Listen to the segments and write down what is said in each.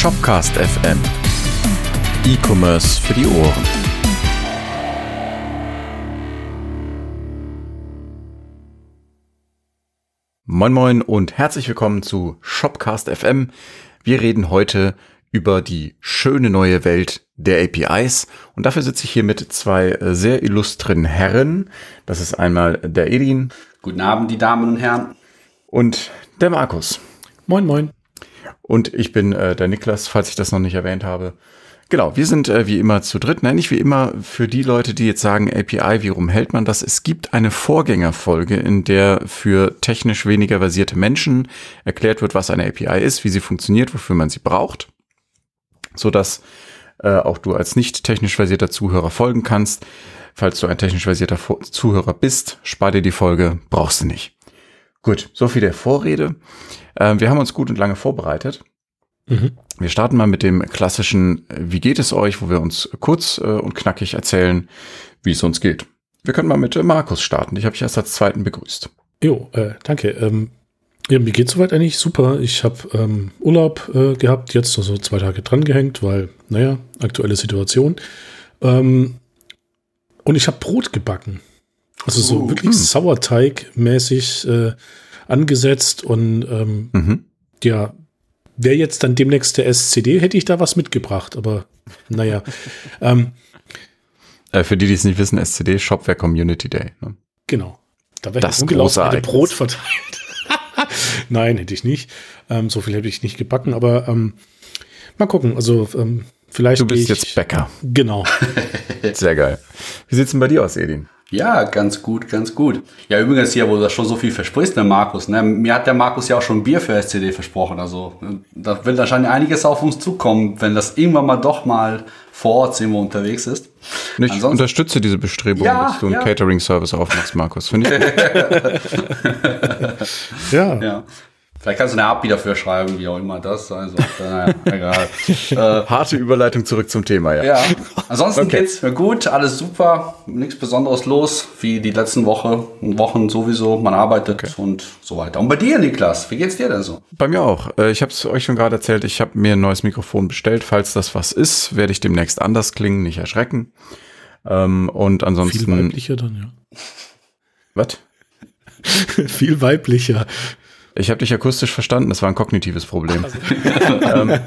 Shopcast FM. E-Commerce für die Ohren. Moin Moin und herzlich willkommen zu Shopcast FM. Wir reden heute über die schöne neue Welt der APIs. Und dafür sitze ich hier mit zwei äh, sehr illustren Herren. Das ist einmal der Edin. Guten Abend, die Damen und Herren. Und der Markus. Moin, moin. Und ich bin äh, der Niklas, falls ich das noch nicht erwähnt habe. Genau, wir sind äh, wie immer zu dritt. Nein, nicht wie immer für die Leute, die jetzt sagen, API, wie rum hält man das? Es gibt eine Vorgängerfolge, in der für technisch weniger versierte Menschen erklärt wird, was eine API ist, wie sie funktioniert, wofür man sie braucht, so dass äh, auch du als nicht technisch versierter Zuhörer folgen kannst. Falls du ein technisch versierter Zuhörer bist, spar dir die Folge, brauchst du nicht. Gut, so viel der Vorrede. Äh, wir haben uns gut und lange vorbereitet. Mhm. Wir starten mal mit dem klassischen äh, Wie geht es euch, wo wir uns kurz äh, und knackig erzählen, wie es uns geht. Wir können mal mit äh, Markus starten. Ich habe dich erst als zweiten begrüßt. Jo, äh, danke. Ähm, ja, mir geht soweit eigentlich super. Ich habe ähm, Urlaub äh, gehabt, jetzt so zwei Tage dran gehängt, weil, naja, aktuelle Situation. Ähm, und ich habe Brot gebacken. Also so uh, wirklich hm. Sauerteig-mäßig äh, angesetzt und ähm, mhm. ja, wäre jetzt dann demnächst der SCD, hätte ich da was mitgebracht, aber naja. ähm, äh, für die, die es nicht wissen, SCD, Shopware Community Day. Ne? Genau. Da wäre das große Brot verteilt. Nein, hätte ich nicht. Ähm, so viel hätte ich nicht gebacken, aber ähm, mal gucken. Also ähm, vielleicht. Du bist jetzt Bäcker. Genau. Sehr geil. Wie sieht's denn bei dir aus, Edin? Ja, ganz gut, ganz gut. Ja, übrigens hier, wo du das schon so viel versprichst, der Markus. Ne? Mir hat der Markus ja auch schon Bier für SCD versprochen. Also da will wahrscheinlich einiges auf uns zukommen, wenn das irgendwann mal doch mal vor Ort irgendwo unterwegs ist. Und ich Ansonsten, unterstütze diese Bestrebung, ja, dass du einen ja. Catering-Service aufmachst, Markus. Finde ich. ja. ja. Vielleicht kannst du eine API dafür schreiben, wie auch immer das. Also, naja, egal. äh, Harte Überleitung zurück zum Thema, ja. Ja. Ansonsten okay. geht's mir gut, alles super, nichts Besonderes los, wie die letzten Woche, Wochen sowieso. Man arbeitet okay. und so weiter. Und bei dir, Niklas, wie geht's dir denn so? Bei mir auch. Äh, ich habe es euch schon gerade erzählt, ich habe mir ein neues Mikrofon bestellt. Falls das was ist, werde ich demnächst anders klingen, nicht erschrecken. Ähm, und ansonsten. Viel weiblicher dann, ja. Was? Viel weiblicher. Ich habe dich akustisch verstanden, das war ein kognitives Problem. Also. ähm,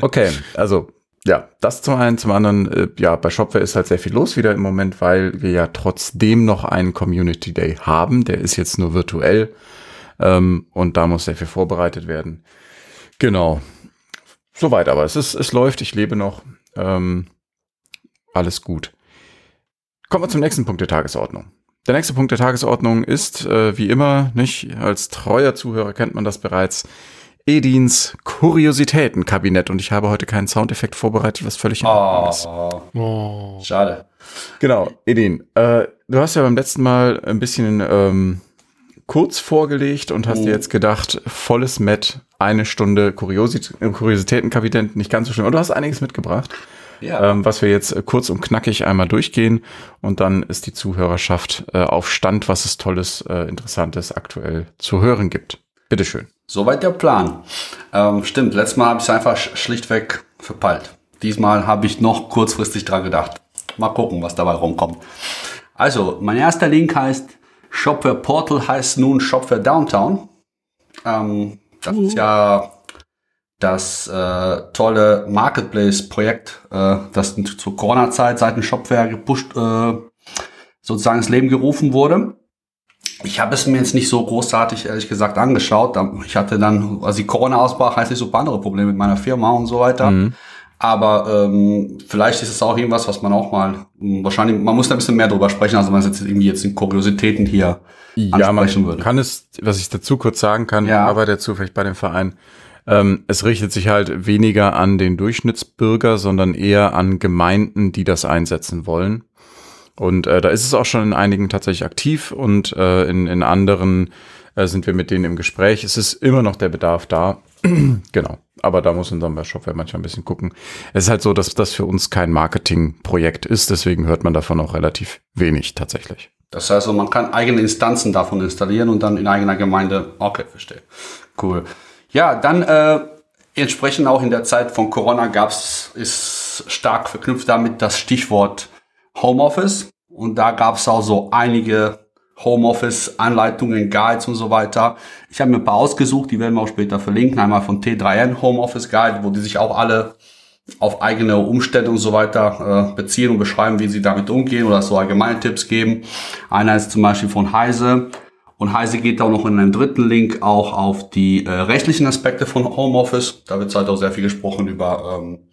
okay, also ja, das zum einen, zum anderen, äh, ja, bei Shopware ist halt sehr viel los wieder im Moment, weil wir ja trotzdem noch einen Community Day haben. Der ist jetzt nur virtuell ähm, und da muss sehr viel vorbereitet werden. Genau. Soweit, aber es ist, es läuft, ich lebe noch. Ähm, alles gut. Kommen wir zum nächsten Punkt der Tagesordnung. Der nächste Punkt der Tagesordnung ist, äh, wie immer, nicht, als treuer Zuhörer kennt man das bereits, Edins Kuriositätenkabinett. Und ich habe heute keinen Soundeffekt vorbereitet, was völlig oh, ist. Oh. Schade. Genau, Edin, äh, du hast ja beim letzten Mal ein bisschen ähm, kurz vorgelegt und hast oh. dir jetzt gedacht, volles Met, eine Stunde Kuriosit Kuriositätenkabinett, nicht ganz so schlimm. Und du hast einiges mitgebracht ja. ähm, was wir jetzt äh, kurz und knackig einmal durchgehen und dann ist die Zuhörerschaft äh, auf Stand, was es Tolles, äh, Interessantes aktuell zu hören gibt. Bitteschön. Soweit der Plan. Ähm, stimmt, letztes Mal habe ich es einfach schlichtweg verpeilt. Diesmal habe ich noch kurzfristig dran gedacht. Mal gucken, was dabei rumkommt. Also, mein erster Link heißt Shopware Portal heißt nun Shopware Downtown. Ähm, das uh. ist ja das äh, tolle Marketplace-Projekt, äh, das zur Corona-Zeit seit dem Shopware gepusht, äh, sozusagen ins Leben gerufen wurde. Ich habe es mir jetzt nicht so großartig, ehrlich gesagt, angeschaut. Ich hatte dann, als die Corona ausbrach, heißt ich so ein paar andere Probleme mit meiner Firma und so weiter. Mhm. Aber ähm, vielleicht ist es auch irgendwas, was man auch mal hm, wahrscheinlich, man muss da ein bisschen mehr drüber sprechen, also man jetzt irgendwie jetzt in Kuriositäten hier ja, ansprechen man würde. Kann es, was ich dazu kurz sagen kann, ja. aber zufällig bei dem Verein, ähm, es richtet sich halt weniger an den Durchschnittsbürger, sondern eher an Gemeinden, die das einsetzen wollen. Und äh, da ist es auch schon in einigen tatsächlich aktiv und äh, in, in anderen äh, sind wir mit denen im Gespräch. Es ist immer noch der Bedarf da. genau. Aber da muss unser Shopware manchmal ein bisschen gucken. Es ist halt so, dass das für uns kein Marketingprojekt ist, deswegen hört man davon auch relativ wenig tatsächlich. Das heißt, man kann eigene Instanzen davon installieren und dann in eigener Gemeinde. Okay, verstehe. Cool. Ja, dann, äh, entsprechend auch in der Zeit von Corona gab's ist stark verknüpft damit das Stichwort Homeoffice. Und da gab's auch so einige Homeoffice-Anleitungen, Guides und so weiter. Ich habe mir ein paar ausgesucht, die werden wir auch später verlinken. Einmal von T3N Homeoffice Guide, wo die sich auch alle auf eigene Umstände und so weiter äh, beziehen und beschreiben, wie sie damit umgehen oder so allgemeine Tipps geben. Einer ist zum Beispiel von Heise. Und Heise geht auch noch in einem dritten Link auch auf die äh, rechtlichen Aspekte von Homeoffice. Da wird halt auch sehr viel gesprochen über ähm,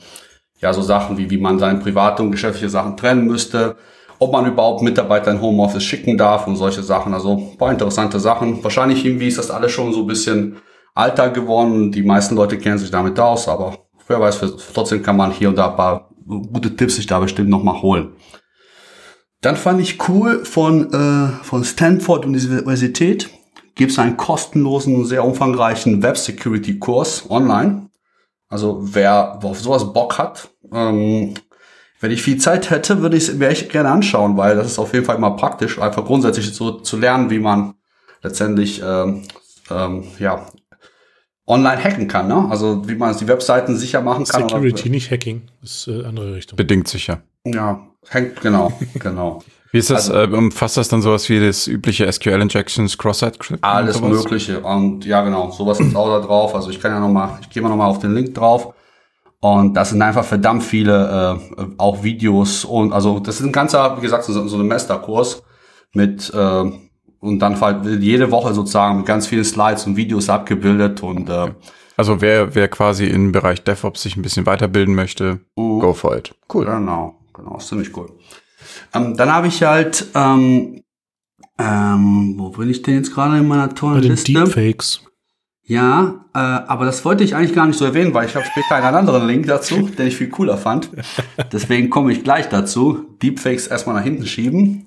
ja so Sachen wie wie man seine private und geschäftliche Sachen trennen müsste, ob man überhaupt Mitarbeiter in Homeoffice schicken darf und solche Sachen. Also paar interessante Sachen. Wahrscheinlich irgendwie ist das alles schon so ein bisschen Alltag geworden. Die meisten Leute kennen sich damit aus, aber wer weiß, trotzdem kann man hier und da ein paar gute Tipps sich da bestimmt nochmal holen. Dann fand ich cool von, äh, von Stanford Universität gibt es einen kostenlosen, sehr umfangreichen Web Security Kurs online. Also wer auf sowas Bock hat, ähm, wenn ich viel Zeit hätte, würde ich es mir echt gerne anschauen, weil das ist auf jeden Fall immer praktisch, einfach grundsätzlich so zu lernen, wie man letztendlich ähm, ähm, ja online hacken kann, ne? Also wie man die Webseiten sicher machen kann. Security, oder, nicht Hacking, ist äh, andere Richtung. Bedingt sicher. Ja, hängt genau, genau. Wie ist das? Also, äh, umfasst das dann sowas wie das übliche SQL Injections, Cross-Site Alles und Mögliche und ja genau, sowas ist auch da drauf. Also ich kann ja noch mal, ich gehe mal noch mal auf den Link drauf. Und das sind einfach verdammt viele äh, auch Videos und also das ist ein ganzer, wie gesagt, so, so ein Masterkurs mit äh, und dann halt jede Woche sozusagen mit ganz vielen Slides und Videos abgebildet und äh, also wer, wer quasi im Bereich DevOps sich ein bisschen weiterbilden möchte, uh, go for it. Cool. Genau, genau, ist ziemlich cool. Ähm, dann habe ich halt, ähm, ähm, wo bin ich denn jetzt gerade in meiner tollen Bei den Liste? Deepfakes. Ja, äh, aber das wollte ich eigentlich gar nicht so erwähnen, weil ich habe später einen anderen Link dazu, den ich viel cooler fand. Deswegen komme ich gleich dazu. Deepfakes erstmal nach hinten schieben.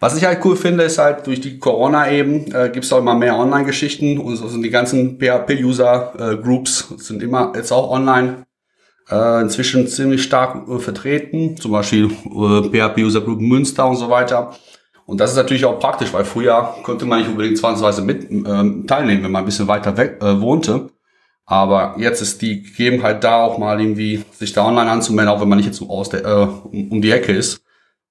Was ich halt cool finde, ist halt durch die Corona eben, äh, gibt es auch immer mehr Online-Geschichten und so sind die ganzen PHP-User-Groups äh, sind immer jetzt auch online äh, inzwischen ziemlich stark äh, vertreten, zum Beispiel äh, PHP-User Group Münster und so weiter. Und das ist natürlich auch praktisch, weil früher konnte man nicht unbedingt zwangsweise mit ähm, teilnehmen, wenn man ein bisschen weiter weg äh, wohnte. Aber jetzt ist die Gegebenheit da auch mal irgendwie sich da online anzumelden, auch wenn man nicht jetzt so aus der, äh, um, um die Ecke ist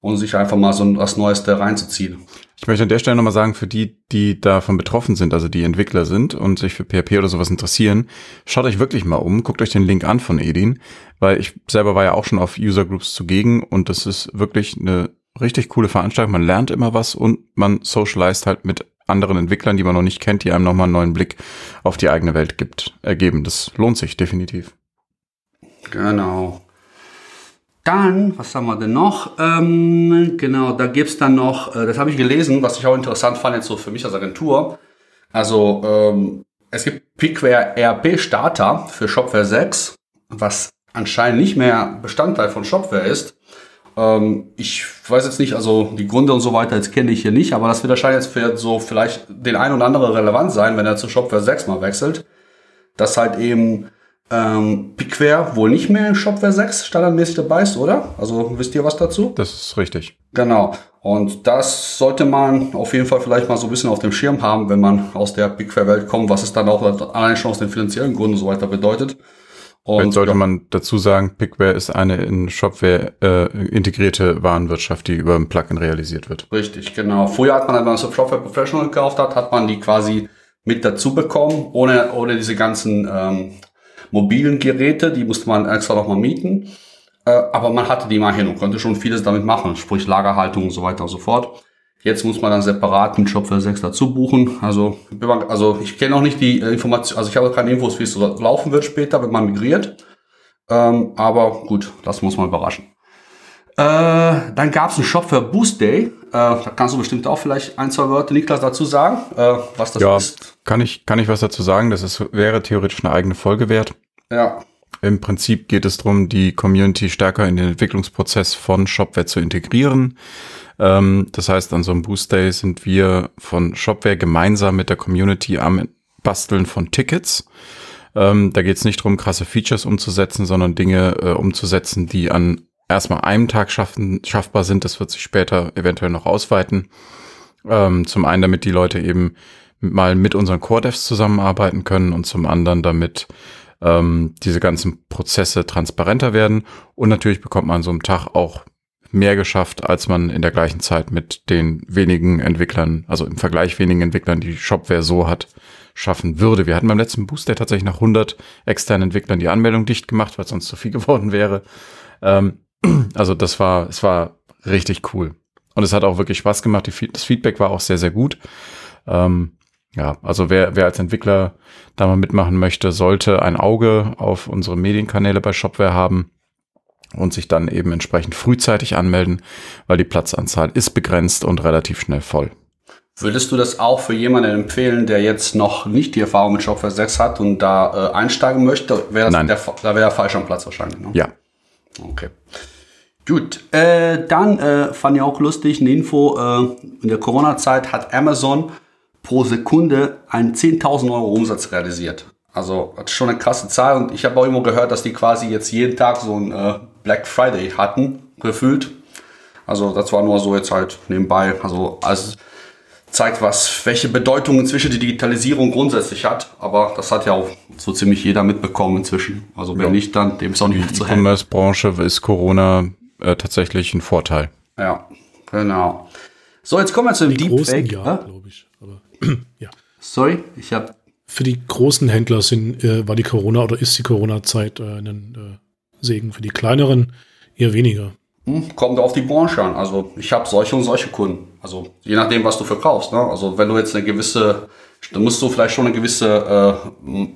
und sich einfach mal so was Neues da reinzuziehen. Ich möchte an der Stelle nochmal sagen, für die, die davon betroffen sind, also die Entwickler sind und sich für PHP oder sowas interessieren, schaut euch wirklich mal um, guckt euch den Link an von Edin, weil ich selber war ja auch schon auf User Groups zugegen und das ist wirklich eine richtig coole Veranstaltung. Man lernt immer was und man socialized halt mit anderen Entwicklern, die man noch nicht kennt, die einem nochmal einen neuen Blick auf die eigene Welt gibt, ergeben. Das lohnt sich definitiv. Genau. Dann, was haben wir denn noch? Ähm, genau, da gibt's dann noch, äh, das habe ich gelesen, was ich auch interessant fand, jetzt so für mich als Agentur. Also, ähm, es gibt Pickware ERP Starter für Shopware 6, was anscheinend nicht mehr Bestandteil von Shopware ist. Ähm, ich weiß jetzt nicht, also die Gründe und so weiter, jetzt kenne ich hier nicht, aber das wird wahrscheinlich jetzt für so vielleicht den ein oder anderen relevant sein, wenn er zu Shopware 6 mal wechselt. Dass halt eben ähm, Pickware wohl nicht mehr in Shopware 6 standardmäßig dabei ist, oder? Also wisst ihr was dazu? Das ist richtig. Genau. Und das sollte man auf jeden Fall vielleicht mal so ein bisschen auf dem Schirm haben, wenn man aus der Pickware-Welt kommt, was es dann auch allein schon aus den finanziellen Gründen und so weiter bedeutet. Und sollte ja. man dazu sagen, Pickware ist eine in Shopware äh, integrierte Warenwirtschaft, die über ein Plugin realisiert wird. Richtig, genau. Früher hat man, wenn man so Shopware Professional gekauft hat, hat man die quasi mit dazu bekommen, ohne, ohne diese ganzen ähm, mobilen Geräte, die musste man extra nochmal mieten. Äh, aber man hatte die mal hin und konnte schon vieles damit machen, sprich Lagerhaltung und so weiter und so fort. Jetzt muss man dann separat einen Shop für 6 dazu buchen. Also, also ich kenne auch nicht die äh, Information, also ich habe keine Infos, wie es so laufen wird später, wenn man migriert. Ähm, aber gut, das muss man überraschen. Äh, dann gab es einen Shop für Boost Day. Äh, da kannst du bestimmt auch vielleicht ein, zwei Wörter, Niklas, dazu sagen, äh, was das ja, ist. Kann ich, kann ich was dazu sagen? Das ist, wäre theoretisch eine eigene Folge wert. Ja. Im Prinzip geht es darum, die Community stärker in den Entwicklungsprozess von Shopware zu integrieren. Ähm, das heißt, an so einem Boost Day sind wir von Shopware gemeinsam mit der Community am Basteln von Tickets. Ähm, da geht es nicht darum, krasse Features umzusetzen, sondern Dinge äh, umzusetzen, die an erstmal einem Tag schaffen, schaffbar sind. Das wird sich später eventuell noch ausweiten. Ähm, zum einen, damit die Leute eben mal mit unseren Core-Devs zusammenarbeiten können und zum anderen, damit ähm, diese ganzen Prozesse transparenter werden und natürlich bekommt man so einem Tag auch mehr geschafft, als man in der gleichen Zeit mit den wenigen Entwicklern, also im Vergleich wenigen Entwicklern, die Shopware so hat, schaffen würde. Wir hatten beim letzten Booster tatsächlich nach 100 externen Entwicklern die Anmeldung dicht gemacht, weil sonst zu viel geworden wäre. Ähm, also das war, es war richtig cool. Und es hat auch wirklich Spaß gemacht. Die, das Feedback war auch sehr, sehr gut. Ähm, ja, also wer, wer als Entwickler da mal mitmachen möchte, sollte ein Auge auf unsere Medienkanäle bei Shopware haben und sich dann eben entsprechend frühzeitig anmelden, weil die Platzanzahl ist begrenzt und relativ schnell voll. Würdest du das auch für jemanden empfehlen, der jetzt noch nicht die Erfahrung mit Shopware 6 hat und da äh, einsteigen möchte? Wär das Nein. Der, da wäre er falsch am Platz wahrscheinlich. Ne? Ja, Okay. Gut, äh, dann äh, fand ich auch lustig eine Info. Äh, in der Corona-Zeit hat Amazon pro Sekunde einen 10.000 Euro Umsatz realisiert. Also das ist schon eine krasse Zahl und ich habe auch immer gehört, dass die quasi jetzt jeden Tag so ein äh, Black Friday hatten, gefühlt. Also das war nur so jetzt halt nebenbei. Also, also zeigt was, welche Bedeutung inzwischen die Digitalisierung grundsätzlich hat. Aber das hat ja auch so ziemlich jeder mitbekommen inzwischen. Also wer Ja. nicht, dann dem ist auch nicht mehr die zu helfen. E-Commerce-Branche ist Corona äh, tatsächlich ein Vorteil. Ja, genau. So, jetzt kommen wir zu dem Die Deepfake. ja, Hä? glaube ich. Ja. Sorry, ich habe Für die großen Händler sind, äh, war die Corona oder ist die Corona-Zeit äh, ein äh, Segen. Für die kleineren eher weniger. Hm, Kommt auf die Branche an. Also ich habe solche und solche Kunden. Also je nachdem, was du verkaufst. Ne? Also wenn du jetzt eine gewisse, dann musst du vielleicht schon eine gewisse äh,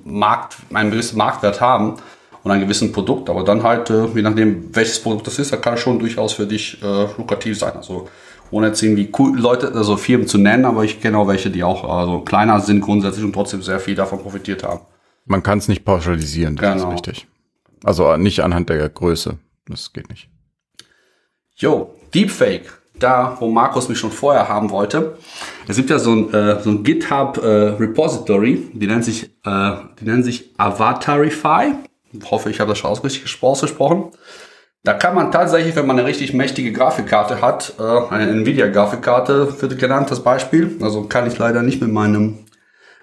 Markt, einen gewissen Marktwert haben und einen gewissen Produkt. Aber dann halt, äh, je nachdem, welches Produkt das ist, da kann es schon durchaus für dich äh, lukrativ sein. Also ohne jetzt irgendwie cool, Leute, also Firmen zu nennen, aber ich kenne auch welche, die auch also kleiner sind grundsätzlich und trotzdem sehr viel davon profitiert haben. Man kann es nicht pauschalisieren, das Genau. ist wichtig. Also nicht anhand der Größe. Das geht nicht. Jo, Deepfake. Da, wo Markus mich schon vorher haben wollte. Es gibt ja so ein, äh, so ein GitHub äh, Repository, die nennt sich, äh, die nennen sich Avatarify. Ich hoffe, ich habe das schon aus- richtig ges- ausgesprochen. Da kann man tatsächlich, wenn man eine richtig mächtige Grafikkarte hat, äh, eine Nvidia-Grafikkarte wird genannt, das Beispiel. Also kann ich leider nicht mit meinem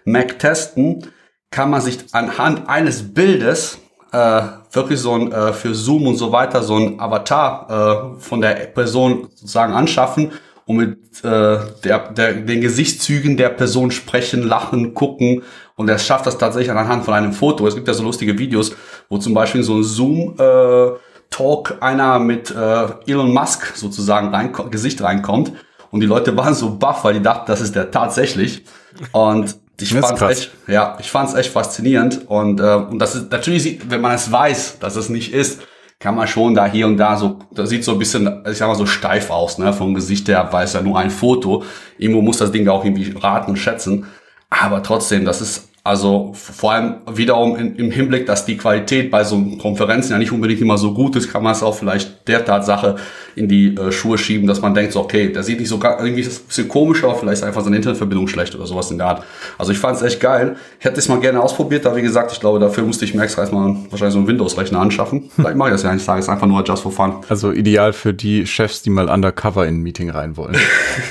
Mac testen, kann man sich anhand eines Bildes äh, wirklich so ein äh, für Zoom und so weiter so ein Avatar äh, von der Person sozusagen anschaffen und mit äh, der, der, den Gesichtszügen der Person sprechen, lachen, gucken und er schafft das tatsächlich anhand von einem Foto. Es gibt ja so lustige Videos, wo zum Beispiel so ein Zoom äh, Talk einer mit äh, Elon Musk sozusagen reinko Gesicht reinkommt und die Leute waren so baff, weil die dachten, das ist der tatsächlich und ich krass. echt, ja, ich fand's echt faszinierend und äh, und das ist natürlich, wenn man es weiß, dass es nicht ist, kann man schon da hier und da so, das sieht so ein bisschen, ich sag mal so steif aus, ne, vom Gesicht her, weil es ja nur ein Foto. Irgendwo muss das Ding auch irgendwie raten und schätzen, aber trotzdem, das ist also vor allem wiederum in, im Hinblick, dass die Qualität bei so Konferenzen ja nicht unbedingt immer so gut ist, kann man es auch vielleicht der Tatsache in die äh, Schuhe schieben, dass man denkt, so, okay, der sieht nicht so gar, irgendwie ist es ein bisschen komisch, aber vielleicht ist einfach seine Internetverbindung schlecht oder sowas in der Art. Also ich fand es echt geil. Ich hätte es mal gerne ausprobiert, aber wie gesagt, ich glaube, dafür musste ich mir extra erstmal wahrscheinlich so einen Windows-Rechner anschaffen. Vielleicht mache ich das ja eines Tages einfach nur just for fun. Also ideal für die Chefs, die mal undercover in ein Meeting rein wollen.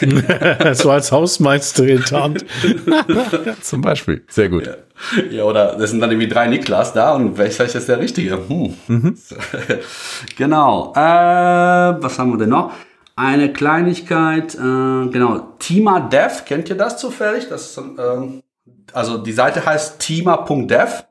so als Hausmeister getarnt. Zum Beispiel. Sehr gut. Ja, oder das sind dann irgendwie drei Niklas da und welcher ist der Richtige? Hm. genau. Äh, was haben wir denn noch? Eine Kleinigkeit, äh, genau. Tima Dev, kennt ihr das zufällig? Das ist, ähm, also die Seite heißt tima.dev.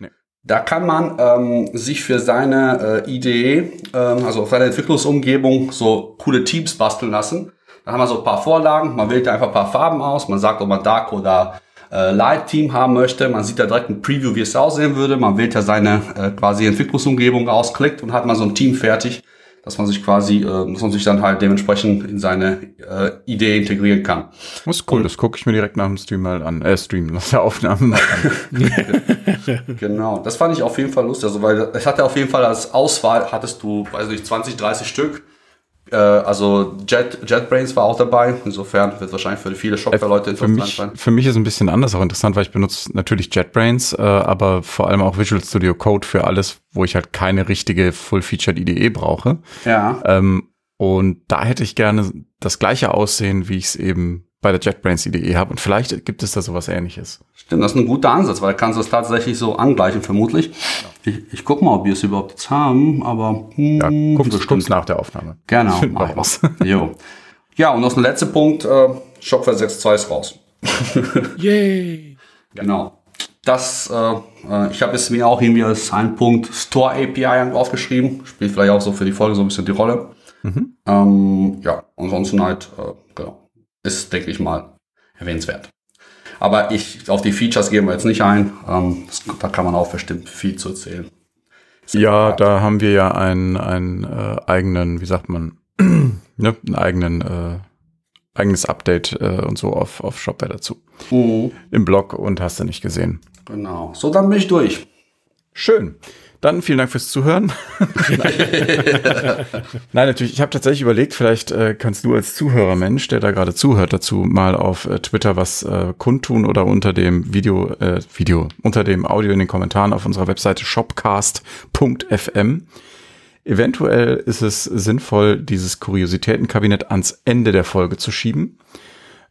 Nee. Da kann man ähm, sich für seine äh, Idee, ähm, also für seine Entwicklungsumgebung, so coole Teams basteln lassen. Da haben wir so ein paar Vorlagen. Man wählt einfach ein paar Farben aus. Man sagt, ob man Dark oder äh, Light Team haben möchte. Man sieht da direkt ein Preview, wie es aussehen würde. Man wählt ja seine äh, quasi Entwicklungsumgebung aus, klickt und hat man so ein Team fertig, dass man sich quasi, äh, dass man sich dann halt dementsprechend in seine äh, Idee integrieren kann. Das ist cool. Das gucke ich mir direkt nach dem Stream mal an. Äh, Stream, nach der Aufnahme mal an. Genau, das fand ich auf jeden Fall lustig, also weil es hatte auf jeden Fall als Auswahl hattest du, weiß nicht, 20, 30 Stück. Äh, also Jet, JetBrains war auch dabei. Insofern wird wahrscheinlich für viele Shopware-Leute für, interessant mich, sein. für mich ist ein bisschen anders auch interessant, weil ich benutze natürlich JetBrains, äh, aber vor allem auch Visual Studio Code für alles, wo ich halt keine richtige Full-Featured IDE brauche. Ja. Ähm, und da hätte ich gerne das gleiche Aussehen, wie ich es eben bei der JetBrains IDE habe. Und vielleicht gibt es da sowas ähnliches. Stimmt, das ist ein guter Ansatz, weil kannst du es tatsächlich so angleichen, vermutlich. Ich, ich guck mal, ob wir es überhaupt jetzt haben, aber hm, ja, guckst, bestimmt. guckst nach der Aufnahme. Genau. jo. Ja, und noch ein letzter Punkt, äh, Shopware 6.2 ist raus. Yay! Genau. Das, äh, äh, ich habe es mir auch irgendwie als einen Punkt Store API aufgeschrieben. Spielt vielleicht auch so für die Folge so ein bisschen die Rolle. Mhm. Ähm, ja, ansonsten halt, äh, genau. Ist, denke ich mal, erwähnenswert. Aber ich, auf die Features gehen wir jetzt nicht ein. Ähm, das, da kann man auch bestimmt viel zu erzählen. Ja, da haben wir ja einen, einen äh, eigenen, wie sagt man, ne, einen eigenen, äh, eigenes Update äh, und so auf, auf Shopware dazu. Mhm. Im Blog und hast du nicht gesehen. Genau. So, dann bin ich durch. Schön. Dann vielen Dank fürs Zuhören. Nein, natürlich, ich habe tatsächlich überlegt, vielleicht äh, kannst du als Zuhörermensch, der da gerade zuhört, dazu mal auf äh, Twitter was äh, kundtun oder unter dem Video, äh, Video, unter dem Audio in den Kommentaren auf unserer Webseite shopcast.fm. Eventuell ist es sinnvoll, dieses Kuriositätenkabinett ans Ende der Folge zu schieben,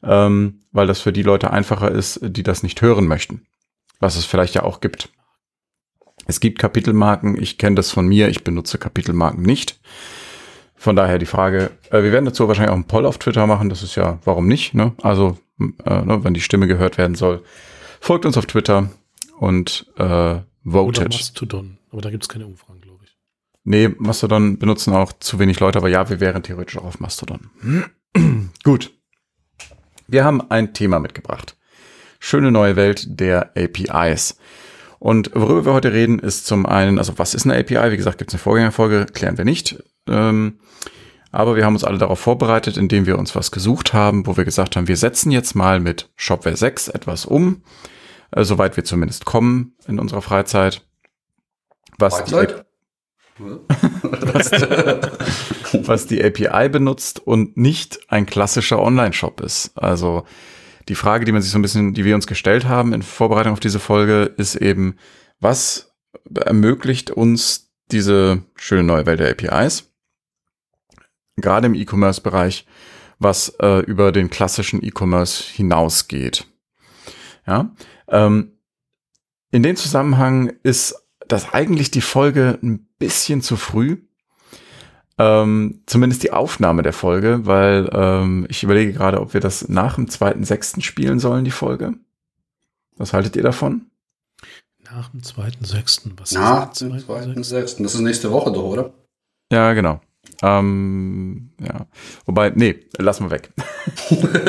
ähm, weil das für die Leute einfacher ist, die das nicht hören möchten. Was es vielleicht ja auch gibt. Es gibt Kapitelmarken, ich kenne das von mir, ich benutze Kapitelmarken nicht. Von daher die Frage, äh, wir werden dazu wahrscheinlich auch einen Poll auf Twitter machen, das ist ja, warum nicht, ne? Also, äh, ne, wenn die Stimme gehört werden soll, folgt uns auf Twitter und äh, votet. Oder Mastodon, aber da gibt es keine Umfragen, glaube ich. Nee, Mastodon benutzen auch zu wenig Leute, aber ja, wir wären theoretisch auch auf Mastodon. Gut. Wir haben ein Thema mitgebracht. Schöne neue Welt der APIs. Und worüber wir heute reden, ist zum einen, also was ist eine API? Wie gesagt, gibt es eine Vorgängerfolge, klären wir nicht. Ähm, aber wir haben uns alle darauf vorbereitet, indem wir uns was gesucht haben, wo wir gesagt haben, wir setzen jetzt mal mit Shopware 6 etwas um, äh, soweit wir zumindest kommen in unserer Freizeit. Was die, was, was die API benutzt und nicht ein klassischer Online-Shop ist. Also die Frage, die man sich so ein bisschen, die wir uns gestellt haben in Vorbereitung auf diese Folge, ist eben, was ermöglicht uns diese schöne neue Welt der APIs? Gerade im E-Commerce-Bereich, was äh, über den klassischen E-Commerce hinausgeht. Ja, ähm, in dem Zusammenhang ist das eigentlich die Folge ein bisschen zu früh, ähm, zumindest die Aufnahme der Folge, weil ähm, ich überlege gerade, ob wir das nach dem zweiten sechsten spielen sollen, die Folge. Was haltet ihr davon? Nach dem zweiten sechsten. Was nach dem zweiten sechsten. Das ist nächste Woche doch, oder? Ja, genau. Ähm, ja. Wobei, nee, lassen wir weg.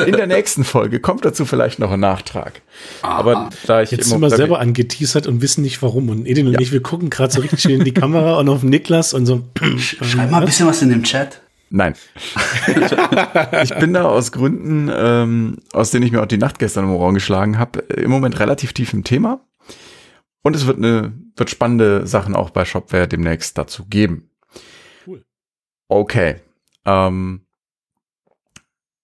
In der nächsten Folge kommt dazu vielleicht noch ein Nachtrag. Aha. Aber da ich Jetzt sind wir selber angeteasert und wissen nicht warum. Und Edin und ja. ich, wir gucken gerade so richtig schön in die Kamera und auf Niklas und so. Schreib mal ein bisschen was in dem Chat. Nein. ich bin da aus Gründen, ähm, aus denen ich mir auch die Nacht gestern im Ohren geschlagen habe, im Moment relativ tief im Thema. Und es wird eine, wird spannende Sachen auch bei Shopware demnächst dazu geben. Okay. Ähm,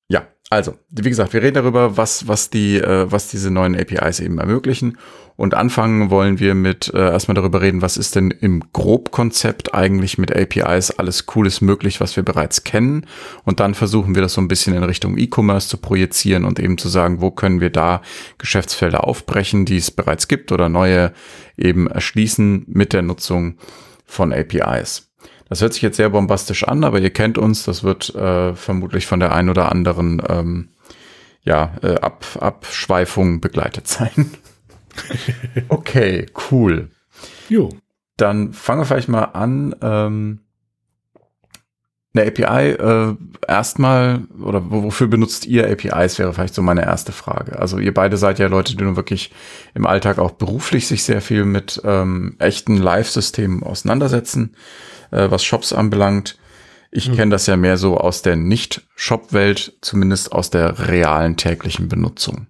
ja, also, wie gesagt, wir reden darüber, was, was, die, äh, was diese neuen APIs eben ermöglichen. Und anfangen wollen wir mit äh, erstmal darüber reden, was ist denn im Grobkonzept eigentlich mit APIs alles Cooles möglich, was wir bereits kennen. Und dann versuchen wir das so ein bisschen in Richtung E-Commerce zu projizieren und eben zu sagen, wo können wir da Geschäftsfelder aufbrechen, die es bereits gibt oder neue eben erschließen mit der Nutzung von APIs. Das hört sich jetzt sehr bombastisch an, aber ihr kennt uns, das wird äh, vermutlich von der ein oder anderen ähm, ja, äh, Ab Abschweifung begleitet sein. okay, cool. Jo. Dann fangen wir vielleicht mal an. Ähm, eine API äh, erstmal, oder wofür benutzt ihr APIs, wäre vielleicht so meine erste Frage. Also ihr beide seid ja Leute, die nun wirklich im Alltag auch beruflich sich sehr viel mit ähm, echten Live-Systemen auseinandersetzen äh, was Shops anbelangt. Ich mhm. kenne das ja mehr so aus der Nicht-Shop-Welt, zumindest aus der realen täglichen Benutzung.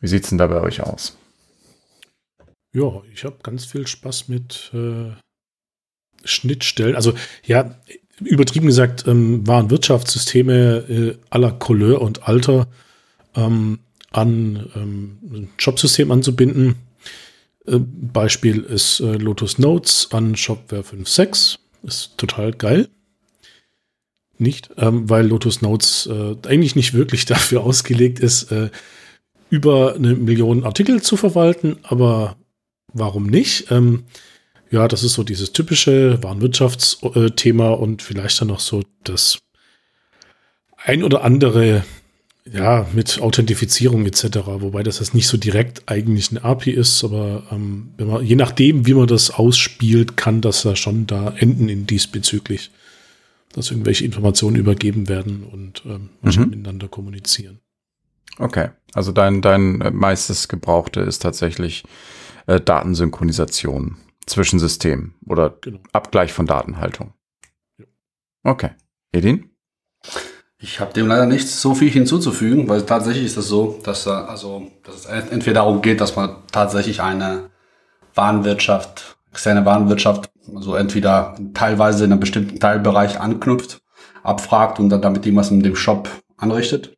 Wie sieht's denn da bei euch aus? Ja, ich habe ganz viel Spaß mit äh, Schnittstellen. Also ja, übertrieben gesagt, ähm, waren Wirtschaftssysteme äh, aller Couleur und Alter ähm, an ähm, ein Jobsystem anzubinden. Äh, Beispiel ist äh, Lotus Notes an Shopware 5.6. Ist total geil. nicht, ähm, weil Lotus Notes äh, eigentlich nicht wirklich dafür ausgelegt ist, äh, über eine Million Artikel zu verwalten, aber warum nicht? Ähm, ja, das ist so dieses typische Warenwirtschaftsthema und vielleicht dann noch so das ein oder andere, ja, mit Authentifizierung etc., wobei das jetzt nicht so direkt eigentlich eine API ist, aber ähm, wenn man, je nachdem, wie man das ausspielt, kann das ja schon da enden in diesbezüglich, dass irgendwelche Informationen übergeben werden und ähm, mhm. miteinander kommunizieren. Okay, also dein, dein meistes Gebrauchte ist tatsächlich äh, Datensynchronisation zwischen Systemen oder genau. Abgleich von Datenhaltung. Ja. Okay. Edin? Ich habe dem leider nicht so viel hinzuzufügen, weil tatsächlich ist es das so, dass, also, dass es entweder darum geht, dass man tatsächlich eine Warenwirtschaft, externe Warenwirtschaft, also entweder teilweise in einem bestimmten Teilbereich anknüpft, abfragt und dann damit irgendwas in dem Shop anrichtet.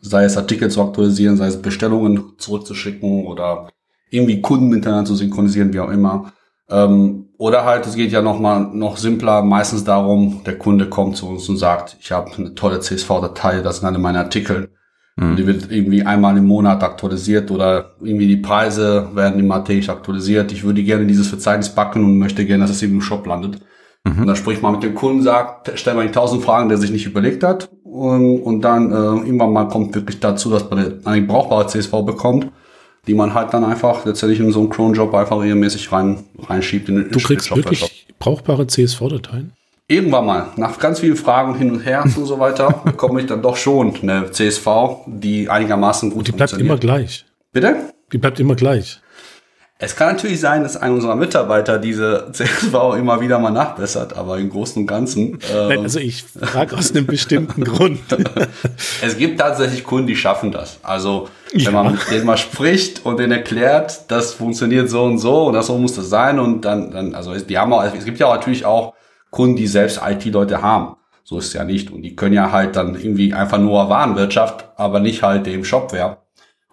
Sei es Artikel zu aktualisieren, sei es Bestellungen zurückzuschicken oder irgendwie Kunden miteinander zu synchronisieren, wie auch immer. Ähm, oder halt, es geht ja noch mal noch simpler, meistens darum, der Kunde kommt zu uns und sagt, ich habe eine tolle CSV-Datei, das sind alle meine Artikel. Mhm. Die wird irgendwie einmal im Monat aktualisiert oder irgendwie die Preise werden immer täglich aktualisiert. Ich würde gerne dieses Verzeichnis backen und möchte gerne, dass es eben im Shop landet. Mhm. Und dann spricht man mit dem Kunden, sagt, stellt man die tausend Fragen, der sich nicht überlegt hat. Und, und dann äh, irgendwann mal kommt wirklich dazu, dass man eine brauchbare CSV bekommt die man halt dann einfach letztendlich in so einen Cron-Job einfach regelmäßig rein, reinschiebt. In den du kriegst wirklich brauchbare CSV-Dateien? Irgendwann mal, nach ganz vielen Fragen hin und her und so weiter, bekomme ich dann doch schon eine CSV, die einigermaßen gut und die bleibt immer gleich. Bitte? Die bleibt immer gleich. Es kann natürlich sein, dass ein unserer Mitarbeiter diese CSV immer wieder mal nachbessert, aber im Großen und Ganzen. Ähm, Nein, also ich frage aus einem bestimmten Grund. es gibt tatsächlich Kunden, die schaffen das. Also wenn ja. man mit denen mal spricht und denen erklärt, das funktioniert so und so und das so muss das sein und dann, dann also die haben auch, es gibt ja auch natürlich auch Kunden, die selbst IT-Leute haben. So ist es ja nicht. Und die können ja halt dann irgendwie einfach nur Warenwirtschaft, aber nicht halt dem Shopware.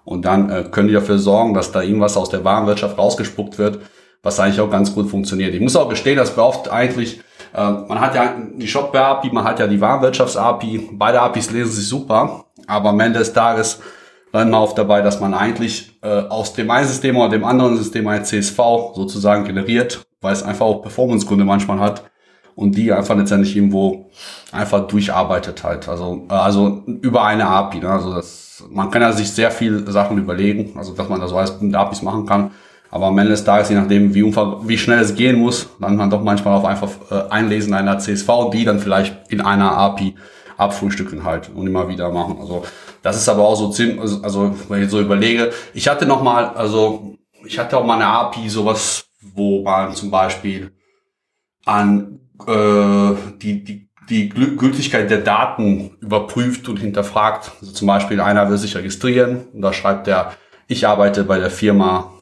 Und dann äh, können die dafür sorgen, dass da irgendwas aus der Warenwirtschaft rausgespuckt wird, was eigentlich auch ganz gut funktioniert. Ich muss auch gestehen, dass wir oft eigentlich, äh, man hat ja die Shopware-API, man hat ja die Warenwirtschafts-API, beide APIs lesen sich super, aber am Ende des Tages lernt man oft dabei, dass man eigentlich äh, aus dem einen System oder dem anderen System ein CSV sozusagen generiert, weil es einfach auch Performance-Gründe manchmal hat und die einfach letztendlich irgendwo einfach durcharbeitet halt. Also, äh, also über eine API. Ne? Also das man kann ja sich sehr viel Sachen überlegen, also dass man das so als APIs machen kann. Aber am Ende des Tages, je nachdem, wie, wie schnell es gehen muss, dann man doch manchmal auf einfach äh, Einlesen einer CSV, die dann vielleicht in einer API abfrühstücken halt und immer wieder machen. Also das ist aber auch so ziemlich, also, also wenn ich so überlege, ich hatte noch mal, also ich hatte auch mal eine API, sowas, wo man zum Beispiel an äh, die, die die Gültigkeit der Daten überprüft und hinterfragt. Also zum Beispiel einer will sich registrieren und da schreibt er, ich arbeite bei der Firma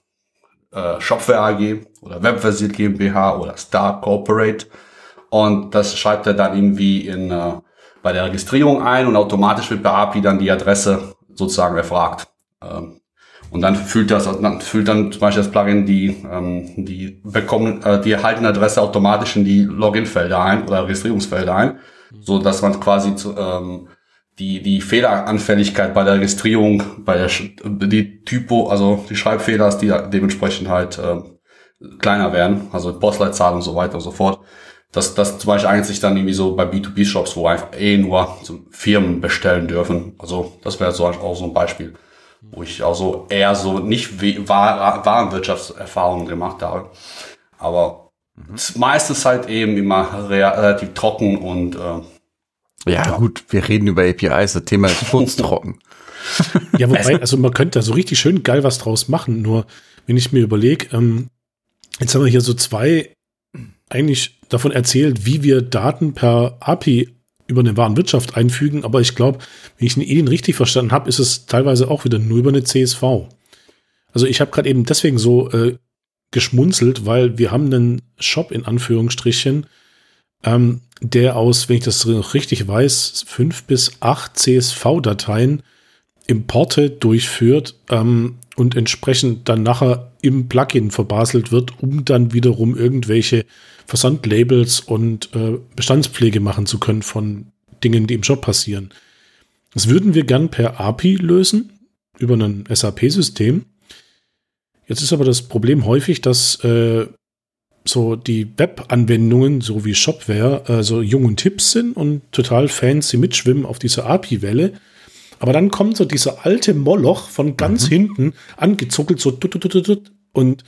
äh, Shopware AG oder Webversiert GmbH oder Star Corporate und das schreibt er dann irgendwie in äh, bei der Registrierung ein und automatisch wird bei API dann die Adresse sozusagen erfragt. Ähm, und dann fühlt das, dann fühlt dann zum Beispiel das Plugin die, ähm, die bekommen, äh, die erhaltene Adresse automatisch in die Login-Felder ein oder Registrierungsfelder ein, so dass man quasi zu, ähm, die, die Fehleranfälligkeit bei der Registrierung, bei der, die Typo, also die Schreibfehler, die dementsprechend halt äh, kleiner werden, also Postleitzahl und so weiter und so fort. Das, das zum Beispiel eigentlich dann irgendwie so bei B2B-Shops, wo einfach eh nur Firmen bestellen dürfen. Also das wäre so auch so ein Beispiel wo ich auch so eher so nicht Warenwirtschaftserfahrungen gemacht habe. Aber mhm. meistens halt eben immer relativ trocken und äh, ja, ja, gut, wir reden über APIs, das Thema ist furztrocken. ja, wobei, also man könnte da so richtig schön geil was draus machen, nur wenn ich mir überlege, ähm, jetzt haben wir hier so zwei eigentlich davon erzählt, wie wir Daten per API über eine Warenwirtschaft einfügen, aber ich glaube, wenn ich den Edin richtig verstanden habe, ist es teilweise auch wieder nur über eine CSV. Also ich habe gerade eben deswegen so äh, geschmunzelt, weil wir haben einen Shop in Anführungsstrichen, ähm, der aus, wenn ich das richtig weiß, fünf bis acht CSV-Dateien Importe durchführt ähm, und entsprechend dann nachher im Plugin verbaselt wird, um dann wiederum irgendwelche Versandlabels und äh, Bestandspflege machen zu können von Dingen, die im Job passieren. Das würden wir gern per API lösen, über ein SAP-System. Jetzt ist aber das Problem häufig, dass äh, so die Web-Anwendungen, so wie Shopware, äh, so jung und Tipps sind und total fancy mitschwimmen auf dieser API-Welle. Aber dann kommt so dieser alte Moloch von ganz mhm. hinten angezuckelt, so tut, tut, tut, tut, und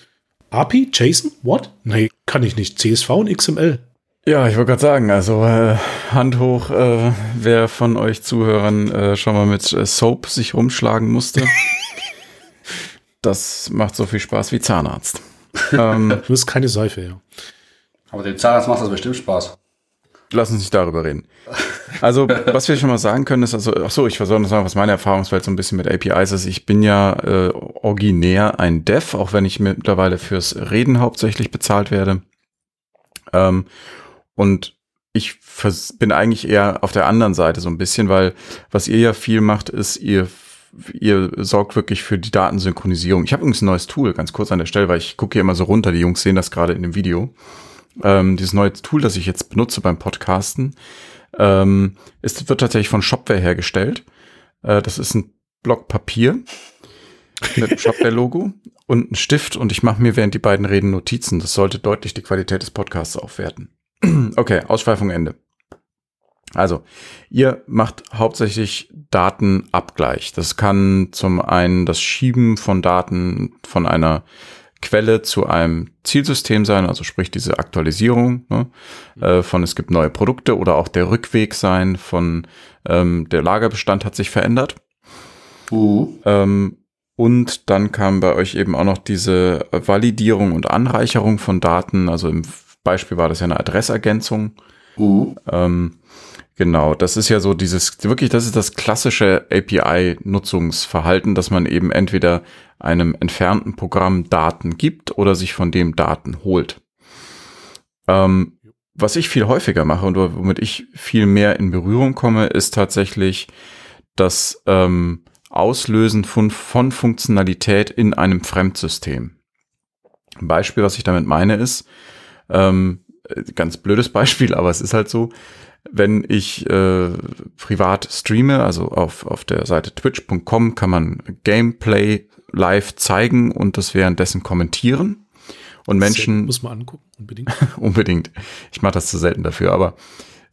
API, JSON, what? Nee, kann ich nicht. CSV und XML. Ja, ich wollte gerade sagen, also äh, Hand hoch, äh, wer von euch Zuhörern äh, schon mal mit äh, Soap sich rumschlagen musste. das macht so viel Spaß wie Zahnarzt. ähm, das ist keine Seife, ja. Aber dem Zahnarzt macht das bestimmt Spaß. Lass uns nicht darüber reden. Also, was wir schon mal sagen können, ist, also, ach so, ich versuche noch sagen, was meine Erfahrungswelt so ein bisschen mit APIs ist. Ich bin ja äh, originär ein Dev, auch wenn ich mittlerweile fürs Reden hauptsächlich bezahlt werde. Ähm, und ich bin eigentlich eher auf der anderen Seite so ein bisschen, weil was ihr ja viel macht, ist, ihr ihr sorgt wirklich für die Datensynchronisierung. Ich habe übrigens ein neues Tool, ganz kurz an der Stelle, weil ich gucke hier immer so runter, die Jungs sehen das gerade in dem Video. Ähm, dieses neue Tool, das ich jetzt benutze beim Podcasten, ähm, ist, wird tatsächlich von Shopware hergestellt. Äh, das ist ein Block Papier mit dem Shopware-Logo und ein Stift und ich mache mir während die beiden reden Notizen. Das sollte deutlich die Qualität des Podcasts aufwerten. okay, Ausschweifung Ende. Also, ihr macht hauptsächlich Datenabgleich. Das kann zum einen das Schieben von Daten von einer Quelle zu einem Zielsystem sein, also sprich diese Aktualisierung ne, äh, von es gibt neue Produkte oder auch der Rückweg sein von ähm, der Lagerbestand hat sich verändert. Uh. Ähm, und dann kam bei euch eben auch noch diese Validierung und Anreicherung von Daten. Also im Beispiel war das ja eine Adressergänzung. Uh. Ähm, Genau, das ist ja so dieses, wirklich, das ist das klassische API-Nutzungsverhalten, dass man eben entweder einem entfernten Programm Daten gibt oder sich von dem Daten holt. Ähm, was ich viel häufiger mache und womit ich viel mehr in Berührung komme, ist tatsächlich das ähm, Auslösen von, von Funktionalität in einem Fremdsystem. Ein Beispiel, was ich damit meine, ist, ähm, ganz blödes Beispiel, aber es ist halt so, wenn ich äh, privat streame, also auf, auf der Seite twitch.com kann man Gameplay live zeigen und das währenddessen kommentieren. Und Menschen. Muss man angucken, unbedingt. unbedingt. Ich mache das zu selten dafür, aber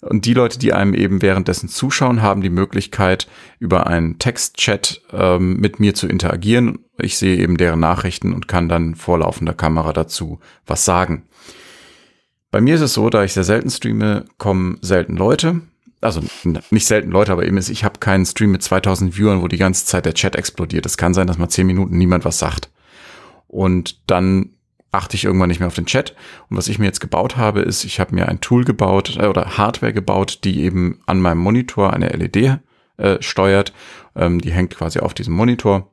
und die Leute, die einem eben währenddessen zuschauen, haben die Möglichkeit, über einen Textchat ähm, mit mir zu interagieren. Ich sehe eben deren Nachrichten und kann dann vor laufender Kamera dazu was sagen. Bei mir ist es so, da ich sehr selten streame, kommen selten Leute. Also nicht selten Leute, aber eben ist, ich habe keinen Stream mit 2000 Viewern, wo die ganze Zeit der Chat explodiert. Es kann sein, dass mal 10 Minuten niemand was sagt. Und dann achte ich irgendwann nicht mehr auf den Chat. Und was ich mir jetzt gebaut habe, ist, ich habe mir ein Tool gebaut äh, oder Hardware gebaut, die eben an meinem Monitor eine LED äh, steuert. Ähm, die hängt quasi auf diesem Monitor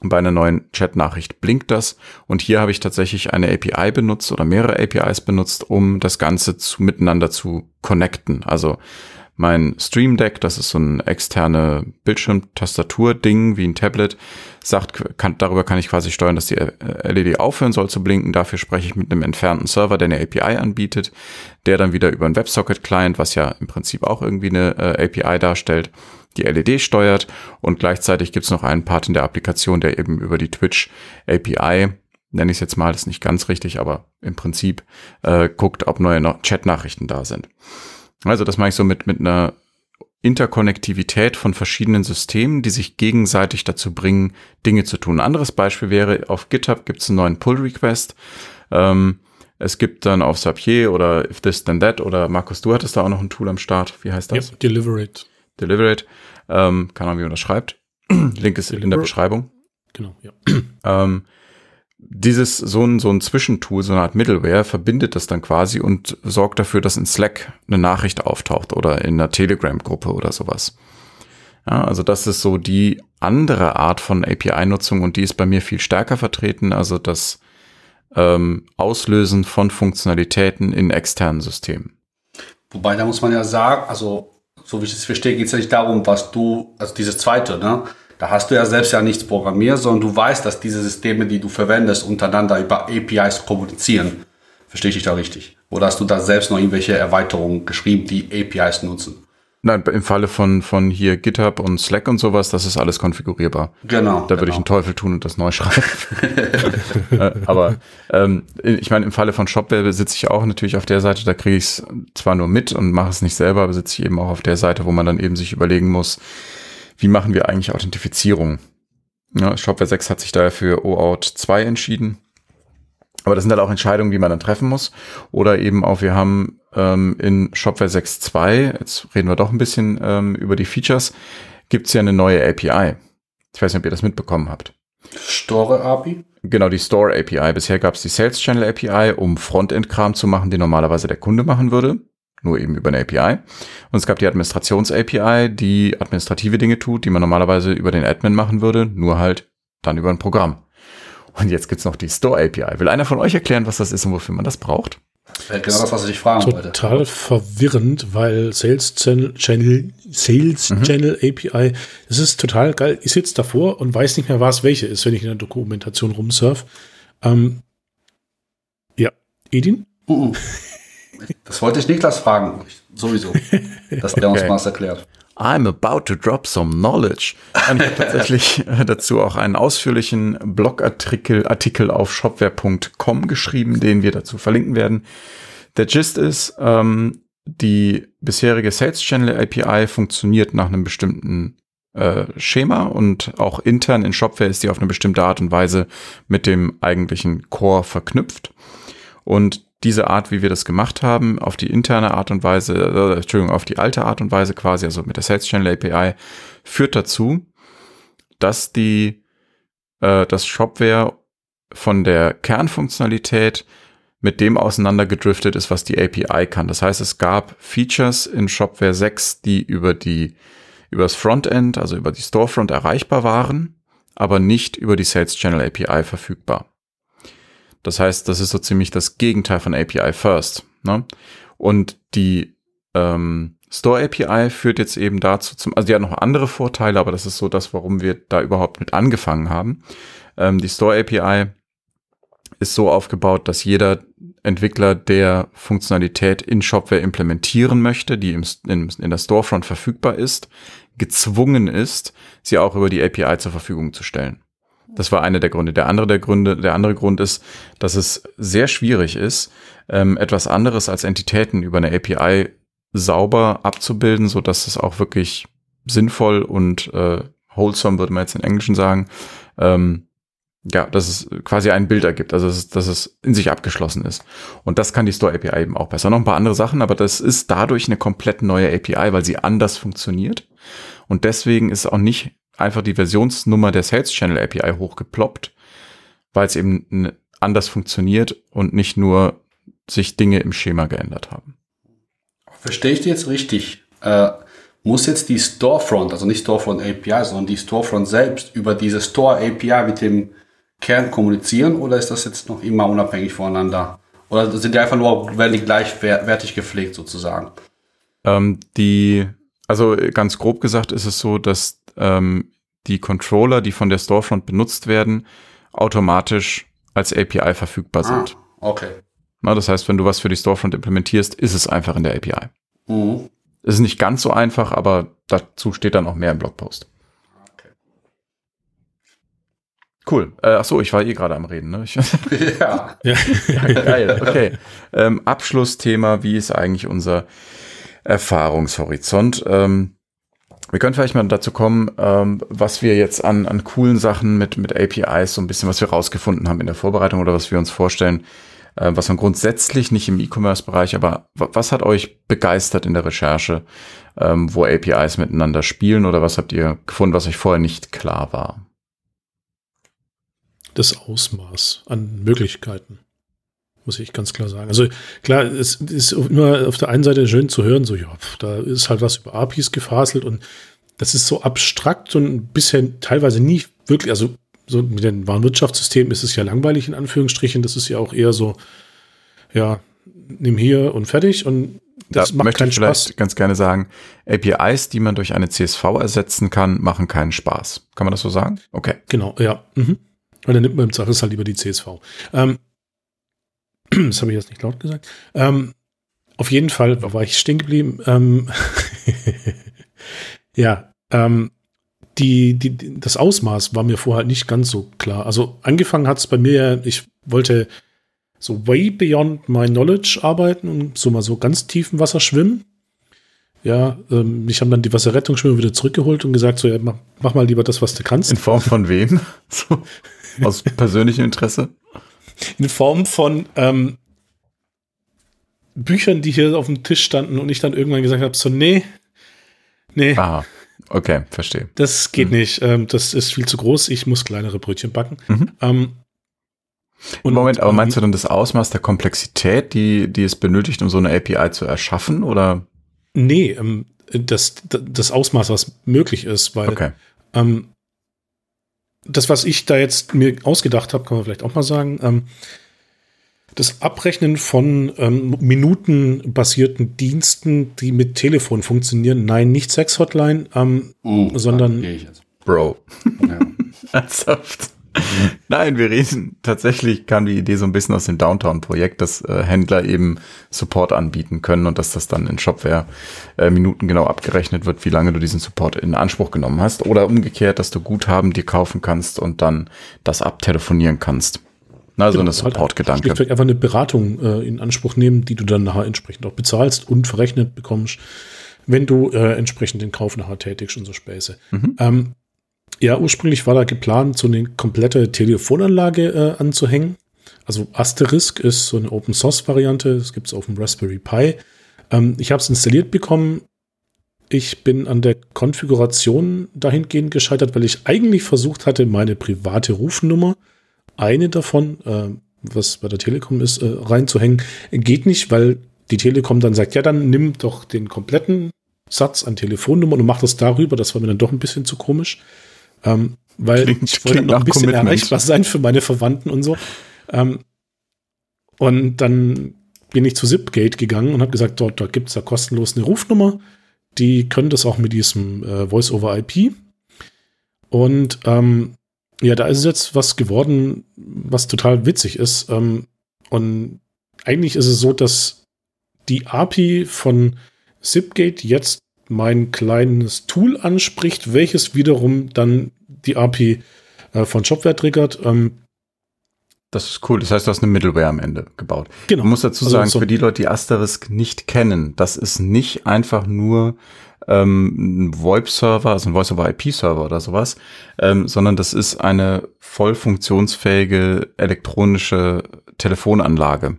bei einer neuen Chat-Nachricht blinkt das. Und hier habe ich tatsächlich eine API benutzt oder mehrere APIs benutzt, um das Ganze zu, miteinander zu connecten. Also mein Stream Deck, das ist so ein externe Bildschirmtastatur-Ding wie ein Tablet, sagt, kann, darüber kann ich quasi steuern, dass die LED aufhören soll zu blinken. Dafür spreche ich mit einem entfernten Server, der eine API anbietet, der dann wieder über einen WebSocket-Client, was ja im Prinzip auch irgendwie eine äh, API darstellt, die LED steuert und gleichzeitig gibt es noch einen Part in der Applikation, der eben über die Twitch API, nenne ich es jetzt mal, das ist nicht ganz richtig, aber im Prinzip äh, guckt, ob neue Chat-Nachrichten da sind. Also das mache ich so mit, mit einer Interkonnektivität von verschiedenen Systemen, die sich gegenseitig dazu bringen, Dinge zu tun. Ein anderes Beispiel wäre, auf GitHub gibt es einen neuen Pull-Request. Ähm, es gibt dann auf Zapier oder If This Then That oder Markus, du hattest da auch noch ein Tool am Start. Wie heißt das? Yep, Deliverate. Deliberate. Ähm, keine Ahnung, wie man das schreibt. Link ist in der Beschreibung. Genau, ja. Ähm, dieses, so ein, so ein Zwischentool, so eine Art Middleware, verbindet das dann quasi und sorgt dafür, dass in Slack eine Nachricht auftaucht oder in einer Telegram-Gruppe oder sowas. Ja, also das ist so die andere Art von API-Nutzung und die ist bei mir viel stärker vertreten, also das ähm, Auslösen von Funktionalitäten in externen Systemen. Wobei, da muss man ja sagen, also so wie ich es verstehe, geht es ja nicht darum, was du, also dieses zweite, ne? Da hast du ja selbst ja nichts programmiert, sondern du weißt, dass diese Systeme, die du verwendest, untereinander über APIs kommunizieren. Verstehe ich dich da richtig? Oder hast du da selbst noch irgendwelche Erweiterungen geschrieben, die APIs nutzen? Nein, im Falle von, von hier GitHub und Slack und sowas, das ist alles konfigurierbar. Genau. Da würde genau. ich einen Teufel tun und das neu schreiben. Äh, Aber ähm, ich meine, im Falle von Shopware sitze ich auch natürlich auf der Seite, da kriege ich es zwar nur mit und mache es nicht selber, aber sitze ich eben auch auf der Seite, wo man dann eben sich überlegen muss, wie machen wir eigentlich Authentifizierung? Ja, Shopware 6 hat sich daher für OAuth 2 entschieden. Aber das sind halt auch Entscheidungen, die man dann treffen muss. Oder eben auch, wir haben ähm, in Shopware 6.2, jetzt reden wir doch ein bisschen ähm, über die Features, gibt's ja eine neue API. Ich weiß nicht, ob ihr das mitbekommen habt. Store API? Genau, die Store API. Bisher gab's die Sales Channel API, um Frontend-Kram zu machen, den normalerweise der Kunde machen würde. Nur eben über eine API. Und es gab die Administrations-API, die administrative Dinge tut, die man normalerweise über den Admin machen würde, nur halt dann über ein Programm. Und jetzt gibt's noch die Store API. Will einer von euch erklären, was das ist und wofür man das braucht? Genau das, was ich dich fragen wollte. Total verwirrend, weil Sales Channel, Channel Sales Mhm. Channel API, das ist total geil. Ich sitze davor und weiß nicht mehr, was welche ist, wenn ich in der Dokumentation rumsurf. Ähm, ja, Edin? Mhm. Das wollte ich Niklas fragen. Sowieso. Dass der uns mal das erklärt. I'm about to drop some knowledge. Und ich habe tatsächlich äh, dazu auch einen ausführlichen Blogartikel Artikel auf shopware.com geschrieben, den wir dazu verlinken werden. Der Gist ist, ähm, die bisherige Sales Channel API funktioniert nach einem bestimmten äh, Schema und auch intern in Shopware ist die auf eine bestimmte Art und Weise mit dem eigentlichen Core verknüpft. Und diese Art, wie wir das gemacht haben, auf die interne Art und Weise, äh, Entschuldigung, auf die alte Art und Weise quasi, also mit der Sales Channel API, führt dazu, dass die, äh, das Shopware von der Kernfunktionalität mit dem auseinandergedriftet ist, was die API kann. Das heißt, es gab Features in Shopware 6, die über die, über das Frontend, also über die Storefront erreichbar waren, aber nicht über die Sales Channel API verfügbar. Das heißt, das ist so ziemlich das Gegenteil von API First. Ne? Und die ähm, Store API führt jetzt eben dazu, zum, also die hat noch andere Vorteile, aber das ist so das, warum wir da überhaupt mit angefangen haben. Ähm, die Store API ist so aufgebaut, dass jeder Entwickler, der Funktionalität in Shopware implementieren möchte, die im, in, in der Storefront verfügbar ist, gezwungen ist, sie auch über die API zur Verfügung zu stellen. Das war einer der Gründe. Der andere der Gründe, der andere Grund ist, dass es sehr schwierig ist, ähm, etwas anderes als Entitäten über eine API sauber abzubilden, so dass es auch wirklich sinnvoll und äh, wholesome, würde man jetzt in Englischen sagen, ähm, ja, dass es quasi ein Bild ergibt, also dass es, dass es in sich abgeschlossen ist. Und das kann die Store API eben auch besser. Noch ein paar andere Sachen, aber das ist dadurch eine komplett neue API, weil sie anders funktioniert. Und deswegen ist auch nicht einfach die Versionsnummer der Sales Channel API hochgeploppt, weil es eben anders funktioniert und nicht nur sich Dinge im Schema geändert haben. Verstehe ich die jetzt richtig? Äh, muss jetzt die Storefront, also nicht Storefront API, sondern die Storefront selbst über diese Store API mit dem Kern kommunizieren oder ist das jetzt noch immer unabhängig voneinander? Oder sind die einfach nur werden die gleichwertig gepflegt sozusagen? Ähm, die, also ganz grob gesagt ist es so, dass ähm, die Controller, die von der Storefront benutzt werden, automatisch als API verfügbar sind. Ah, okay. Na, das heißt, wenn du was für die Storefront implementierst, ist es einfach in der API. Mhm. Es ist nicht ganz so einfach, aber dazu steht dann auch mehr im Blogpost. Okay. Cool. Äh, ach so, ich war eh gerade am Reden. Ne? Ich, ja. Ja. ja, geil. Okay. Ähm, Abschlussthema, wie ist eigentlich unser Erfahrungshorizont? Ähm, wir können vielleicht mal dazu kommen, ähm, was wir jetzt an, an coolen Sachen mit, mit APIs, so ein bisschen, was wir rausgefunden haben in der Vorbereitung oder was wir uns vorstellen, äh, was man grundsätzlich nicht im E-Commerce-Bereich, aber wa- was hat euch begeistert in der Recherche, ähm, wo APIs miteinander spielen oder was habt ihr gefunden, was euch vorher nicht klar war? das Ausmaß an Möglichkeiten. Muss ich ganz klar sagen. Also klar, es ist immer auf der einen Seite schön zu hören, so ja, pf, da ist halt was über APIs gefaselt und das ist so abstrakt und bisher teilweise nie wirklich, also so mit dem Warenwirtschaftssystem ist es ja langweilig in Anführungsstrichen, das ist ja auch eher so, ja, nimm hier und fertig und das da macht möchte keinen ich vielleicht Spaß. ganz gerne sagen, APIs, die man durch eine CSV ersetzen kann, machen keinen Spaß. Kann man das so sagen? Okay. Genau, ja. Mhm. Weil dann nimmt man im Zweifelsfall lieber die CSV. Ähm, das habe ich jetzt nicht laut gesagt. Ähm, auf jeden Fall war ich stehen geblieben. Ähm, ja, ähm, die, die, das Ausmaß war mir vorher nicht ganz so klar. Also angefangen hat es bei mir, ich wollte so way beyond my knowledge arbeiten und so mal so ganz tief im Wasser schwimmen. Ja, ähm, mich haben dann die Wasserrettungsschwimmer wieder zurückgeholt und gesagt, so, ja, mach, mach, mal lieber das, was du kannst. In Form von wem? So, aus persönlichem Interesse? In Form von ähm, Büchern, die hier auf dem Tisch standen und ich dann irgendwann gesagt habe, so, nee, nee. Aha, okay, verstehe. Das geht mhm. nicht. Ähm, das ist viel zu groß. Ich muss kleinere Brötchen backen. Mhm. Ähm, und, Moment, aber meinst du dann das Ausmaß der Komplexität, die, die es benötigt, um so eine API zu erschaffen, oder? Nee, ähm, das, das Ausmaß, was möglich ist, weil okay. ähm, das, was ich da jetzt mir ausgedacht habe, kann man vielleicht auch mal sagen, ähm, das Abrechnen von ähm, minutenbasierten Diensten, die mit Telefon funktionieren, nein, nicht Sex-Hotline, ähm, oh, sondern Bro. Ja. Ernsthaft. Nein, wir reden, tatsächlich kam die Idee so ein bisschen aus dem Downtown-Projekt, dass äh, Händler eben Support anbieten können und dass das dann in Shopware äh, minutengenau abgerechnet wird, wie lange du diesen Support in Anspruch genommen hast. Oder umgekehrt, dass du Guthaben dir kaufen kannst und dann das abtelefonieren kannst. Na, so genau, ein halt Support-Gedanke. Schlichtweg einfach eine Beratung äh, in Anspruch nehmen, die du dann nachher entsprechend auch bezahlst und verrechnet bekommst, wenn du äh, entsprechend den Kauf nachher tätigst und so Späße. Mhm. Ähm, ja, ursprünglich war da geplant, so eine komplette Telefonanlage äh, anzuhängen. Also Asterisk ist so eine Open Source Variante. Das gibt es auf dem Raspberry Pi. Ähm, ich habe es installiert bekommen. Ich bin an der Konfiguration dahingehend gescheitert, weil ich eigentlich versucht hatte, meine private Rufnummer, eine davon, äh, was bei der Telekom ist, äh, reinzuhängen. Geht nicht, weil die Telekom dann sagt, ja, dann nimm doch den kompletten Satz an Telefonnummern und mach das darüber. Das war mir dann doch ein bisschen zu komisch. Ähm, weil klingt, ich wollte noch ein bisschen Commitment. erreichbar sein für meine Verwandten und so. Ähm, und dann bin ich zu Zipgate gegangen und habe gesagt, dort, dort gibt es da kostenlos eine Rufnummer. Die können das auch mit diesem äh, Voice-over-IP. Und ähm, ja, da ist jetzt was geworden, was total witzig ist. Ähm, und eigentlich ist es so, dass die API von Zipgate jetzt mein kleines Tool anspricht, welches wiederum dann die API äh, von Shopware triggert. Ähm, das ist cool. Das heißt, du hast eine Middleware am Ende gebaut. Genau. Man muss dazu also sagen, also so für die Leute, die Asterisk nicht kennen, das ist nicht einfach nur ähm, ein VoIP-Server, also ein Voice-over-IP-Server oder sowas, ähm, sondern das ist eine voll funktionsfähige elektronische Telefonanlage.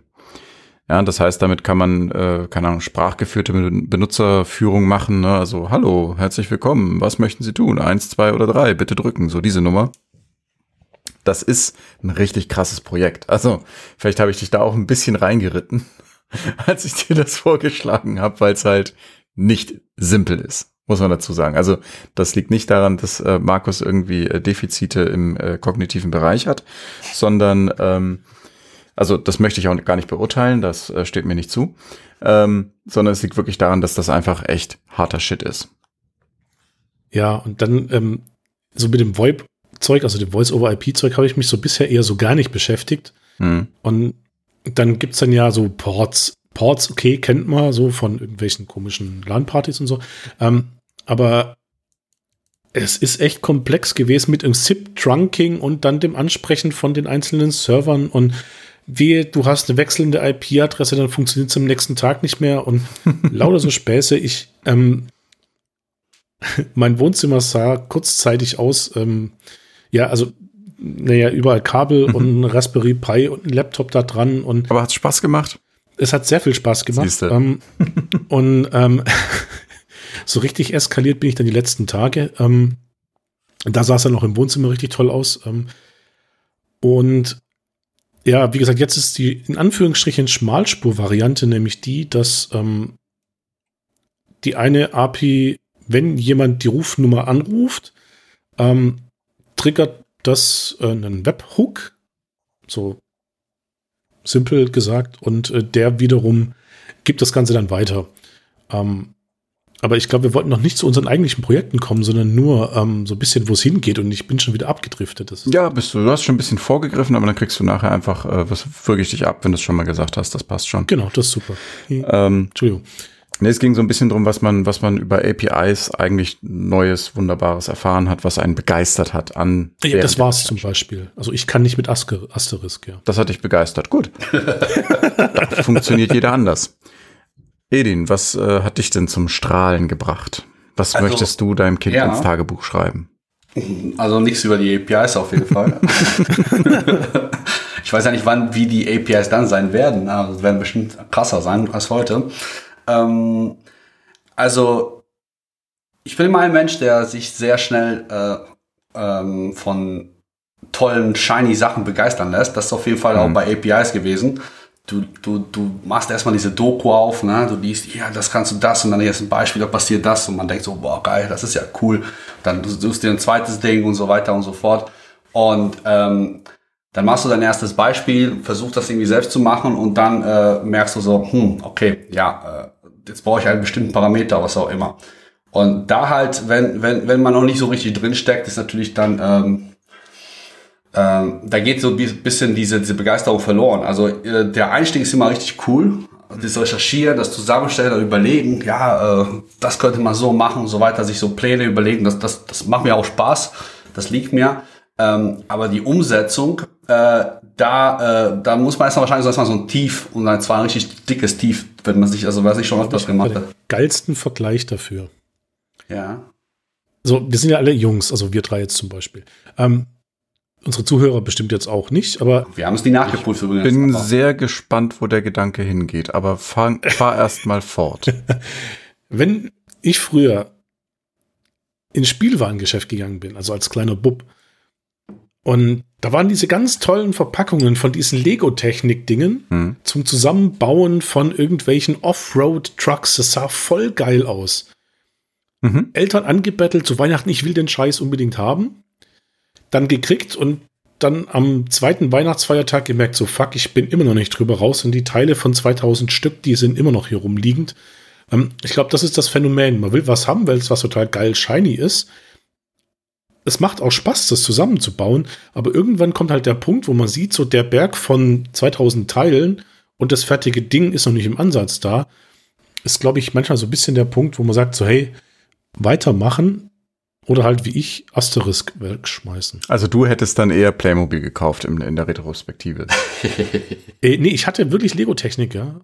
Ja, das heißt, damit kann man, äh, keine Ahnung, sprachgeführte Benutzerführung machen. Ne? Also, hallo, herzlich willkommen. Was möchten Sie tun? Eins, zwei oder drei? Bitte drücken. So diese Nummer. Das ist ein richtig krasses Projekt. Also, vielleicht habe ich dich da auch ein bisschen reingeritten, als ich dir das vorgeschlagen habe, weil es halt nicht simpel ist, muss man dazu sagen. Also, das liegt nicht daran, dass äh, Markus irgendwie äh, Defizite im äh, kognitiven Bereich hat, sondern ähm, also das möchte ich auch gar nicht beurteilen, das äh, steht mir nicht zu, ähm, sondern es liegt wirklich daran, dass das einfach echt harter Shit ist. Ja, und dann ähm, so mit dem VoIP-Zeug, also dem Voice-over-IP-Zeug, habe ich mich so bisher eher so gar nicht beschäftigt. Hm. Und dann gibt's dann ja so Ports. Ports, okay, kennt man so von irgendwelchen komischen LAN-Partys und so. Ähm, aber es ist echt komplex gewesen mit dem SIP-Trunking und dann dem Ansprechen von den einzelnen Servern und wehe, du hast eine wechselnde IP-Adresse, dann funktioniert es am nächsten Tag nicht mehr und lauter so Späße. Ich, ähm, mein Wohnzimmer sah kurzzeitig aus, ähm, ja, also, naja, überall Kabel mhm. und ein Raspberry Pi und ein Laptop da dran und. Aber hat Spaß gemacht? Es hat sehr viel Spaß gemacht. Ähm, und ähm, so richtig eskaliert bin ich dann die letzten Tage. Ähm, da sah es dann noch im Wohnzimmer richtig toll aus. Ähm, und ja, wie gesagt, jetzt ist die in Anführungsstrichen Schmalspur-Variante nämlich die, dass ähm, die eine API, wenn jemand die Rufnummer anruft, ähm, triggert das äh, einen Webhook, so simpel gesagt, und äh, der wiederum gibt das Ganze dann weiter. Ähm, Aber ich glaube, wir wollten noch nicht zu unseren eigentlichen Projekten kommen, sondern nur ähm, so ein bisschen, wo es hingeht. Und ich bin schon wieder abgedriftet. Das ja, bist du. Du hast schon ein bisschen vorgegriffen, aber dann kriegst du nachher einfach äh, was wirklich dich ab, wenn du es schon mal gesagt hast. Das passt schon. Genau, das ist super. Ähm, Entschuldigung. Nee, es ging so ein bisschen drum, was man, was man über APIs eigentlich Neues, Wunderbares erfahren hat, was einen begeistert hat an. Ja, das war's zum Beispiel. Also ich kann nicht mit Asker, Asterisk, ja. Das hat dich begeistert. Gut. funktioniert jeder anders. Edin, was äh, hat dich denn zum Strahlen gebracht? Was also, möchtest du deinem Kind ja. ins Tagebuch schreiben? Also nichts über die APIs auf jeden Fall. ich weiß ja nicht, wann, wie die APIs dann sein werden. Also, das werden bestimmt krasser sein als heute. Ähm, also, ich bin immer ein Mensch, der sich sehr schnell äh, ähm, von tollen, shiny Sachen begeistern lässt. Das ist auf jeden Fall mhm. auch bei APIs gewesen du, du, du machst erstmal diese Doku auf, ne? du liest, ja, das kannst du das und dann ist ein Beispiel, da passiert das und man denkt so, boah, geil, das ist ja cool. Dann suchst du dir ein zweites Ding und so weiter und so fort. Und ähm, dann machst du dein erstes Beispiel, versuchst das irgendwie selbst zu machen und dann äh, merkst du so, hm, okay, ja, äh, jetzt brauche ich einen bestimmten Parameter, was auch immer. Und da halt, wenn, wenn, wenn man noch nicht so richtig drin steckt, ist natürlich dann ähm, ähm, da geht so ein bisschen diese, diese Begeisterung verloren. Also äh, der Einstieg ist immer richtig cool. Das Recherchieren, das Zusammenstellen und Überlegen, ja, äh, das könnte man so machen und so weiter, sich so Pläne überlegen, das, das, das macht mir auch Spaß, das liegt mir. Ähm, aber die Umsetzung, äh, da, äh, da muss man erstmal wahrscheinlich erstmal so ein Tief und dann zwar ein richtig dickes Tief, wenn man sich, also was ich schon öfters gemacht habe. Geilsten Vergleich dafür. Ja. So, wir sind ja alle Jungs, also wir drei jetzt zum Beispiel. Ähm, Unsere Zuhörer bestimmt jetzt auch nicht, aber. Wir haben es nie nachgeprüft. Ich bin sehr gespannt, wo der Gedanke hingeht, aber fang, fahr erst mal fort. Wenn ich früher ins Spielwarengeschäft gegangen bin, also als kleiner Bub, und da waren diese ganz tollen Verpackungen von diesen Lego-Technik-Dingen hm. zum Zusammenbauen von irgendwelchen Offroad-Trucks. Das sah voll geil aus. Mhm. Eltern angebettelt zu Weihnachten, ich will den Scheiß unbedingt haben dann gekriegt und dann am zweiten Weihnachtsfeiertag gemerkt, so fuck, ich bin immer noch nicht drüber raus und die Teile von 2000 Stück, die sind immer noch hier rumliegend. Ähm, ich glaube, das ist das Phänomen. Man will was haben, weil es was total geil shiny ist. Es macht auch Spaß, das zusammenzubauen, aber irgendwann kommt halt der Punkt, wo man sieht, so der Berg von 2000 Teilen und das fertige Ding ist noch nicht im Ansatz da. Ist, glaube ich, manchmal so ein bisschen der Punkt, wo man sagt, so hey, weitermachen, oder halt wie ich Asterisk wegschmeißen. Also du hättest dann eher Playmobil gekauft in, in der Retrospektive. äh, nee, ich hatte wirklich Lego-Technik, ja.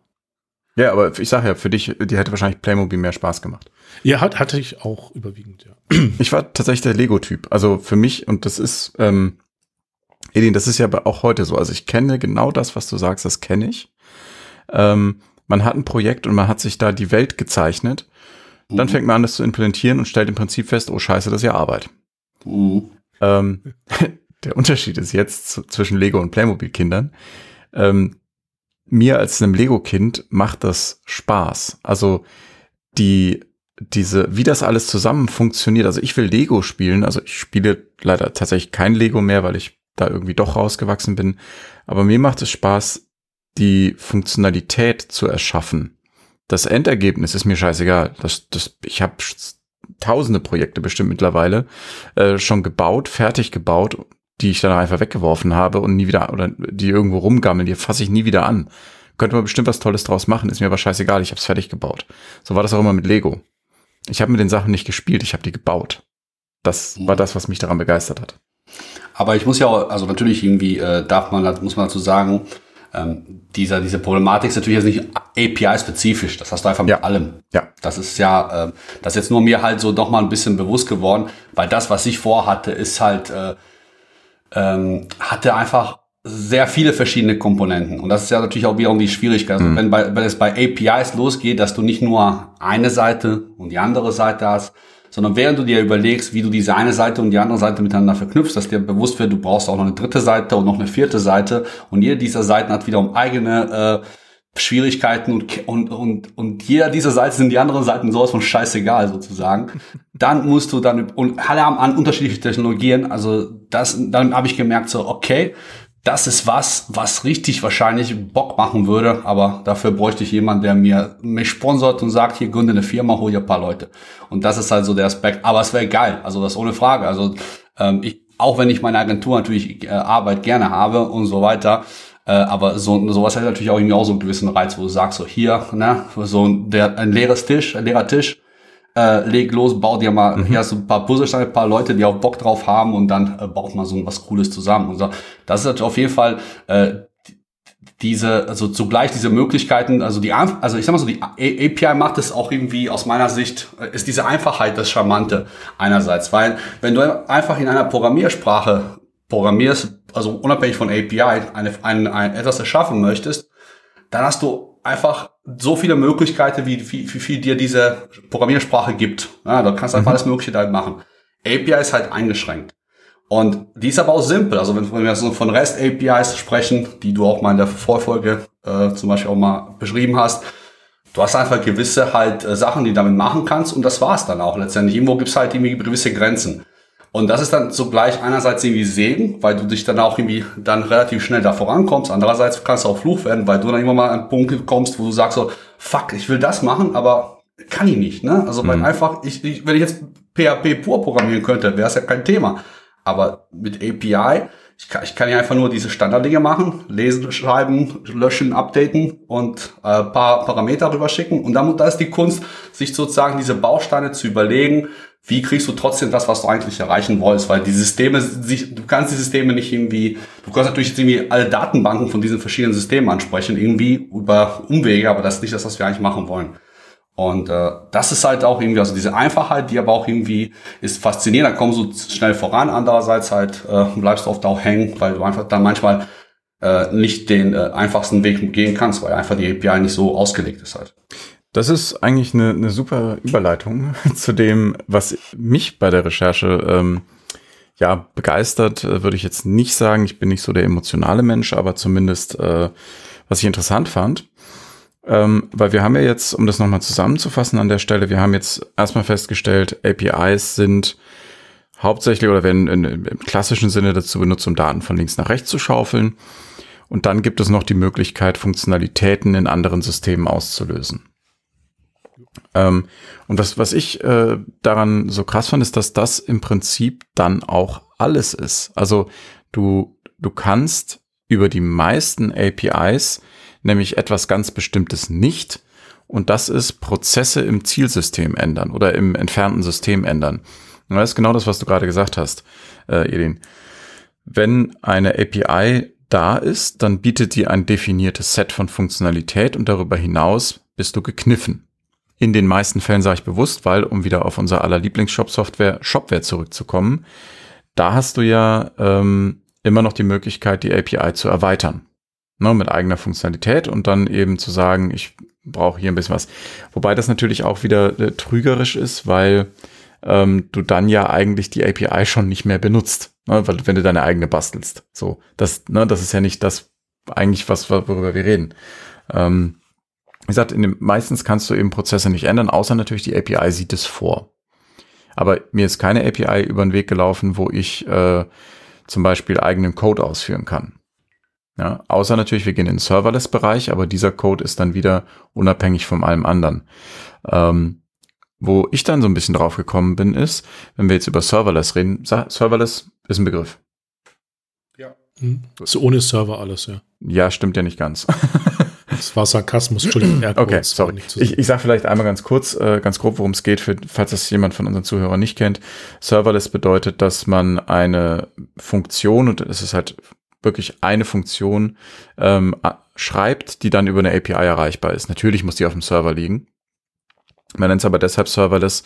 Ja, aber ich sage ja, für dich, die hätte wahrscheinlich Playmobil mehr Spaß gemacht. Ja, hat, hatte ich auch überwiegend, ja. Ich war tatsächlich der Lego-Typ. Also für mich, und das ist, ähm, Edin, das ist ja auch heute so. Also ich kenne genau das, was du sagst, das kenne ich. Ähm, man hat ein Projekt und man hat sich da die Welt gezeichnet dann mhm. fängt man an, das zu implementieren und stellt im Prinzip fest, oh scheiße, das ist ja Arbeit. Mhm. Ähm, der Unterschied ist jetzt zwischen Lego und Playmobil-Kindern. Ähm, mir als einem Lego-Kind macht das Spaß. Also die, diese, wie das alles zusammen funktioniert. Also ich will Lego spielen. Also ich spiele leider tatsächlich kein Lego mehr, weil ich da irgendwie doch rausgewachsen bin. Aber mir macht es Spaß, die Funktionalität zu erschaffen das Endergebnis ist mir scheißegal. Das, das, ich habe tausende Projekte bestimmt mittlerweile äh, schon gebaut, fertig gebaut, die ich dann einfach weggeworfen habe und nie wieder, oder die irgendwo rumgammeln, die fasse ich nie wieder an. Könnte man bestimmt was Tolles draus machen, ist mir aber scheißegal, ich habe es fertig gebaut. So war das auch immer mit Lego. Ich habe mit den Sachen nicht gespielt, ich habe die gebaut. Das war das, was mich daran begeistert hat. Aber ich muss ja auch, also natürlich irgendwie äh, darf man, muss man dazu sagen, ähm, dieser, diese Problematik ist natürlich jetzt nicht API-spezifisch. Das hast du einfach mit ja. allem. Ja. Das ist ja, äh, das ist jetzt nur mir halt so noch mal ein bisschen bewusst geworden, weil das, was ich vorhatte, ist halt, äh, ähm, hatte einfach sehr viele verschiedene Komponenten. Und das ist ja natürlich auch wieder die Schwierigkeit. Also mhm. wenn, bei, wenn es bei APIs losgeht, dass du nicht nur eine Seite und die andere Seite hast, sondern während du dir überlegst, wie du diese eine Seite und die andere Seite miteinander verknüpfst, dass dir bewusst wird, du brauchst auch noch eine dritte Seite und noch eine vierte Seite und jede dieser Seiten hat wiederum eigene äh, Schwierigkeiten und, und, und, und jeder dieser Seiten sind die anderen Seiten sowas von scheißegal sozusagen. Dann musst du dann, und alle haben an unterschiedliche Technologien, also das, dann habe ich gemerkt so, okay, das ist was, was richtig wahrscheinlich Bock machen würde, aber dafür bräuchte ich jemanden, der mir mich sponsort und sagt, hier gründe eine Firma, hol dir ein paar Leute. Und das ist halt so der Aspekt. Aber es wäre geil, also das ohne Frage. Also ähm, ich, auch wenn ich meine Agentur natürlich äh, Arbeit gerne habe und so weiter, äh, aber so sowas hat natürlich auch irgendwie auch so einen gewissen Reiz, wo du sagst, so hier, ne, so der ein leeres Tisch, ein leerer Tisch, äh, leg los, bau dir mal, mhm. hier hast du ein paar Puzzlesteine, ein paar Leute, die auch Bock drauf haben und dann äh, baut mal so was Cooles zusammen. Und so. Das ist auf jeden Fall äh, diese, also zugleich diese Möglichkeiten, also die, also ich sag mal so, die API macht es auch irgendwie aus meiner Sicht, äh, ist diese Einfachheit das Charmante einerseits, weil wenn du einfach in einer Programmiersprache programmierst, also unabhängig von API, eine, ein, ein, etwas erschaffen möchtest, dann hast du einfach so viele Möglichkeiten, wie, wie, wie viel dir diese Programmiersprache gibt. Ja, da kannst du einfach mhm. alles Mögliche damit machen. API ist halt eingeschränkt. Und die ist aber auch simpel. Also wenn, wenn wir so von REST APIs sprechen, die du auch mal in der Vorfolge äh, zum Beispiel auch mal beschrieben hast, du hast einfach gewisse halt äh, Sachen, die du damit machen kannst und das war's dann auch letztendlich. Irgendwo gibt's halt irgendwie gewisse Grenzen. Und das ist dann zugleich einerseits irgendwie Segen, weil du dich dann auch irgendwie dann relativ schnell da vorankommst. Andererseits kannst du auch Fluch werden, weil du dann immer mal an einen Punkt kommst, wo du sagst so, fuck, ich will das machen, aber kann ich nicht. Ne? Also mhm. weil einfach, ich, ich, wenn ich jetzt PHP pur programmieren könnte, wäre es ja kein Thema. Aber mit API, ich kann, ich kann ja einfach nur diese Standarddinge machen, lesen, schreiben, löschen, updaten und äh, paar Parameter rüberschicken. Und dann da ist die Kunst, sich sozusagen diese Bausteine zu überlegen, wie kriegst du trotzdem das, was du eigentlich erreichen wolltest? Weil die Systeme, du kannst die Systeme nicht irgendwie, du kannst natürlich irgendwie alle Datenbanken von diesen verschiedenen Systemen ansprechen, irgendwie über Umwege, aber das ist nicht das, was wir eigentlich machen wollen. Und äh, das ist halt auch irgendwie, also diese Einfachheit, die aber auch irgendwie ist faszinierend, da kommst du schnell voran, andererseits halt äh, bleibst du oft auch hängen, weil du einfach dann manchmal äh, nicht den äh, einfachsten Weg gehen kannst, weil einfach die API nicht so ausgelegt ist halt. Das ist eigentlich eine, eine super Überleitung zu dem, was mich bei der Recherche ähm, ja begeistert, äh, würde ich jetzt nicht sagen. Ich bin nicht so der emotionale Mensch, aber zumindest äh, was ich interessant fand. Ähm, weil wir haben ja jetzt, um das nochmal zusammenzufassen an der Stelle, wir haben jetzt erstmal festgestellt, APIs sind hauptsächlich oder werden in, im klassischen Sinne dazu benutzt, um Daten von links nach rechts zu schaufeln. Und dann gibt es noch die Möglichkeit, Funktionalitäten in anderen Systemen auszulösen. Ähm, und was, was ich äh, daran so krass fand, ist, dass das im Prinzip dann auch alles ist. Also du, du kannst über die meisten APIs nämlich etwas ganz Bestimmtes nicht. Und das ist Prozesse im Zielsystem ändern oder im entfernten System ändern. Und das ist genau das, was du gerade gesagt hast, äh, Edin. Wenn eine API da ist, dann bietet die ein definiertes Set von Funktionalität und darüber hinaus bist du gekniffen. In den meisten Fällen sage ich bewusst, weil, um wieder auf unser aller Lieblings-Shop-Software, Shopware zurückzukommen, da hast du ja ähm, immer noch die Möglichkeit, die API zu erweitern. Ne, mit eigener Funktionalität und dann eben zu sagen, ich brauche hier ein bisschen was. Wobei das natürlich auch wieder äh, trügerisch ist, weil ähm, du dann ja eigentlich die API schon nicht mehr benutzt, ne, weil wenn du deine eigene bastelst. So, das, ne, das ist ja nicht das eigentlich was, worüber wir reden. Ähm, wie gesagt, in dem, meistens kannst du eben Prozesse nicht ändern, außer natürlich die API sieht es vor. Aber mir ist keine API über den Weg gelaufen, wo ich äh, zum Beispiel eigenen Code ausführen kann. Ja, außer natürlich, wir gehen in den Serverless-Bereich, aber dieser Code ist dann wieder unabhängig von allem anderen. Ähm, wo ich dann so ein bisschen drauf gekommen bin, ist, wenn wir jetzt über Serverless reden, Serverless ist ein Begriff. Ja. Hm. So ohne Server alles, ja. Ja, stimmt ja nicht ganz. Das war Sarkasmus, Entschuldigung. Okay, sorry. Ich, ich sage vielleicht einmal ganz kurz, äh, ganz grob, worum es geht, für, falls das jemand von unseren Zuhörern nicht kennt. Serverless bedeutet, dass man eine Funktion, und es ist halt wirklich eine Funktion, ähm, schreibt, die dann über eine API erreichbar ist. Natürlich muss die auf dem Server liegen. Man nennt es aber deshalb Serverless,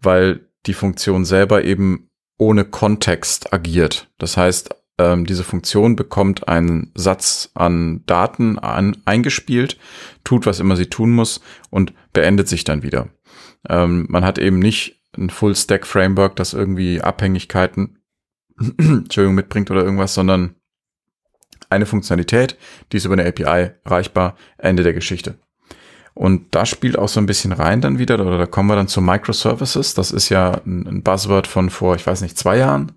weil die Funktion selber eben ohne Kontext agiert. Das heißt, ähm, diese Funktion bekommt einen Satz an Daten an, eingespielt, tut, was immer sie tun muss und beendet sich dann wieder. Ähm, man hat eben nicht ein Full-Stack-Framework, das irgendwie Abhängigkeiten Entschuldigung, mitbringt oder irgendwas, sondern eine Funktionalität, die ist über eine API erreichbar, Ende der Geschichte. Und da spielt auch so ein bisschen rein dann wieder, oder da kommen wir dann zu Microservices. Das ist ja ein Buzzword von vor, ich weiß nicht, zwei Jahren.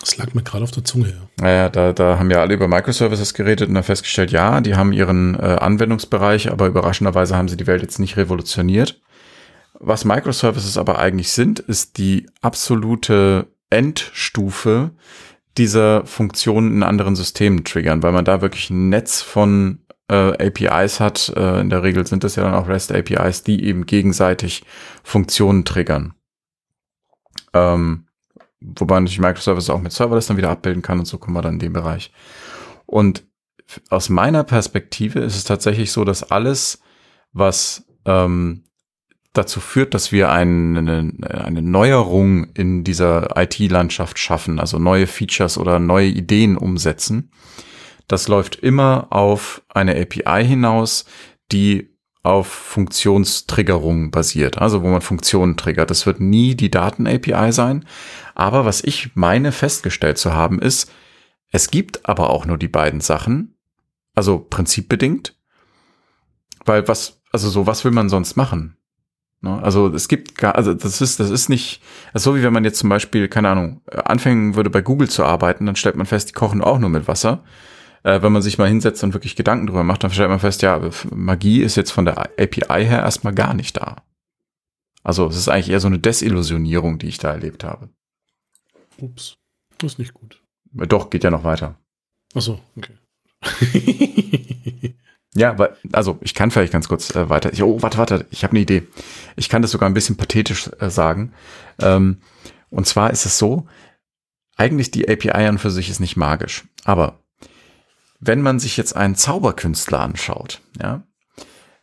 Das lag mir gerade auf der Zunge, ja. Naja, da, da haben ja alle über Microservices geredet und dann festgestellt, ja, die haben ihren äh, Anwendungsbereich, aber überraschenderweise haben sie die Welt jetzt nicht revolutioniert. Was Microservices aber eigentlich sind, ist die absolute Endstufe dieser Funktionen in anderen Systemen triggern, weil man da wirklich ein Netz von äh, APIs hat. Äh, in der Regel sind das ja dann auch REST APIs, die eben gegenseitig Funktionen triggern. Ähm, wobei natürlich Microservices auch mit Serverless dann wieder abbilden kann und so kommen wir dann in den Bereich. Und aus meiner Perspektive ist es tatsächlich so, dass alles, was ähm, dazu führt, dass wir eine, eine Neuerung in dieser IT-Landschaft schaffen, also neue Features oder neue Ideen umsetzen. Das läuft immer auf eine API hinaus, die auf Funktionstriggerung basiert, also wo man Funktionen triggert. Das wird nie die Daten-API sein. Aber was ich meine festgestellt zu haben, ist, es gibt aber auch nur die beiden Sachen, also prinzipbedingt, weil was, also so, was will man sonst machen? Ne? Also es gibt gar, also das ist, das ist nicht, also so wie wenn man jetzt zum Beispiel, keine Ahnung, anfangen würde bei Google zu arbeiten, dann stellt man fest, die kochen auch nur mit Wasser. Äh, wenn man sich mal hinsetzt und wirklich Gedanken drüber macht, dann stellt man fest, ja, Magie ist jetzt von der API her erstmal gar nicht da. Also es ist eigentlich eher so eine Desillusionierung, die ich da erlebt habe. Ups, das ist nicht gut. Doch, geht ja noch weiter. Ach so, okay. Ja, weil, also ich kann vielleicht ganz kurz äh, weiter. Ich, oh, warte, warte, ich habe eine Idee. Ich kann das sogar ein bisschen pathetisch äh, sagen. Ähm, und zwar ist es so, eigentlich die API an für sich ist nicht magisch. Aber wenn man sich jetzt einen Zauberkünstler anschaut, ja,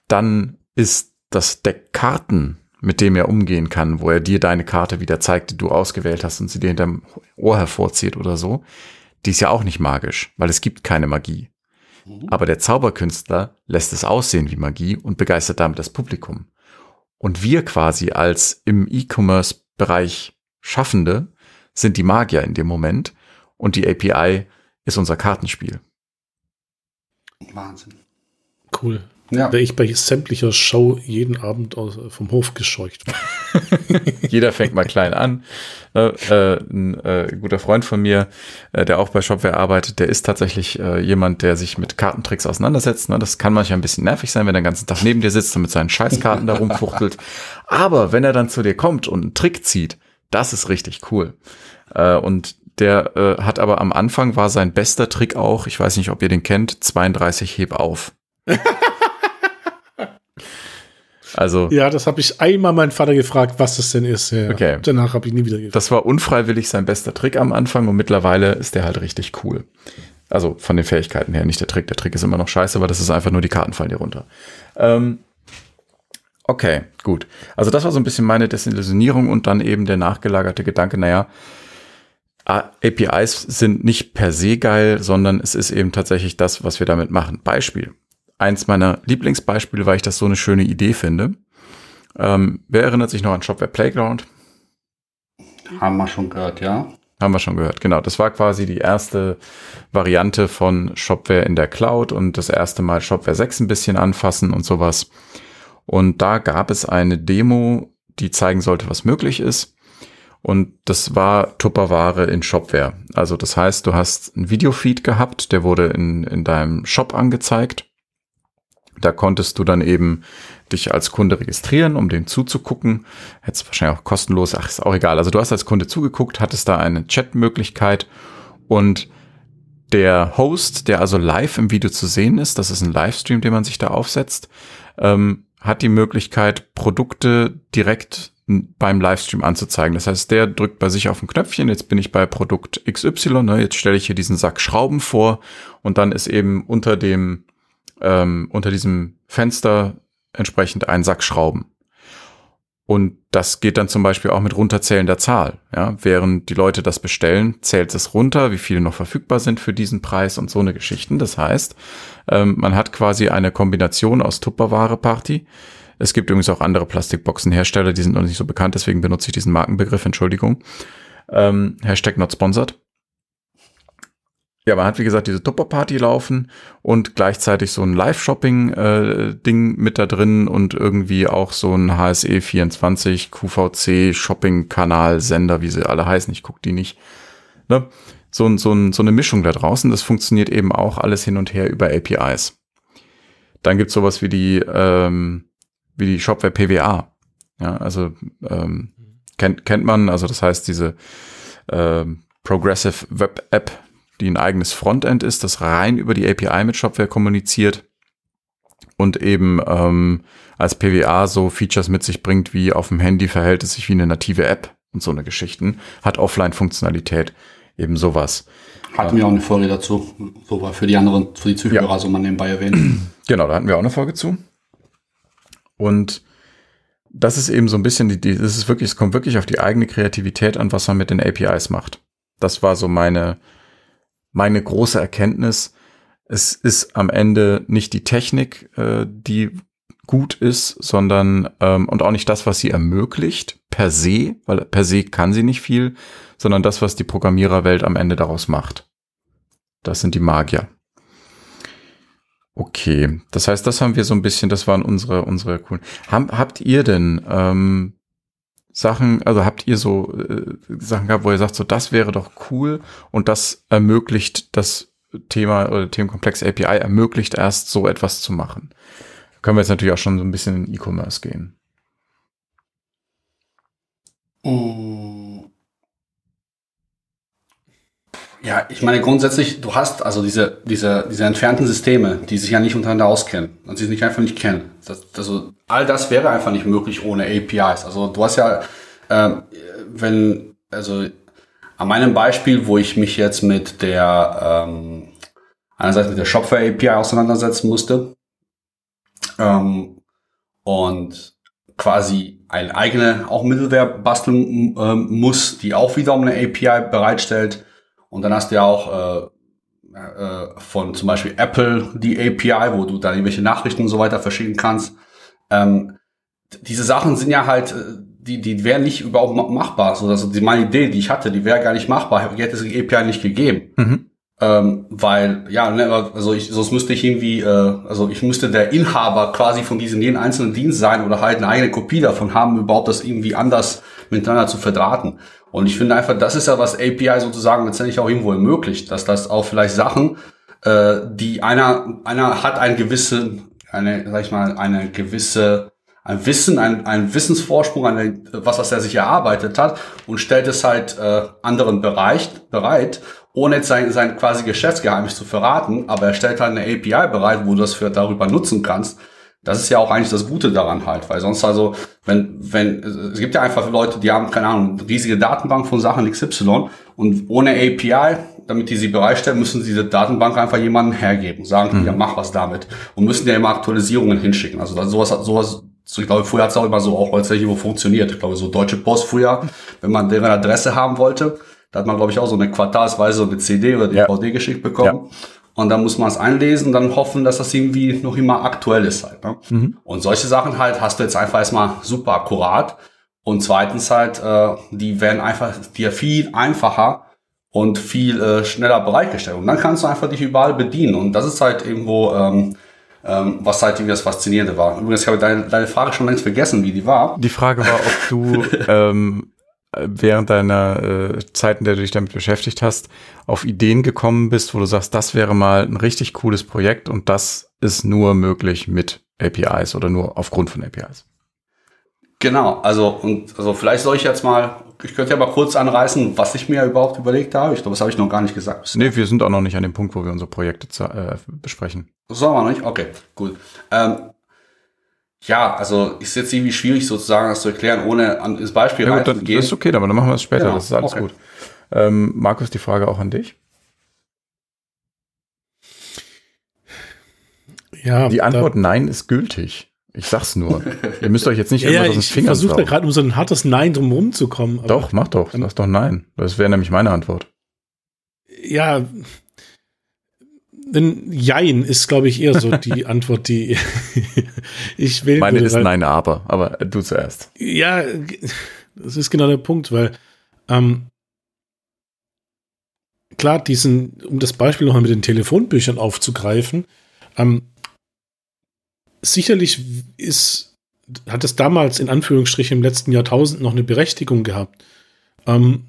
dann ist das Deck Karten, mit dem er umgehen kann, wo er dir deine Karte wieder zeigt, die du ausgewählt hast und sie dir hinterm Ohr hervorzieht oder so, die ist ja auch nicht magisch, weil es gibt keine Magie. Mhm. Aber der Zauberkünstler lässt es aussehen wie Magie und begeistert damit das Publikum. Und wir quasi als im E-Commerce-Bereich Schaffende sind die Magier in dem Moment und die API ist unser Kartenspiel. Wahnsinn. Cool. Ja. Wäre ich bei sämtlicher Show jeden Abend aus, vom Hof gescheucht. Jeder fängt mal klein an. Äh, äh, ein äh, guter Freund von mir, äh, der auch bei Shopware arbeitet, der ist tatsächlich äh, jemand, der sich mit Kartentricks auseinandersetzt. Ne? Das kann manchmal ein bisschen nervig sein, wenn er den ganzen Tag neben dir sitzt und mit seinen Scheißkarten da rumfuchtelt. Aber wenn er dann zu dir kommt und einen Trick zieht, das ist richtig cool. Äh, und der äh, hat aber am Anfang war sein bester Trick auch, ich weiß nicht, ob ihr den kennt, 32 heb auf. Also ja, das habe ich einmal meinen Vater gefragt, was das denn ist. Ja. Okay. Danach habe ich nie wieder gefragt. Das war unfreiwillig sein bester Trick am Anfang und mittlerweile ist der halt richtig cool. Also von den Fähigkeiten her, nicht der Trick. Der Trick ist immer noch scheiße, aber das ist einfach nur die Karten fallen dir runter. Ähm, okay, gut. Also das war so ein bisschen meine Desillusionierung und dann eben der nachgelagerte Gedanke, naja, APIs sind nicht per se geil, sondern es ist eben tatsächlich das, was wir damit machen. Beispiel eins meiner Lieblingsbeispiele, weil ich das so eine schöne Idee finde. Ähm, wer erinnert sich noch an Shopware Playground? Haben wir schon gehört, ja. Haben wir schon gehört, genau. Das war quasi die erste Variante von Shopware in der Cloud und das erste Mal Shopware 6 ein bisschen anfassen und sowas. Und da gab es eine Demo, die zeigen sollte, was möglich ist. Und das war Tupperware in Shopware. Also das heißt, du hast ein Videofeed gehabt, der wurde in, in deinem Shop angezeigt. Da konntest du dann eben dich als Kunde registrieren, um den zuzugucken. Hättest wahrscheinlich auch kostenlos, ach, ist auch egal. Also du hast als Kunde zugeguckt, hattest da eine Chatmöglichkeit und der Host, der also live im Video zu sehen ist, das ist ein Livestream, den man sich da aufsetzt, ähm, hat die Möglichkeit, Produkte direkt beim Livestream anzuzeigen. Das heißt, der drückt bei sich auf ein Knöpfchen, jetzt bin ich bei Produkt XY, ne, jetzt stelle ich hier diesen Sack Schrauben vor und dann ist eben unter dem ähm, unter diesem Fenster entsprechend einen Sack Schrauben. Und das geht dann zum Beispiel auch mit Runterzählen der Zahl. Ja, während die Leute das bestellen, zählt es runter, wie viele noch verfügbar sind für diesen Preis und so eine Geschichten. Das heißt, ähm, man hat quasi eine Kombination aus Tupperware-Party. Es gibt übrigens auch andere Plastikboxenhersteller, die sind noch nicht so bekannt, deswegen benutze ich diesen Markenbegriff, Entschuldigung. Ähm, Hashtag not sponsored. Ja, man hat wie gesagt diese Tupper-Party laufen und gleichzeitig so ein Live-Shopping-Ding äh, mit da drin und irgendwie auch so ein HSE 24 QVC Shopping-Kanal, Sender, wie sie alle heißen. Ich gucke die nicht. Ne? so, so, so eine Mischung da draußen. Das funktioniert eben auch alles hin und her über APIs. Dann gibt's sowas wie die, ähm, wie die Shopware PWA. Ja, also ähm, kennt, kennt man, also das heißt diese ähm, Progressive Web App, die ein eigenes Frontend ist, das rein über die API mit Shopware kommuniziert und eben ähm, als PWA so Features mit sich bringt, wie auf dem Handy verhält es sich wie eine native App und so eine Geschichten, hat Offline-Funktionalität, eben sowas. Hatten wir auch eine Folge dazu, so war für die anderen, für die Zuhörer, ja. so man nebenbei erwähnt. Genau, da hatten wir auch eine Folge zu. Und das ist eben so ein bisschen die, die das ist wirklich, es kommt wirklich auf die eigene Kreativität an, was man mit den APIs macht. Das war so meine, meine große Erkenntnis. Es ist am Ende nicht die Technik, äh, die gut ist, sondern ähm, und auch nicht das, was sie ermöglicht per se, weil per se kann sie nicht viel, sondern das, was die Programmiererwelt am Ende daraus macht. Das sind die Magier. Okay, das heißt, das haben wir so ein bisschen, das waren unsere unsere coolen. Hab, habt ihr denn ähm, Sachen, also habt ihr so äh, Sachen gehabt, wo ihr sagt, so das wäre doch cool und das ermöglicht das Thema oder Themenkomplex API ermöglicht erst so etwas zu machen. Können wir jetzt natürlich auch schon so ein bisschen in E-Commerce gehen. Mm. Ja, ich meine grundsätzlich, du hast also diese, diese, diese entfernten Systeme, die sich ja nicht untereinander auskennen und sich nicht einfach nicht kennen. Das, also all das wäre einfach nicht möglich ohne APIs. Also du hast ja, ähm, wenn, also an meinem Beispiel, wo ich mich jetzt mit der ähm, einerseits mit der Shopware API auseinandersetzen musste ähm, und quasi eine eigene auch Middleware basteln ähm, muss, die auch wiederum eine API bereitstellt. Und dann hast du ja auch äh, äh, von zum Beispiel Apple die API, wo du dann irgendwelche Nachrichten und so weiter verschicken kannst. Ähm, diese Sachen sind ja halt, äh, die, die wären nicht überhaupt machbar. So, also die, meine Idee, die ich hatte, die wäre gar nicht machbar, hätte es die API nicht gegeben. Mhm. Ähm, weil, ja, ne, also ich, sonst müsste ich irgendwie, äh, also ich müsste der Inhaber quasi von diesem jeden einzelnen Dienst sein oder halt eine eigene Kopie davon haben, überhaupt das irgendwie anders miteinander zu verdrahten. Und ich finde einfach, das ist ja was API sozusagen letztendlich auch irgendwo ermöglicht, dass das auch vielleicht Sachen, äh, die einer, einer hat einen gewissen, eine, sag ich mal, eine gewisse ein Wissen, ein, ein Wissensvorsprung, eine, was, was er sich erarbeitet hat und stellt es halt äh, anderen Bereich, bereit ohne jetzt sein, sein quasi Geschäftsgeheimnis zu verraten, aber er stellt halt eine API bereit, wo du das für darüber nutzen kannst. Das ist ja auch eigentlich das Gute daran halt, weil sonst also, wenn, wenn, es gibt ja einfach Leute, die haben, keine Ahnung, riesige Datenbank von Sachen XY und ohne API, damit die sie bereitstellen, müssen sie diese Datenbank einfach jemandem hergeben, sagen, mhm. ja, mach was damit und müssen ja immer Aktualisierungen hinschicken. Also sowas, sowas, so, ich glaube, früher hat es auch immer so auch tatsächlich wo funktioniert. Ich glaube, so Deutsche Post früher, wenn man deren Adresse haben wollte, da hat man, glaube ich, auch so eine quartalsweise so eine CD oder DVD ja. geschickt bekommen. Ja. Und dann muss man es einlesen, dann hoffen, dass das irgendwie noch immer aktuell ist halt. Ne? Mhm. Und solche Sachen halt hast du jetzt einfach erstmal super akkurat. Und zweitens halt, äh, die werden einfach dir viel einfacher und viel äh, schneller bereitgestellt. Und dann kannst du einfach dich überall bedienen. Und das ist halt irgendwo, ähm, ähm, was halt irgendwie das Faszinierende war. Übrigens, ich habe deine, deine Frage schon längst vergessen, wie die war. Die Frage war, ob du ähm, während deiner äh, Zeit, in der du dich damit beschäftigt hast, auf Ideen gekommen bist, wo du sagst, das wäre mal ein richtig cooles Projekt und das ist nur möglich mit APIs oder nur aufgrund von APIs. Genau, also und also vielleicht soll ich jetzt mal, ich könnte ja mal kurz anreißen, was ich mir überhaupt überlegt habe. Ich glaube, das habe ich noch gar nicht gesagt. Nee, wir sind auch noch nicht an dem Punkt, wo wir unsere Projekte äh, besprechen. Wir noch nicht? Okay, gut. Ähm, ja, also ist jetzt irgendwie schwierig sozusagen das zu erklären, ohne an das Beispiel ja, gut, Das ist okay, aber dann machen wir es später, genau. das ist alles okay. gut. Ähm, Markus, die Frage auch an dich. Ja, die Antwort Nein ist gültig. Ich sag's nur. Ihr müsst euch jetzt nicht ja, aus den Fingern Ich versuche da gerade um so ein hartes Nein drum zu kommen. Doch, mach doch. Sag doch Nein. Das wäre nämlich meine Antwort. Ja, ein Jein ist, glaube ich, eher so die Antwort, die ich will. Meine ist Nein, aber, aber du zuerst. Ja, das ist genau der Punkt, weil ähm, klar, diesen, um das Beispiel nochmal mit den Telefonbüchern aufzugreifen, ähm, sicherlich ist, hat es damals in Anführungsstrichen im letzten Jahrtausend noch eine Berechtigung gehabt. Ähm,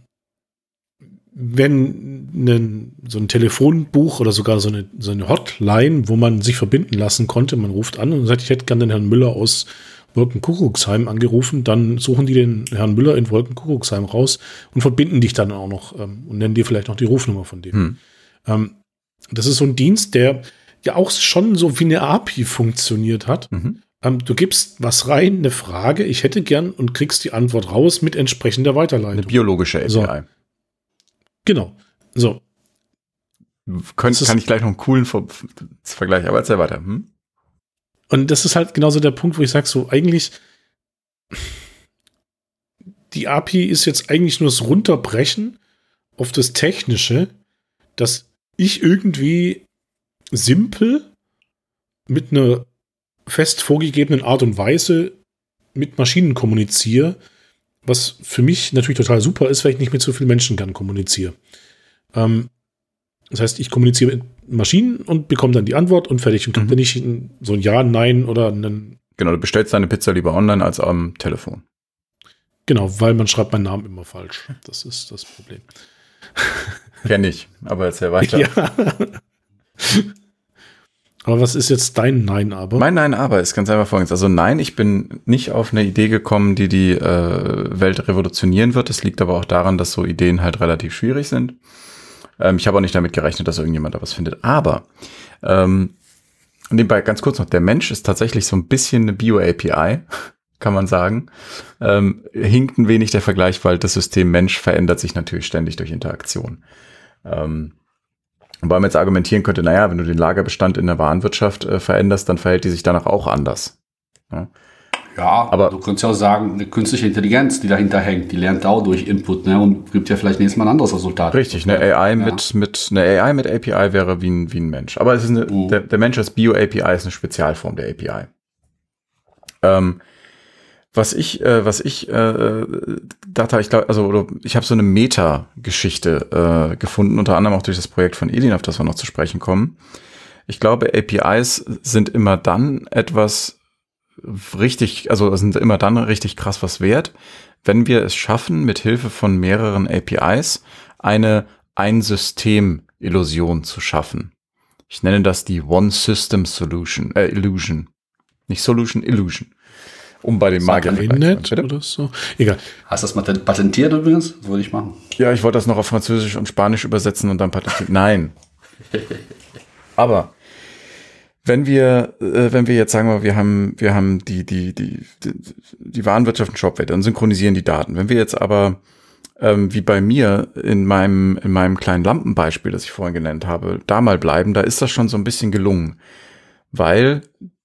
wenn ein, so ein Telefonbuch oder sogar so eine, so eine Hotline, wo man sich verbinden lassen konnte, man ruft an und sagt, ich hätte gerne den Herrn Müller aus Wolkenkuckucksheim angerufen, dann suchen die den Herrn Müller in Wolkenkuckucksheim raus und verbinden dich dann auch noch ähm, und nennen dir vielleicht noch die Rufnummer von dem. Hm. Ähm, das ist so ein Dienst, der ja auch schon so wie eine API funktioniert hat. Mhm. Ähm, du gibst was rein, eine Frage, ich hätte gern und kriegst die Antwort raus mit entsprechender Weiterleitung. Eine biologische API. So. Genau. So. Könnt, kann ich gleich noch einen coolen Ver Vergleich, aber erzähl weiter. Hm? Und das ist halt genauso der Punkt, wo ich sage, so eigentlich, die API ist jetzt eigentlich nur das Runterbrechen auf das Technische, dass ich irgendwie simpel mit einer fest vorgegebenen Art und Weise mit Maschinen kommuniziere, was für mich natürlich total super ist, weil ich nicht mit so vielen Menschen gern kommuniziere. Ähm, das heißt, ich kommuniziere mit Maschinen und bekomme dann die Antwort und fertig. Und kriege mhm. nicht so ein Ja, Nein oder einen. Genau, du bestellst deine Pizza lieber online als am Telefon. Genau, weil man schreibt meinen Namen immer falsch. Das ist das Problem. Kenn ich, aber erzähl weiter. Ja. Aber was ist jetzt dein Nein aber? Mein Nein aber ist ganz einfach folgendes. Also nein, ich bin nicht auf eine Idee gekommen, die die äh, Welt revolutionieren wird. Das liegt aber auch daran, dass so Ideen halt relativ schwierig sind. Ähm, ich habe auch nicht damit gerechnet, dass irgendjemand da was findet. Aber ähm, nebenbei ganz kurz noch, der Mensch ist tatsächlich so ein bisschen eine Bio-API, kann man sagen. Ähm, hinkt ein wenig der Vergleich, weil das System Mensch verändert sich natürlich ständig durch Interaktion. Ähm, Wobei man jetzt argumentieren könnte, naja, wenn du den Lagerbestand in der Warenwirtschaft äh, veränderst, dann verhält die sich danach auch anders. Ja, ja aber du könntest ja auch sagen, eine künstliche Intelligenz, die dahinter hängt, die lernt auch durch Input ne, und gibt ja vielleicht nächstes Mal ein anderes Resultat. Richtig, eine AI ja. mit, mit, eine AI mit API wäre wie ein, wie ein Mensch. Aber es ist eine, uh. der, der Mensch als Bio-API ist eine Spezialform der API. Ähm, was ich, äh, was ich äh, dachte, ich glaube, also ich habe so eine Meta-Geschichte äh, gefunden, unter anderem auch durch das Projekt von Edin, auf das wir noch zu sprechen kommen. Ich glaube, APIs sind immer dann etwas richtig, also sind immer dann richtig krass was wert, wenn wir es schaffen, mit Hilfe von mehreren APIs eine Ein-System-Illusion zu schaffen. Ich nenne das die One-System-Solution, äh, Illusion. Nicht Solution, Illusion um bei dem Magier oder so. Egal. Hast du das patentiert übrigens? Das würde ich machen. Ja, ich wollte das noch auf Französisch und Spanisch übersetzen und dann patentieren. Nein. Aber wenn wir, äh, wenn wir jetzt sagen wir, wir haben, wir haben die, die, die, die, die Warenwirtschaft und Shopware und synchronisieren die Daten. Wenn wir jetzt aber ähm, wie bei mir in meinem, in meinem kleinen Lampenbeispiel, das ich vorhin genannt habe, da mal bleiben, da ist das schon so ein bisschen gelungen. Weil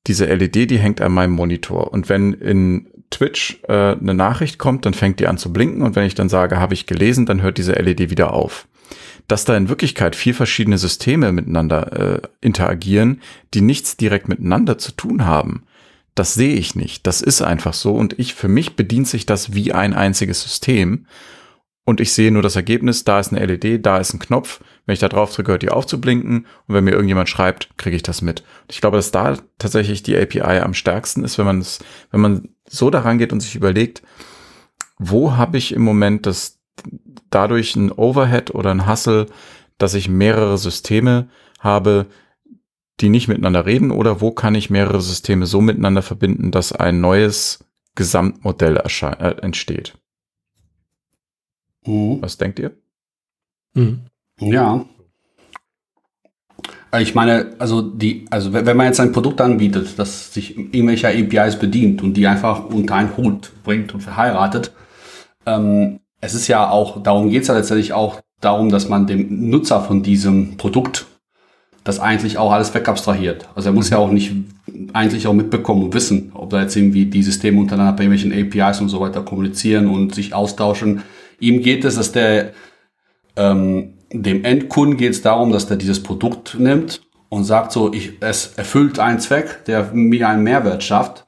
diese LED, die hängt an meinem Monitor. Und wenn in Twitch äh, eine Nachricht kommt, dann fängt die an zu blinken. Und wenn ich dann sage, habe ich gelesen, dann hört diese LED wieder auf. Dass da in Wirklichkeit vier verschiedene Systeme miteinander äh, interagieren, die nichts direkt miteinander zu tun haben, das sehe ich nicht. Das ist einfach so. Und ich, für mich bedient sich das wie ein einziges System und ich sehe nur das Ergebnis, da ist eine LED, da ist ein Knopf. Wenn ich da drauf drücke, hört die aufzublinken und wenn mir irgendjemand schreibt, kriege ich das mit. Und ich glaube, dass da tatsächlich die API am stärksten ist, wenn man es, wenn man so daran geht und sich überlegt, wo habe ich im Moment das dadurch ein Overhead oder ein Hustle, dass ich mehrere Systeme habe, die nicht miteinander reden oder wo kann ich mehrere Systeme so miteinander verbinden, dass ein neues Gesamtmodell äh, entsteht. Mhm. Was denkt ihr? Mhm. Ja. Ich meine, also die, also wenn man jetzt ein Produkt anbietet, das sich irgendwelcher APIs bedient und die einfach unter einen Hut bringt und verheiratet, ähm, es ist ja auch, darum geht es ja letztendlich auch darum, dass man dem Nutzer von diesem Produkt das eigentlich auch alles wegabstrahiert. Also er muss mhm. ja auch nicht eigentlich auch mitbekommen und wissen, ob da jetzt irgendwie die Systeme untereinander bei irgendwelchen APIs und so weiter kommunizieren und sich austauschen. Ihm geht es, dass der ähm, dem Endkunden geht es darum, dass der dieses Produkt nimmt und sagt so, ich, es erfüllt einen Zweck, der mir einen Mehrwert schafft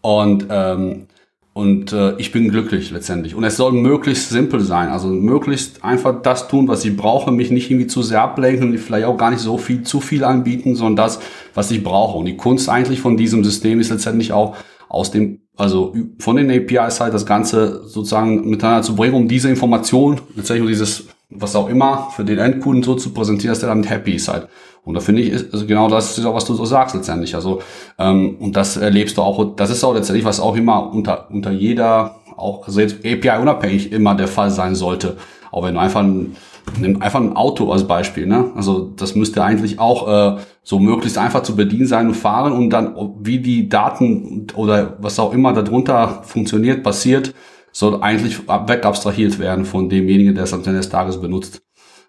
und ähm, und äh, ich bin glücklich letztendlich. Und es soll möglichst simpel sein, also möglichst einfach das tun, was ich brauche, mich nicht irgendwie zu sehr ablenken und vielleicht auch gar nicht so viel zu viel anbieten, sondern das, was ich brauche. Und die Kunst eigentlich von diesem System ist letztendlich auch aus dem also von den APIs halt das Ganze sozusagen miteinander zu bringen, um diese Information, letztendlich um dieses was auch immer für den Endkunden so zu präsentieren, dass der damit happy ist halt. Und da finde ich, ist, also genau das ist auch, was du so sagst letztendlich. Also, ähm, und das erlebst du auch, das ist auch letztendlich, was auch immer unter, unter jeder, auch also jetzt API-unabhängig immer der Fall sein sollte. Auch wenn du einfach ein, nimm einfach ein Auto als Beispiel, ne? Also das müsste eigentlich auch äh, so möglichst einfach zu bedienen sein und fahren und dann, wie die Daten oder was auch immer darunter funktioniert, passiert, soll eigentlich wegabstrahiert werden von demjenigen, der es am Ende des Tages benutzt.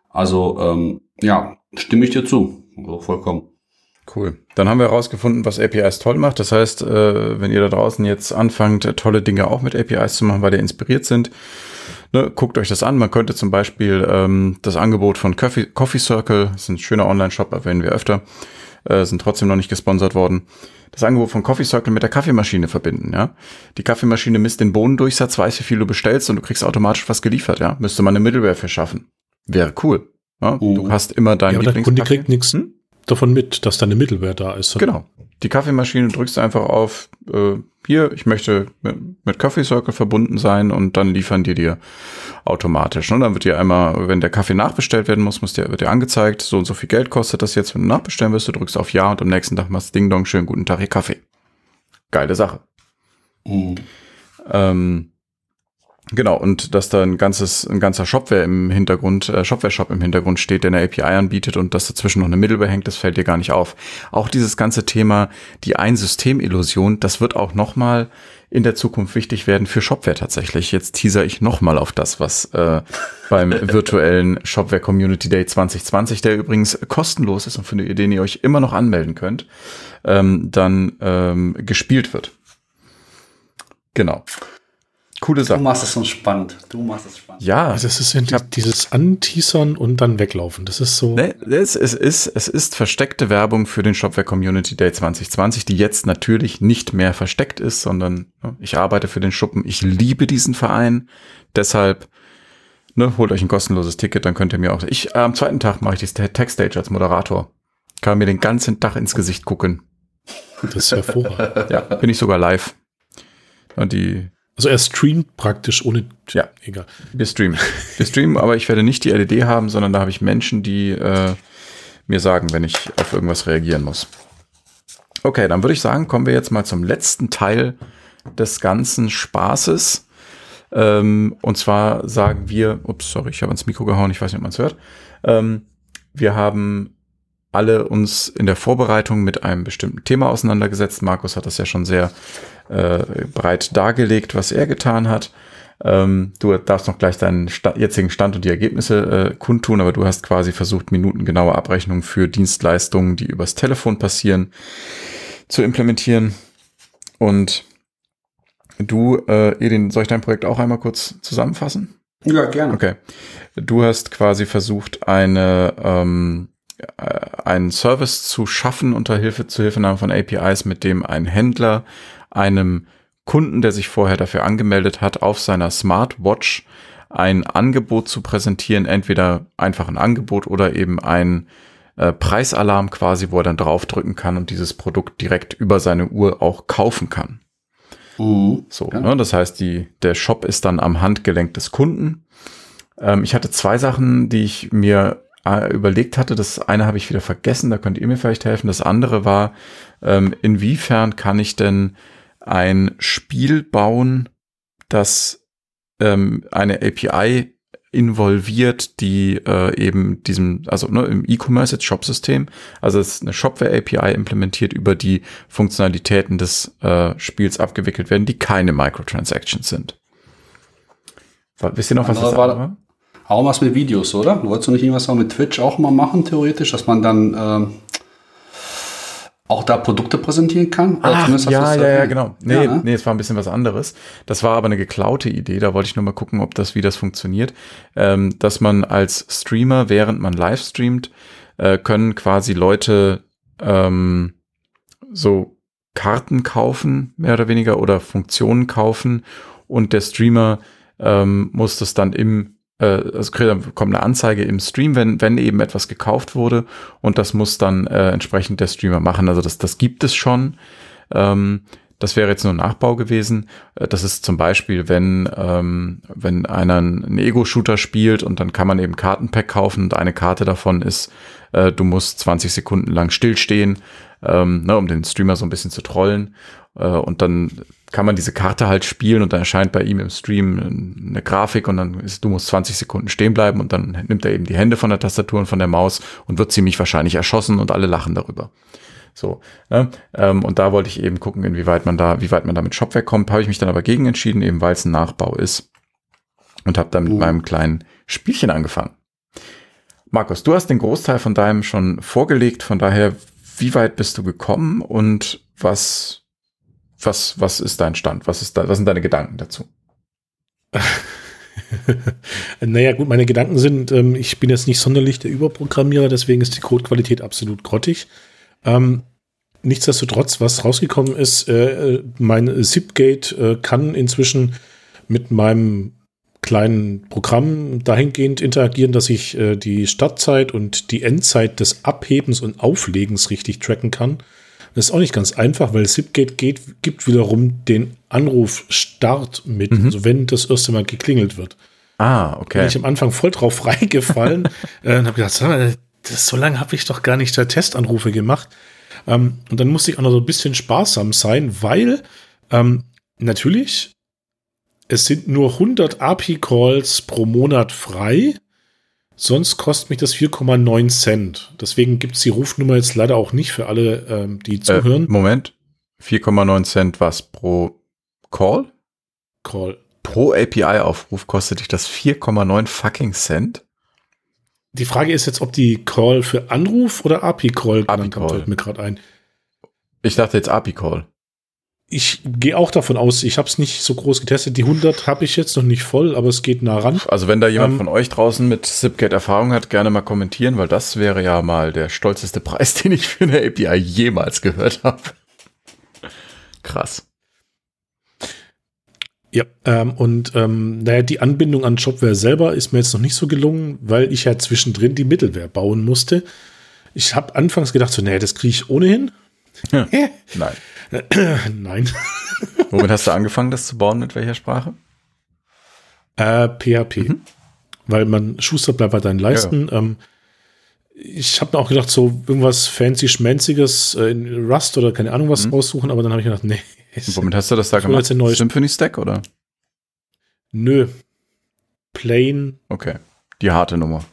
Also ähm, ja, stimme ich dir zu. Also vollkommen. Cool. Dann haben wir herausgefunden, was APIs toll macht. Das heißt, äh, wenn ihr da draußen jetzt anfangt, tolle Dinge auch mit APIs zu machen, weil ihr inspiriert sind, ne, guckt euch das an. Man könnte zum Beispiel ähm, das Angebot von Coffee, Coffee Circle, das ist ein schöner Online-Shop, erwähnen wir öfter, äh, sind trotzdem noch nicht gesponsert worden. Das Angebot von Coffee Circle mit der Kaffeemaschine verbinden, ja. Die Kaffeemaschine misst den Bohnendurchsatz, weiß, wie viel du bestellst und du kriegst automatisch was geliefert, ja. Müsste man eine Middleware für schaffen. Wäre cool. Ja? Mhm. Du hast immer deinen ja, Der Kunde kriegt nichts hm? Davon mit, dass da eine Mittelware da ist. Oder? Genau. Die Kaffeemaschine drückst du einfach auf, äh, hier, ich möchte mit, mit Coffee Circle verbunden sein und dann liefern die dir automatisch. Und ne? dann wird dir einmal, wenn der Kaffee nachbestellt werden muss, muss dir, wird dir angezeigt, so und so viel Geld kostet das jetzt, wenn du nachbestellen wirst, du drückst auf Ja und am nächsten Tag machst Ding Dong, schönen guten Tag, ihr Kaffee. Geile Sache. Mhm. Ähm, Genau, und dass da ein ganzes, ein ganzer Shopware im Hintergrund, äh, Shopware-Shop im Hintergrund steht, der eine API anbietet und dass dazwischen noch eine Middleware hängt, das fällt dir gar nicht auf. Auch dieses ganze Thema, die Ein-System-Illusion, das wird auch nochmal in der Zukunft wichtig werden für Shopware tatsächlich. Jetzt teaser ich nochmal auf das, was äh, beim virtuellen Shopware Community Day 2020, der übrigens kostenlos ist und für den ihr euch immer noch anmelden könnt, ähm, dann ähm, gespielt wird. Genau. Coole Sache. Du machst es so spannend. Du machst es spannend. Ja. Also es ist ja die, dieses Anteasern und dann weglaufen. Das ist so. Ne, es, es, ist, es ist versteckte Werbung für den Shopware Community Day 2020, die jetzt natürlich nicht mehr versteckt ist, sondern ne, ich arbeite für den Schuppen. Ich liebe diesen Verein. Deshalb ne, holt euch ein kostenloses Ticket, dann könnt ihr mir auch. Ich äh, am zweiten Tag mache ich die Tech-Stage als Moderator. Kann mir den ganzen Tag ins Gesicht gucken. Das ist hervorragend. ja, bin ich sogar live. Und die also er streamt praktisch ohne. Ja, egal. Wir streamen. Wir streamen, aber ich werde nicht die LED haben, sondern da habe ich Menschen, die äh, mir sagen, wenn ich auf irgendwas reagieren muss. Okay, dann würde ich sagen, kommen wir jetzt mal zum letzten Teil des ganzen Spaßes. Ähm, und zwar sagen wir, ups, sorry, ich habe ins Mikro gehauen, ich weiß nicht, ob man es hört. Ähm, wir haben alle uns in der Vorbereitung mit einem bestimmten Thema auseinandergesetzt. Markus hat das ja schon sehr äh, breit dargelegt, was er getan hat. Ähm, du darfst noch gleich deinen Sta jetzigen Stand und die Ergebnisse äh, kundtun, aber du hast quasi versucht, minutengenaue Abrechnungen für Dienstleistungen, die übers Telefon passieren, zu implementieren. Und du, äh, Edin, soll ich dein Projekt auch einmal kurz zusammenfassen? Ja, gerne. Okay. Du hast quasi versucht, eine ähm, äh, einen Service zu schaffen unter Hilfe zu Hilfenahme von APIs, mit dem ein Händler einem Kunden, der sich vorher dafür angemeldet hat, auf seiner Smartwatch ein Angebot zu präsentieren, entweder einfach ein Angebot oder eben ein äh, Preisalarm quasi, wo er dann draufdrücken kann und dieses Produkt direkt über seine Uhr auch kaufen kann. Uh, so, ja. ne, das heißt, die, der Shop ist dann am Handgelenk des Kunden. Ähm, ich hatte zwei Sachen, die ich mir äh, überlegt hatte. Das eine habe ich wieder vergessen, da könnt ihr mir vielleicht helfen. Das andere war, ähm, inwiefern kann ich denn ein Spiel bauen, das ähm, eine API involviert, die äh, eben diesem, also ne, im E-Commerce jetzt Shop-System, also es ist eine Shopware-API implementiert, über die Funktionalitäten des äh, Spiels abgewickelt werden, die keine Microtransactions sind. Wisst ihr noch, was das war? Auch was mit Videos, oder? Wolltest du nicht irgendwas auch mit Twitch auch mal machen, theoretisch, dass man dann ähm, auch da Produkte präsentieren kann? Ah, ja, ja, ja, genau. Nee, ja, ne? nee, es war ein bisschen was anderes. Das war aber eine geklaute Idee. Da wollte ich nur mal gucken, ob das, wie das funktioniert. Ähm, dass man als Streamer, während man live streamt, äh, können quasi Leute ähm, so Karten kaufen, mehr oder weniger, oder Funktionen kaufen und der Streamer ähm, muss das dann im äh, also kommt eine Anzeige im Stream, wenn, wenn eben etwas gekauft wurde und das muss dann äh, entsprechend der Streamer machen. Also das, das gibt es schon. Ähm, das wäre jetzt nur ein Nachbau gewesen. Äh, das ist zum Beispiel, wenn, ähm, wenn einer einen Ego-Shooter spielt und dann kann man eben Kartenpack kaufen und eine Karte davon ist, äh, du musst 20 Sekunden lang stillstehen, ähm, ne, um den Streamer so ein bisschen zu trollen. Äh, und dann kann man diese Karte halt spielen und dann erscheint bei ihm im Stream eine Grafik und dann ist, du musst 20 Sekunden stehen bleiben und dann nimmt er eben die Hände von der Tastatur und von der Maus und wird ziemlich wahrscheinlich erschossen und alle lachen darüber. So, ne? ähm, und da wollte ich eben gucken, inwieweit man da, wie weit man da mit Shopware kommt. Habe ich mich dann aber gegen entschieden, eben weil es ein Nachbau ist und habe dann mit uh. meinem kleinen Spielchen angefangen. Markus, du hast den Großteil von deinem schon vorgelegt, von daher, wie weit bist du gekommen und was was, was ist dein Stand? Was, ist da, was sind deine Gedanken dazu? naja, gut, meine Gedanken sind, ähm, ich bin jetzt nicht sonderlich der Überprogrammierer, deswegen ist die Codequalität absolut grottig. Ähm, nichtsdestotrotz, was rausgekommen ist, äh, mein Zipgate äh, kann inzwischen mit meinem kleinen Programm dahingehend interagieren, dass ich äh, die Startzeit und die Endzeit des Abhebens und Auflegens richtig tracken kann. Das ist auch nicht ganz einfach, weil Zipgate geht, gibt wiederum den Anrufstart mit, mhm. also wenn das erste Mal geklingelt wird. Ah, okay. Bin ich am Anfang voll drauf reingefallen äh, und habe gedacht, das, so lange habe ich doch gar nicht der Testanrufe gemacht. Ähm, und dann musste ich auch noch so ein bisschen sparsam sein, weil ähm, natürlich es sind nur 100 API-Calls pro Monat frei. Sonst kostet mich das 4,9 Cent. Deswegen gibt es die Rufnummer jetzt leider auch nicht für alle, ähm, die äh, zuhören. Äh, Moment. 4,9 Cent was pro Call? Call. Pro API-Aufruf kostet dich das 4,9 fucking Cent? Die Frage ist jetzt, ob die Call für Anruf oder API-Call API-Call. mir gerade ein. Ich dachte jetzt API-Call ich gehe auch davon aus, ich habe es nicht so groß getestet. Die 100 habe ich jetzt noch nicht voll, aber es geht nah ran. Also wenn da jemand ähm, von euch draußen mit Zipgate Erfahrung hat, gerne mal kommentieren, weil das wäre ja mal der stolzeste Preis, den ich für eine API jemals gehört habe. Krass. Ja, ähm, und ähm, naja, die Anbindung an Shopware selber ist mir jetzt noch nicht so gelungen, weil ich ja zwischendrin die Mittelware bauen musste. Ich habe anfangs gedacht, so, naja, das kriege ich ohnehin. Nein. Nein. Womit hast du angefangen, das zu bauen? Mit welcher Sprache? Äh, PHP. Mhm. Weil man Schuster bleibt bei deinen Leisten. Ja. Ähm, ich habe mir auch gedacht, so irgendwas fancy schmenziges äh, in Rust oder keine Ahnung was mhm. raussuchen, aber dann habe ich gedacht, nee. Und womit hast du das da gemacht? Symphony Stack oder? Nö. Plain. Okay. Die harte Nummer.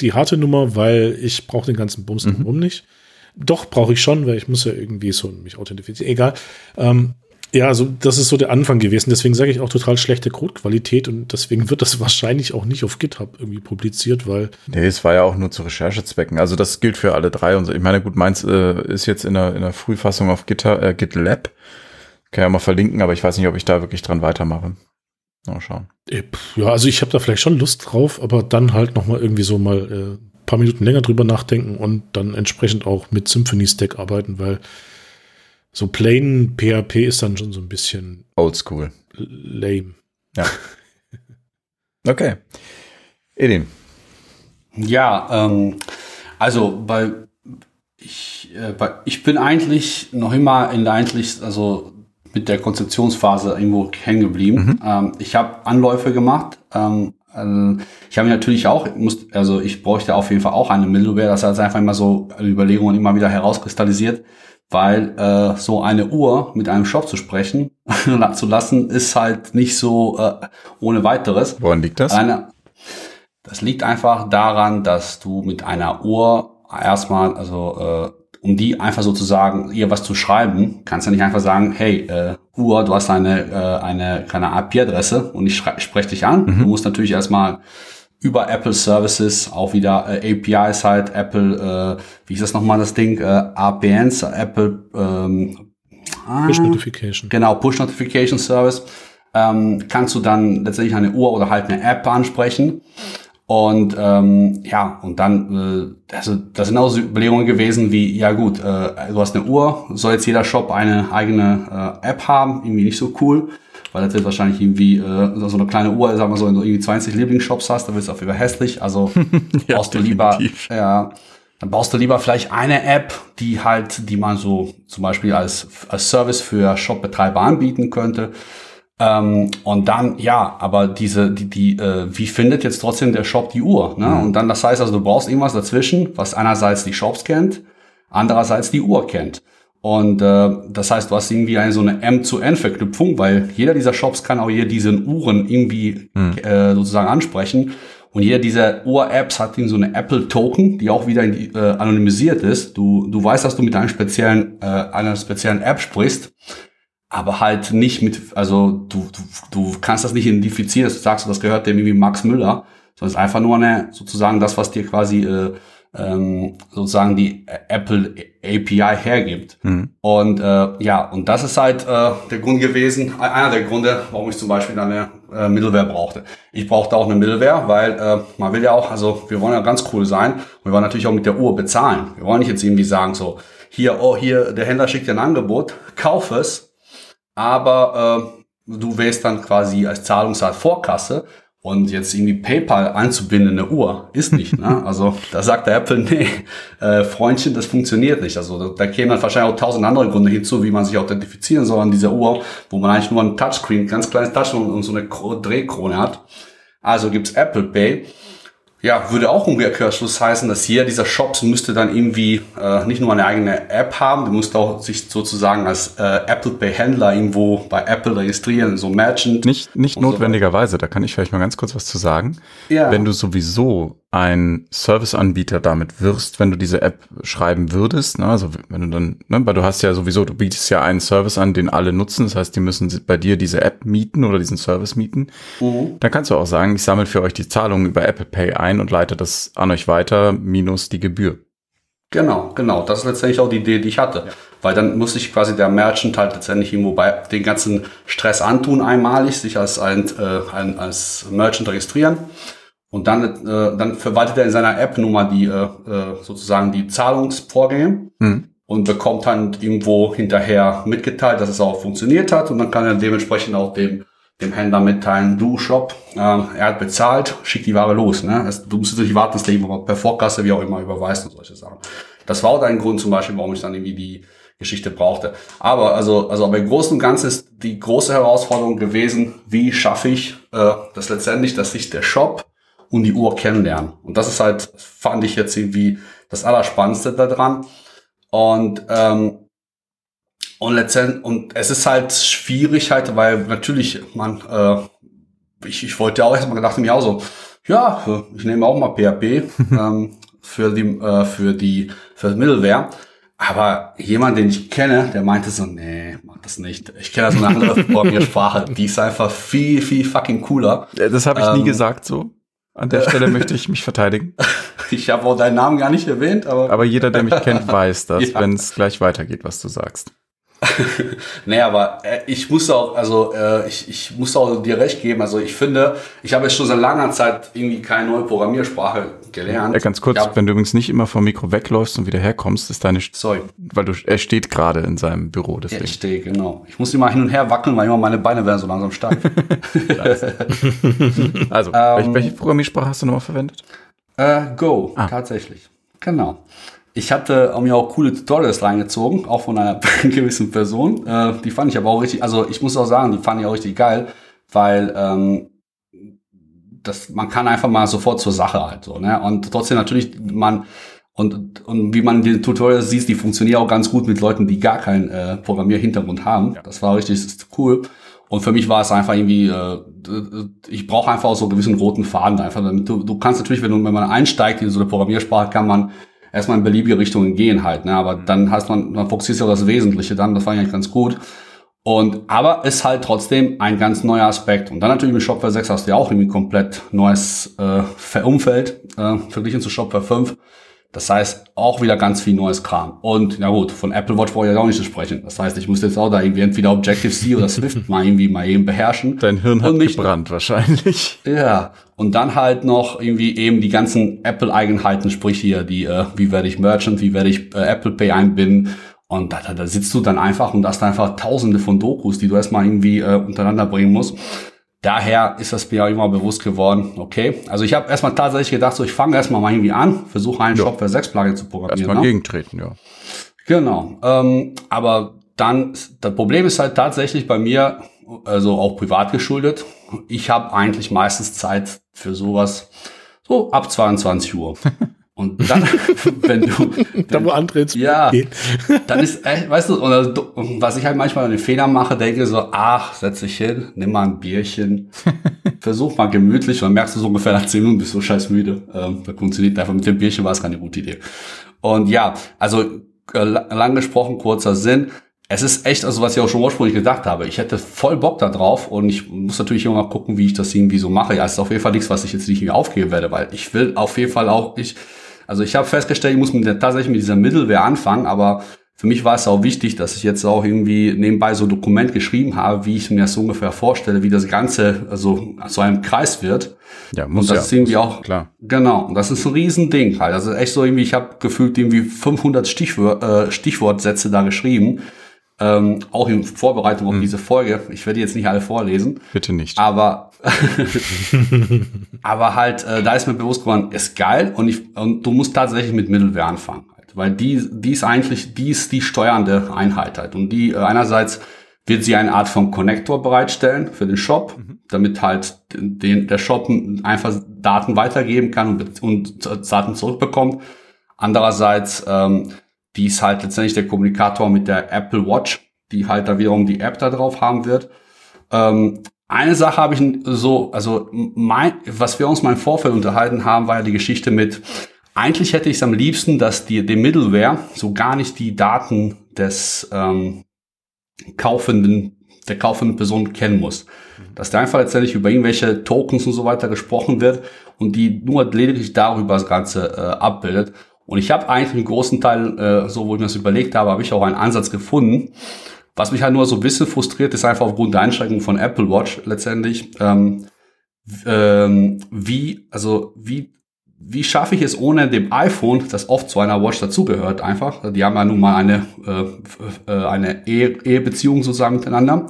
Die harte Nummer, weil ich brauche den ganzen Bums mhm. nicht. Doch, brauche ich schon, weil ich muss ja irgendwie so mich authentifizieren. Egal. Ähm, ja, also das ist so der Anfang gewesen. Deswegen sage ich auch total schlechte Codequalität und deswegen wird das wahrscheinlich auch nicht auf GitHub irgendwie publiziert, weil. Nee, es war ja auch nur zu Recherchezwecken. Also das gilt für alle drei. Und ich meine, gut, meins äh, ist jetzt in der, in der Frühfassung auf GitHub, äh, GitLab. Kann ja mal verlinken, aber ich weiß nicht, ob ich da wirklich dran weitermache. Mal schauen. Äh, ja, also ich habe da vielleicht schon Lust drauf, aber dann halt noch mal irgendwie so mal äh, paar Minuten länger drüber nachdenken und dann entsprechend auch mit Symphony Stack arbeiten, weil so plain PHP ist dann schon so ein bisschen oldschool. Lame. Ja. Okay. Edin. Ja, ähm, also bei ich, äh, bei, ich bin eigentlich noch immer in der eigentlich, also mit der Konzeptionsphase irgendwo hängen geblieben. Mhm. Ähm, ich habe Anläufe gemacht, ähm, also ich habe natürlich auch, muss, also ich bräuchte auf jeden Fall auch eine Middleware. Das hat einfach immer so Überlegungen immer wieder herauskristallisiert, weil äh, so eine Uhr mit einem Shop zu sprechen zu lassen, ist halt nicht so äh, ohne weiteres. Woran liegt das? Eine, das liegt einfach daran, dass du mit einer Uhr erstmal, also äh, um die einfach sozusagen ihr was zu schreiben, kannst du nicht einfach sagen, hey, äh, Uhr, du hast eine, äh, eine keine IP-Adresse und ich spreche dich an. Mhm. Du musst natürlich erstmal über Apple Services auch wieder äh, APIs halt, Apple, äh, wie ist das nochmal das Ding, äh, APNs, Apple ähm, Push Notification. Genau, Push Notification Service. Ähm, kannst du dann letztendlich eine Uhr oder halt eine App ansprechen. Und ähm, ja, und dann, äh, also das sind auch so Überlegungen gewesen wie, ja gut, äh, du hast eine Uhr, soll jetzt jeder Shop eine eigene äh, App haben, irgendwie nicht so cool, weil das wird wahrscheinlich irgendwie äh, so eine kleine Uhr, sagen wir so, wenn du irgendwie 20 Lieblingsshops hast, dann wird es auf jeden Fall hässlich, also ja, brauchst du lieber, ja, dann baust du lieber vielleicht eine App, die halt, die man so zum Beispiel als, als Service für Shopbetreiber anbieten könnte. Ähm, und dann, ja, aber diese, die, die, äh, wie findet jetzt trotzdem der Shop die Uhr? Ne? Mhm. Und dann, das heißt also, du brauchst irgendwas dazwischen, was einerseits die Shops kennt, andererseits die Uhr kennt. Und äh, das heißt, du hast irgendwie eine so eine M-zu-N-Verknüpfung, weil jeder dieser Shops kann auch hier diesen Uhren irgendwie mhm. äh, sozusagen ansprechen. Und jeder dieser Uhr-Apps hat so eine Apple-Token, die auch wieder die, äh, anonymisiert ist. Du, du weißt, dass du mit einer speziellen, äh, einer speziellen App sprichst aber halt nicht mit, also du, du, du kannst das nicht identifizieren, dass du sagst, das gehört dem irgendwie Max Müller, sondern es ist einfach nur eine, sozusagen das, was dir quasi äh, ähm, sozusagen die Apple API hergibt. Mhm. Und äh, ja, und das ist halt äh, der Grund gewesen, einer der Gründe, warum ich zum Beispiel eine äh, Middleware brauchte. Ich brauchte auch eine Middleware, weil äh, man will ja auch, also wir wollen ja ganz cool sein und wir wollen natürlich auch mit der Uhr bezahlen. Wir wollen nicht jetzt irgendwie sagen so, hier, oh, hier, der Händler schickt dir ein Angebot, kauf es, aber äh, du wählst dann quasi als Zahlungsart Vorkasse und jetzt irgendwie PayPal einzubinden in eine Uhr ist nicht. Ne? Also da sagt der Apple, nee, äh, Freundchen, das funktioniert nicht. Also da, da kämen dann wahrscheinlich auch tausend andere Gründe hinzu, wie man sich authentifizieren soll an dieser Uhr, wo man eigentlich nur ein Touchscreen, ganz kleines Touchscreen und so eine Drehkrone hat. Also gibt's Apple Pay ja, würde auch Umkehrschluss heißen, dass hier dieser Shops müsste dann irgendwie äh, nicht nur eine eigene App haben, der müsste auch sich sozusagen als äh, Apple Pay Händler irgendwo bei Apple registrieren, so Merchant. Nicht, nicht notwendigerweise, so da kann ich vielleicht mal ganz kurz was zu sagen. Ja. Wenn du sowieso ein Serviceanbieter damit wirst, wenn du diese App schreiben würdest. Ne? Also wenn du dann, ne? weil du hast ja sowieso, du bietest ja einen Service an, den alle nutzen. Das heißt, die müssen bei dir diese App mieten oder diesen Service mieten. Mhm. Dann kannst du auch sagen, ich sammle für euch die Zahlungen über Apple Pay ein und leite das an euch weiter, minus die Gebühr. Genau, genau. Das ist letztendlich auch die Idee, die ich hatte. Ja. Weil dann muss sich quasi der Merchant halt letztendlich irgendwo bei den ganzen Stress antun, einmalig, sich als ein, äh, ein als Merchant registrieren und dann, äh, dann verwaltet er in seiner App nun mal die, äh, äh, sozusagen die Zahlungsvorgänge mhm. und bekommt dann irgendwo hinterher mitgeteilt, dass es auch funktioniert hat. Und dann kann er dementsprechend auch dem, dem Händler mitteilen, du Shop, äh, er hat bezahlt, schick die Ware los. Ne? Also, du musst nicht warten, dass der irgendwo per Vorkasse, wie auch immer, überweist und solche Sachen. Das war auch ein Grund zum Beispiel, warum ich dann irgendwie die Geschichte brauchte. Aber also, also aber im Großen und Ganzen ist die große Herausforderung gewesen, wie schaffe ich äh, das letztendlich, dass sich der Shop und die Uhr kennenlernen. Und das ist halt, fand ich jetzt irgendwie das Allerspannendste daran. Und, ähm, und letztendlich, und es ist halt schwierig halt, weil natürlich, man, äh, ich, ich wollte auch erstmal gedacht mir auch so, ja, ich nehme auch mal PHP ähm, für die, äh, für die, für das Middleware. Aber jemand, den ich kenne, der meinte so, nee, mach das nicht. Ich kenne so eine andere Programmiersprache, die ist einfach viel, viel fucking cooler. Das habe ich ähm, nie gesagt so. An der Stelle möchte ich mich verteidigen. Ich habe auch deinen Namen gar nicht erwähnt, aber. Aber jeder, der mich kennt, weiß das, ja. wenn es gleich weitergeht, was du sagst. nee, aber äh, ich muss auch, also äh, ich, ich muss auch dir recht geben. Also ich finde, ich habe jetzt schon seit langer Zeit irgendwie keine neue Programmiersprache gelernt. Ja, ganz kurz, ja. wenn du übrigens nicht immer vom Mikro wegläufst und wieder herkommst, ist deine Sorry. Weil du er steht gerade in seinem Büro, deswegen. Ich stehe, genau. Ich muss immer hin und her wackeln, weil immer meine Beine werden so langsam steif. also, ähm, welche Programmiersprache hast du nochmal verwendet? Äh, Go, ah. tatsächlich. Genau. Ich hatte mir auch coole Tutorials reingezogen, auch von einer gewissen Person. Äh, die fand ich aber auch richtig, also ich muss auch sagen, die fand ich auch richtig geil, weil ähm, das, man kann einfach mal sofort zur Sache halt so. Ne? Und trotzdem natürlich, man, und, und wie man in den Tutorials sieht, die funktionieren auch ganz gut mit Leuten, die gar keinen äh, Programmierhintergrund haben. Ja. Das war richtig cool. Und für mich war es einfach irgendwie, äh, ich brauche einfach auch so einen gewissen roten Faden einfach. Damit du, du kannst natürlich, wenn, du, wenn man einsteigt in so eine Programmiersprache, kann man erstmal in beliebige Richtungen gehen halt, ne? Aber mhm. dann hast man, man fokussiert sich auf das Wesentliche dann, das war eigentlich ganz gut. Und, aber ist halt trotzdem ein ganz neuer Aspekt. Und dann natürlich mit Shopware 6 hast du ja auch irgendwie komplett neues äh, Umfeld, äh, verglichen zu Shopware 5. Das heißt, auch wieder ganz viel neues Kram. Und, na gut, von Apple Watch brauche ich ja auch nicht zu sprechen. Das heißt, ich muss jetzt auch da irgendwie entweder Objective-C oder Swift mal irgendwie mal eben beherrschen. Dein Hirn hat mich, gebrannt wahrscheinlich. Ja. Und dann halt noch irgendwie eben die ganzen Apple-Eigenheiten, sprich hier die, äh, wie werde ich Merchant, wie werde ich äh, Apple Pay einbinden. Und da, da, da sitzt du dann einfach und hast einfach tausende von Dokus, die du erstmal irgendwie äh, untereinander bringen musst. daher ist das mir auch immer bewusst geworden, okay. Also ich habe erstmal tatsächlich gedacht, so ich fange erstmal mal irgendwie an, versuche einen ja. Shop für sechs Plugin zu programmieren. Erstmal ne? gegentreten, ja. Genau. Ähm, aber dann, das Problem ist halt tatsächlich bei mir, also auch privat geschuldet. Ich habe eigentlich meistens Zeit für sowas so ab 22 Uhr. Und dann, wenn du. Wenn, da wo andere ins Ja, dann ist, äh, weißt du, und, was ich halt manchmal den Fehler mache, denke so, ach, setz dich hin, nimm mal ein Bierchen, versuch mal gemütlich, und dann merkst du so ungefähr nach 10 Minuten, bist du so scheiß müde. Ähm, da funktioniert einfach mit dem Bierchen, war es keine gute Idee. Und ja, also äh, lang gesprochen, kurzer Sinn. Es ist echt, also was ich auch schon ursprünglich gedacht habe, ich hätte voll Bock da drauf und ich muss natürlich immer mal gucken, wie ich das irgendwie so mache. Ja, es ist auf jeden Fall nichts, was ich jetzt nicht mehr aufgeben werde, weil ich will auf jeden Fall auch, ich, also ich habe festgestellt, ich muss mit der, tatsächlich mit dieser Middleware anfangen, aber für mich war es auch wichtig, dass ich jetzt auch irgendwie nebenbei so ein Dokument geschrieben habe, wie ich mir das so ungefähr vorstelle, wie das Ganze also so einem Kreis wird. Ja, muss und das ja, ist irgendwie auch klar. Genau, und das ist ein Riesending halt. Also echt so irgendwie, ich habe gefühlt irgendwie 500 Stichwort, äh, Stichwortsätze da geschrieben, ähm, auch in Vorbereitung auf hm. diese Folge. Ich werde jetzt nicht alle vorlesen. Bitte nicht. Aber aber halt, äh, da ist mir bewusst geworden, ist geil und, ich, und du musst tatsächlich mit Mittelware anfangen weil die, die ist eigentlich, die ist die steuernde Einheit halt. Und die äh, einerseits wird sie eine Art von Connector bereitstellen für den Shop, mhm. damit halt den, der Shop einfach Daten weitergeben kann und, und Daten zurückbekommt. Andererseits, ähm, die ist halt letztendlich der Kommunikator mit der Apple Watch, die halt da wiederum die App da drauf haben wird. Ähm, eine Sache habe ich so, also mein, was wir uns mal im Vorfeld unterhalten haben, war ja die Geschichte mit, eigentlich hätte ich es am liebsten, dass die, die Middleware so gar nicht die Daten des ähm, kaufenden, der kaufenden Person kennen muss. Dass da einfach letztendlich über irgendwelche Tokens und so weiter gesprochen wird und die nur lediglich darüber das Ganze äh, abbildet. Und ich habe eigentlich einen großen Teil, äh, so wo ich mir das überlegt habe, habe ich auch einen Ansatz gefunden. Was mich halt nur so ein bisschen frustriert, ist einfach aufgrund der Einschränkung von Apple Watch letztendlich, ähm, ähm, wie, also wie wie schaffe ich es ohne dem iPhone, das oft zu einer Watch dazugehört, einfach. Die haben ja nun mal eine, äh, äh, eine Ehebeziehung sozusagen miteinander.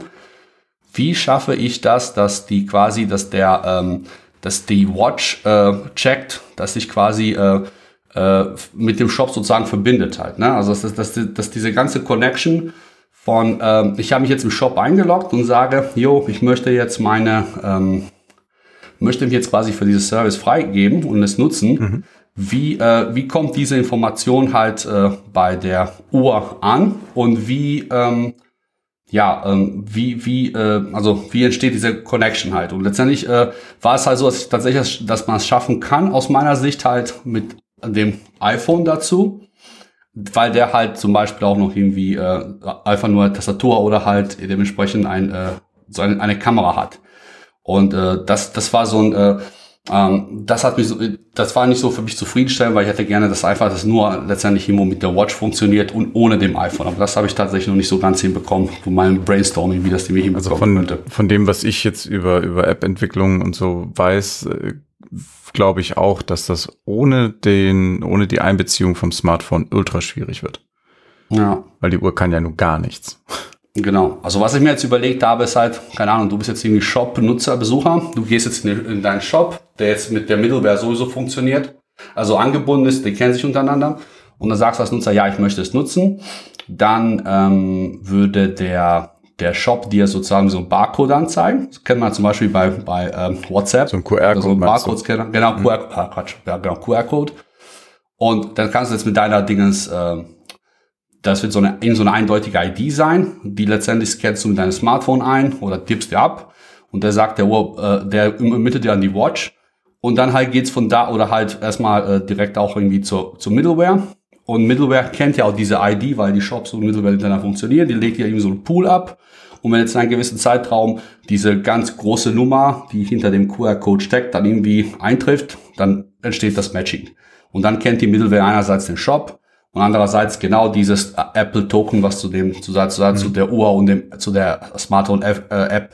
Wie schaffe ich das, dass die quasi, dass der, ähm, dass die Watch äh, checkt, dass sich quasi äh, äh, mit dem Shop sozusagen verbindet halt. Ne? Also dass, dass, dass diese ganze Connection von, ähm, ich habe mich jetzt im Shop eingeloggt und sage, jo, ich möchte jetzt meine ähm, möchte mich jetzt quasi für dieses Service freigeben und es nutzen. Mhm. Wie, äh, wie kommt diese Information halt äh, bei der Uhr an und wie, ähm, ja, ähm, wie, wie, äh, also wie entsteht diese Connection halt? Und letztendlich äh, war es halt so, dass ich tatsächlich, dass man es schaffen kann, aus meiner Sicht halt mit dem iPhone dazu, weil der halt zum Beispiel auch noch irgendwie äh, einfach nur Tastatur oder halt dementsprechend ein, äh, so eine, eine Kamera hat. Und äh, das, das war so ein, äh, ähm, das hat mich so, das war nicht so für mich zufriedenstellend, weil ich hätte gerne, dass einfach das nur letztendlich immer mit der Watch funktioniert und ohne dem iPhone. Aber das habe ich tatsächlich noch nicht so ganz hinbekommen von meinem Brainstorming, wie das die mir hinbekommen also von, könnte. Von dem, was ich jetzt über, über App-Entwicklung und so weiß, äh, glaube ich auch, dass das ohne den, ohne die Einbeziehung vom Smartphone ultra schwierig wird. Ja. Weil die Uhr kann ja nur gar nichts. Genau. Also was ich mir jetzt überlegt habe, ist halt, keine Ahnung, du bist jetzt irgendwie Shop-Nutzer, Besucher, du gehst jetzt in, in deinen Shop, der jetzt mit der Middleware sowieso funktioniert, also angebunden ist, die kennen sich untereinander und dann sagst du als Nutzer, ja, ich möchte es nutzen, dann ähm, würde der der Shop dir sozusagen so ein Barcode anzeigen. Das kennt man zum Beispiel bei, bei ähm, WhatsApp. So ein QR-Code. Also ein Barcode-Scanner. Genau, mhm. QR, ah, Quatsch, ja, genau, QR-Code. Und dann kannst du jetzt mit deiner Dingens äh, das wird so eine, in so eine eindeutige ID sein, die letztendlich scannst du mit deinem Smartphone ein oder tippst dir ab und der sagt, der, äh, der übermittelt dir an die Watch und dann halt geht's von da oder halt erstmal äh, direkt auch irgendwie zur, zur Middleware und Middleware kennt ja auch diese ID, weil die Shops und Middleware miteinander funktionieren, die legt ja irgendwie so einen Pool ab und wenn jetzt in einem gewissen Zeitraum diese ganz große Nummer, die hinter dem QR-Code steckt, dann irgendwie eintrifft, dann entsteht das Matching. Und dann kennt die Middleware einerseits den Shop und andererseits genau dieses Apple Token, was zu dem, zu, zu, zu, zu der Uhr und dem, zu der Smartphone App, äh,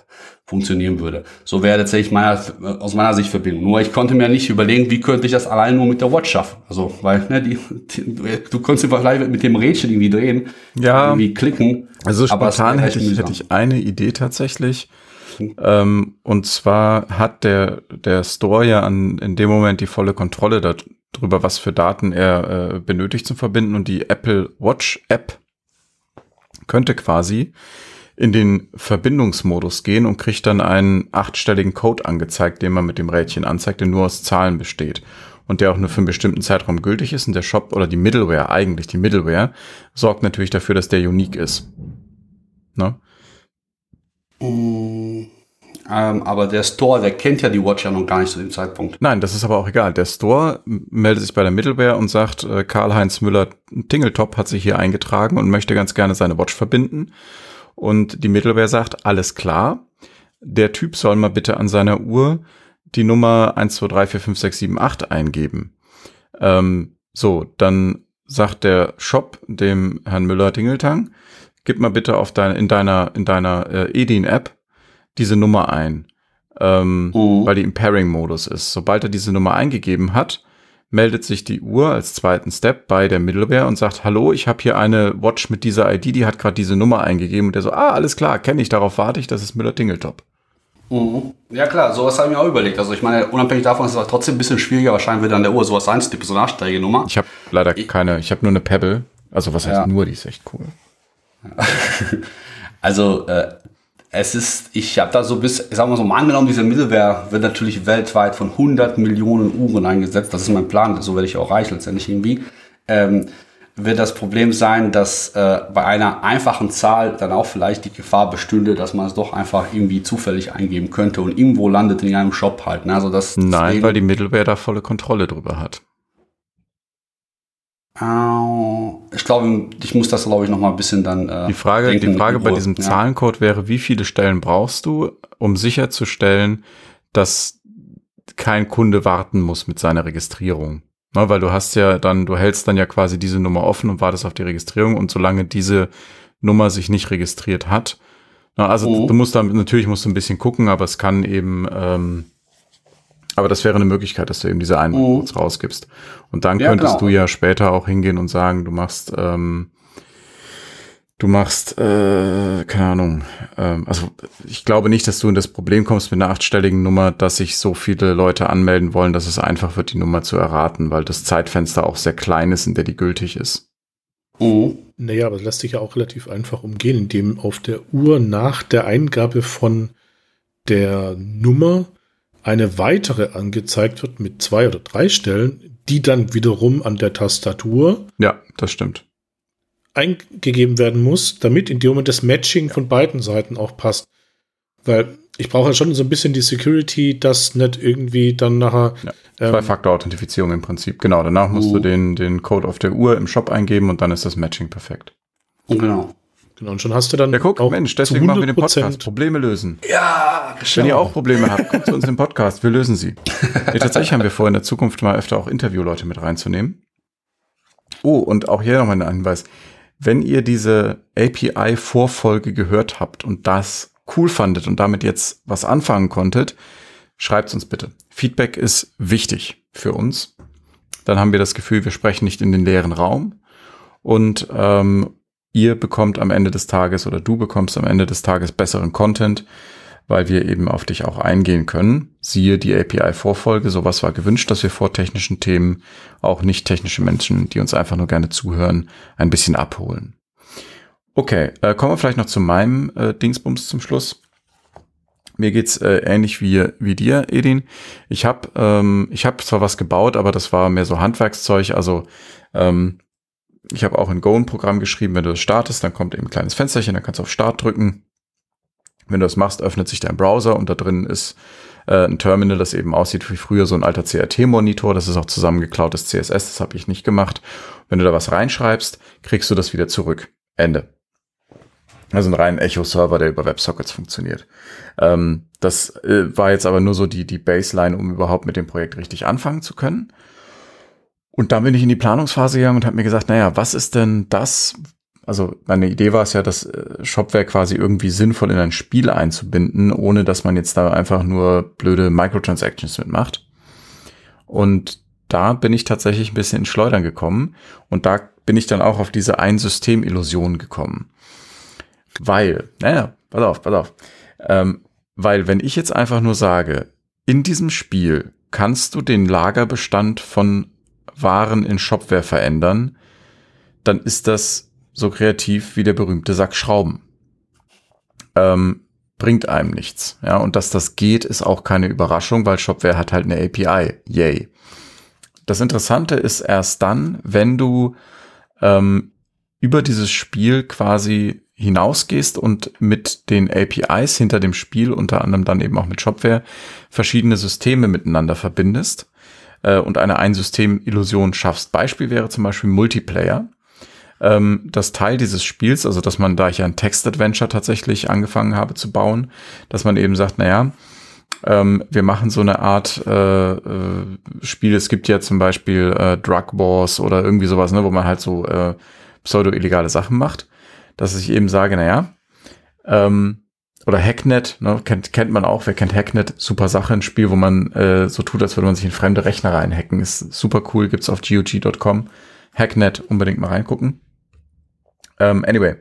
funktionieren würde. So wäre tatsächlich meiner, aus meiner Sicht Verbindung. Nur ich konnte mir nicht überlegen, wie könnte ich das allein nur mit der Watch schaffen. Also, weil, ne, die, die du konntest vielleicht mit dem Rädchen irgendwie drehen, ja, irgendwie klicken. Also spontan hätte ich, hätte ich eine Idee tatsächlich. rausfinden. Ähm, und zwar hat der, der Store ja an, in dem Moment die volle Kontrolle darüber, was für Daten er äh, benötigt zum Verbinden. Und die Apple Watch App könnte quasi in den Verbindungsmodus gehen und kriegt dann einen achtstelligen Code angezeigt, den man mit dem Rädchen anzeigt, der nur aus Zahlen besteht und der auch nur für einen bestimmten Zeitraum gültig ist. Und der Shop oder die Middleware, eigentlich die Middleware, sorgt natürlich dafür, dass der unique ist. Ne? Mm, ähm, aber der Store, der kennt ja die Watch ja noch gar nicht zu dem Zeitpunkt. Nein, das ist aber auch egal. Der Store meldet sich bei der Middleware und sagt, äh, Karl-Heinz Müller-Tingeltop hat sich hier eingetragen und möchte ganz gerne seine Watch verbinden. Und die Middleware sagt, alles klar, der Typ soll mal bitte an seiner Uhr die Nummer 1234567 eingeben. Ähm, so, dann sagt der Shop dem Herrn Müller-Dingeltang, gib mal bitte auf dein, in deiner, in deiner äh, Edin-App diese Nummer ein, ähm, mhm. weil die im Pairing-Modus ist. Sobald er diese Nummer eingegeben hat, meldet sich die Uhr als zweiten Step bei der Middleware und sagt, hallo, ich habe hier eine Watch mit dieser ID, die hat gerade diese Nummer eingegeben und der so, ah, alles klar, kenne ich, darauf warte ich, das ist Müller-Tingeltop. Mhm. Ja klar, sowas habe ich mir auch überlegt. Also ich meine, unabhängig davon ist es trotzdem ein bisschen schwieriger, wahrscheinlich wird an der Uhr sowas sein, die so eine Nummer. Ich habe leider ich, keine, ich habe nur eine Pebble. Also was heißt ja. nur, die ist echt cool. also äh, es ist, ich habe da so bis, ich sag mal so, mal angenommen, diese Middleware wird natürlich weltweit von 100 Millionen Uhren eingesetzt. Das ist mein Plan, so werde ich auch reich letztendlich irgendwie. Ähm, wird das Problem sein, dass äh, bei einer einfachen Zahl dann auch vielleicht die Gefahr bestünde, dass man es doch einfach irgendwie zufällig eingeben könnte und irgendwo landet in einem Shop halt. Ne? Also das Nein, weil die Middleware da volle Kontrolle drüber hat. Ich glaube, ich muss das, glaube ich, noch mal ein bisschen dann. Äh, die Frage, denken, die Frage bei diesem ja. Zahlencode wäre, wie viele Stellen brauchst du, um sicherzustellen, dass kein Kunde warten muss mit seiner Registrierung? Na, weil du hast ja dann, du hältst dann ja quasi diese Nummer offen und wartest auf die Registrierung und solange diese Nummer sich nicht registriert hat, na, also mhm. du musst dann natürlich musst du ein bisschen gucken, aber es kann eben ähm, aber das wäre eine Möglichkeit, dass du eben diese einen mhm. rausgibst. Und dann ja, könntest genau. du ja später auch hingehen und sagen, du machst, ähm, du machst, äh, keine Ahnung, ähm, also ich glaube nicht, dass du in das Problem kommst mit einer achtstelligen Nummer, dass sich so viele Leute anmelden wollen, dass es einfach wird, die Nummer zu erraten, weil das Zeitfenster auch sehr klein ist, in der die gültig ist. Mhm. Naja, aber das lässt sich ja auch relativ einfach umgehen, indem auf der Uhr nach der Eingabe von der Nummer eine weitere angezeigt wird mit zwei oder drei Stellen, die dann wiederum an der Tastatur. Ja, das stimmt. Eingegeben werden muss, damit in dem Moment das Matching von beiden Seiten auch passt. Weil ich brauche ja schon so ein bisschen die Security, dass nicht irgendwie dann nachher. Ja, ähm, Zwei-Faktor-Authentifizierung im Prinzip. Genau, danach musst uh. du den, den Code auf der Uhr im Shop eingeben und dann ist das Matching perfekt. Genau. Genau, und schon hast du dann. Ja, guck, Mensch, deswegen machen wir den Podcast. Probleme lösen. Ja, geschau. Wenn ihr auch Probleme habt, kommt zu uns im Podcast. Wir lösen sie. Ja, tatsächlich haben wir vor, in der Zukunft mal öfter auch Interviewleute mit reinzunehmen. Oh, und auch hier nochmal ein Hinweis. Wenn ihr diese API-Vorfolge gehört habt und das cool fandet und damit jetzt was anfangen konntet, schreibt uns bitte. Feedback ist wichtig für uns. Dann haben wir das Gefühl, wir sprechen nicht in den leeren Raum. Und ähm, ihr bekommt am Ende des Tages oder du bekommst am Ende des Tages besseren Content, weil wir eben auf dich auch eingehen können. Siehe die API-Vorfolge, sowas war gewünscht, dass wir vor technischen Themen auch nicht technische Menschen, die uns einfach nur gerne zuhören, ein bisschen abholen. Okay, äh, kommen wir vielleicht noch zu meinem äh, Dingsbums zum Schluss. Mir geht's äh, ähnlich wie, wie dir, Edin. Ich habe ähm, ich hab zwar was gebaut, aber das war mehr so Handwerkszeug. Also ähm, ich habe auch in Go ein Programm geschrieben, wenn du das startest, dann kommt eben ein kleines Fensterchen, dann kannst du auf Start drücken. Wenn du das machst, öffnet sich dein Browser und da drin ist äh, ein Terminal, das eben aussieht wie früher so ein alter CRT-Monitor. Das ist auch zusammengeklautes CSS, das habe ich nicht gemacht. Wenn du da was reinschreibst, kriegst du das wieder zurück. Ende. Also ein rein Echo-Server, der über WebSockets funktioniert. Ähm, das äh, war jetzt aber nur so die, die Baseline, um überhaupt mit dem Projekt richtig anfangen zu können. Und dann bin ich in die Planungsphase gegangen und habe mir gesagt, naja, was ist denn das? Also meine Idee war es ja, das äh, Shopware quasi irgendwie sinnvoll in ein Spiel einzubinden, ohne dass man jetzt da einfach nur blöde Microtransactions mitmacht. Und da bin ich tatsächlich ein bisschen ins Schleudern gekommen und da bin ich dann auch auf diese Ein-System-Illusion gekommen. Weil, naja, pass auf, pass auf. Ähm, Weil wenn ich jetzt einfach nur sage, in diesem Spiel kannst du den Lagerbestand von Waren in Shopware verändern, dann ist das so kreativ wie der berühmte Sack Schrauben. Ähm, bringt einem nichts. Ja, und dass das geht, ist auch keine Überraschung, weil Shopware hat halt eine API. Yay. Das Interessante ist erst dann, wenn du ähm, über dieses Spiel quasi hinausgehst und mit den APIs hinter dem Spiel, unter anderem dann eben auch mit Shopware, verschiedene Systeme miteinander verbindest äh, und eine Ein-System-Illusion schaffst. Beispiel wäre zum Beispiel Multiplayer. Ähm, das Teil dieses Spiels, also dass man, da ich ein Text-Adventure tatsächlich angefangen habe zu bauen, dass man eben sagt, naja, ähm, wir machen so eine Art äh, äh, Spiel. Es gibt ja zum Beispiel äh, Drug Wars oder irgendwie sowas, ne, wo man halt so äh, pseudo-illegale Sachen macht dass ich eben sage, naja, ähm, oder Hacknet, ne, kennt, kennt man auch, wer kennt Hacknet, super Sache, ein Spiel, wo man äh, so tut, als würde man sich in fremde Rechner reinhacken, ist super cool, gibt's auf GOG.com, Hacknet, unbedingt mal reingucken. Ähm, anyway,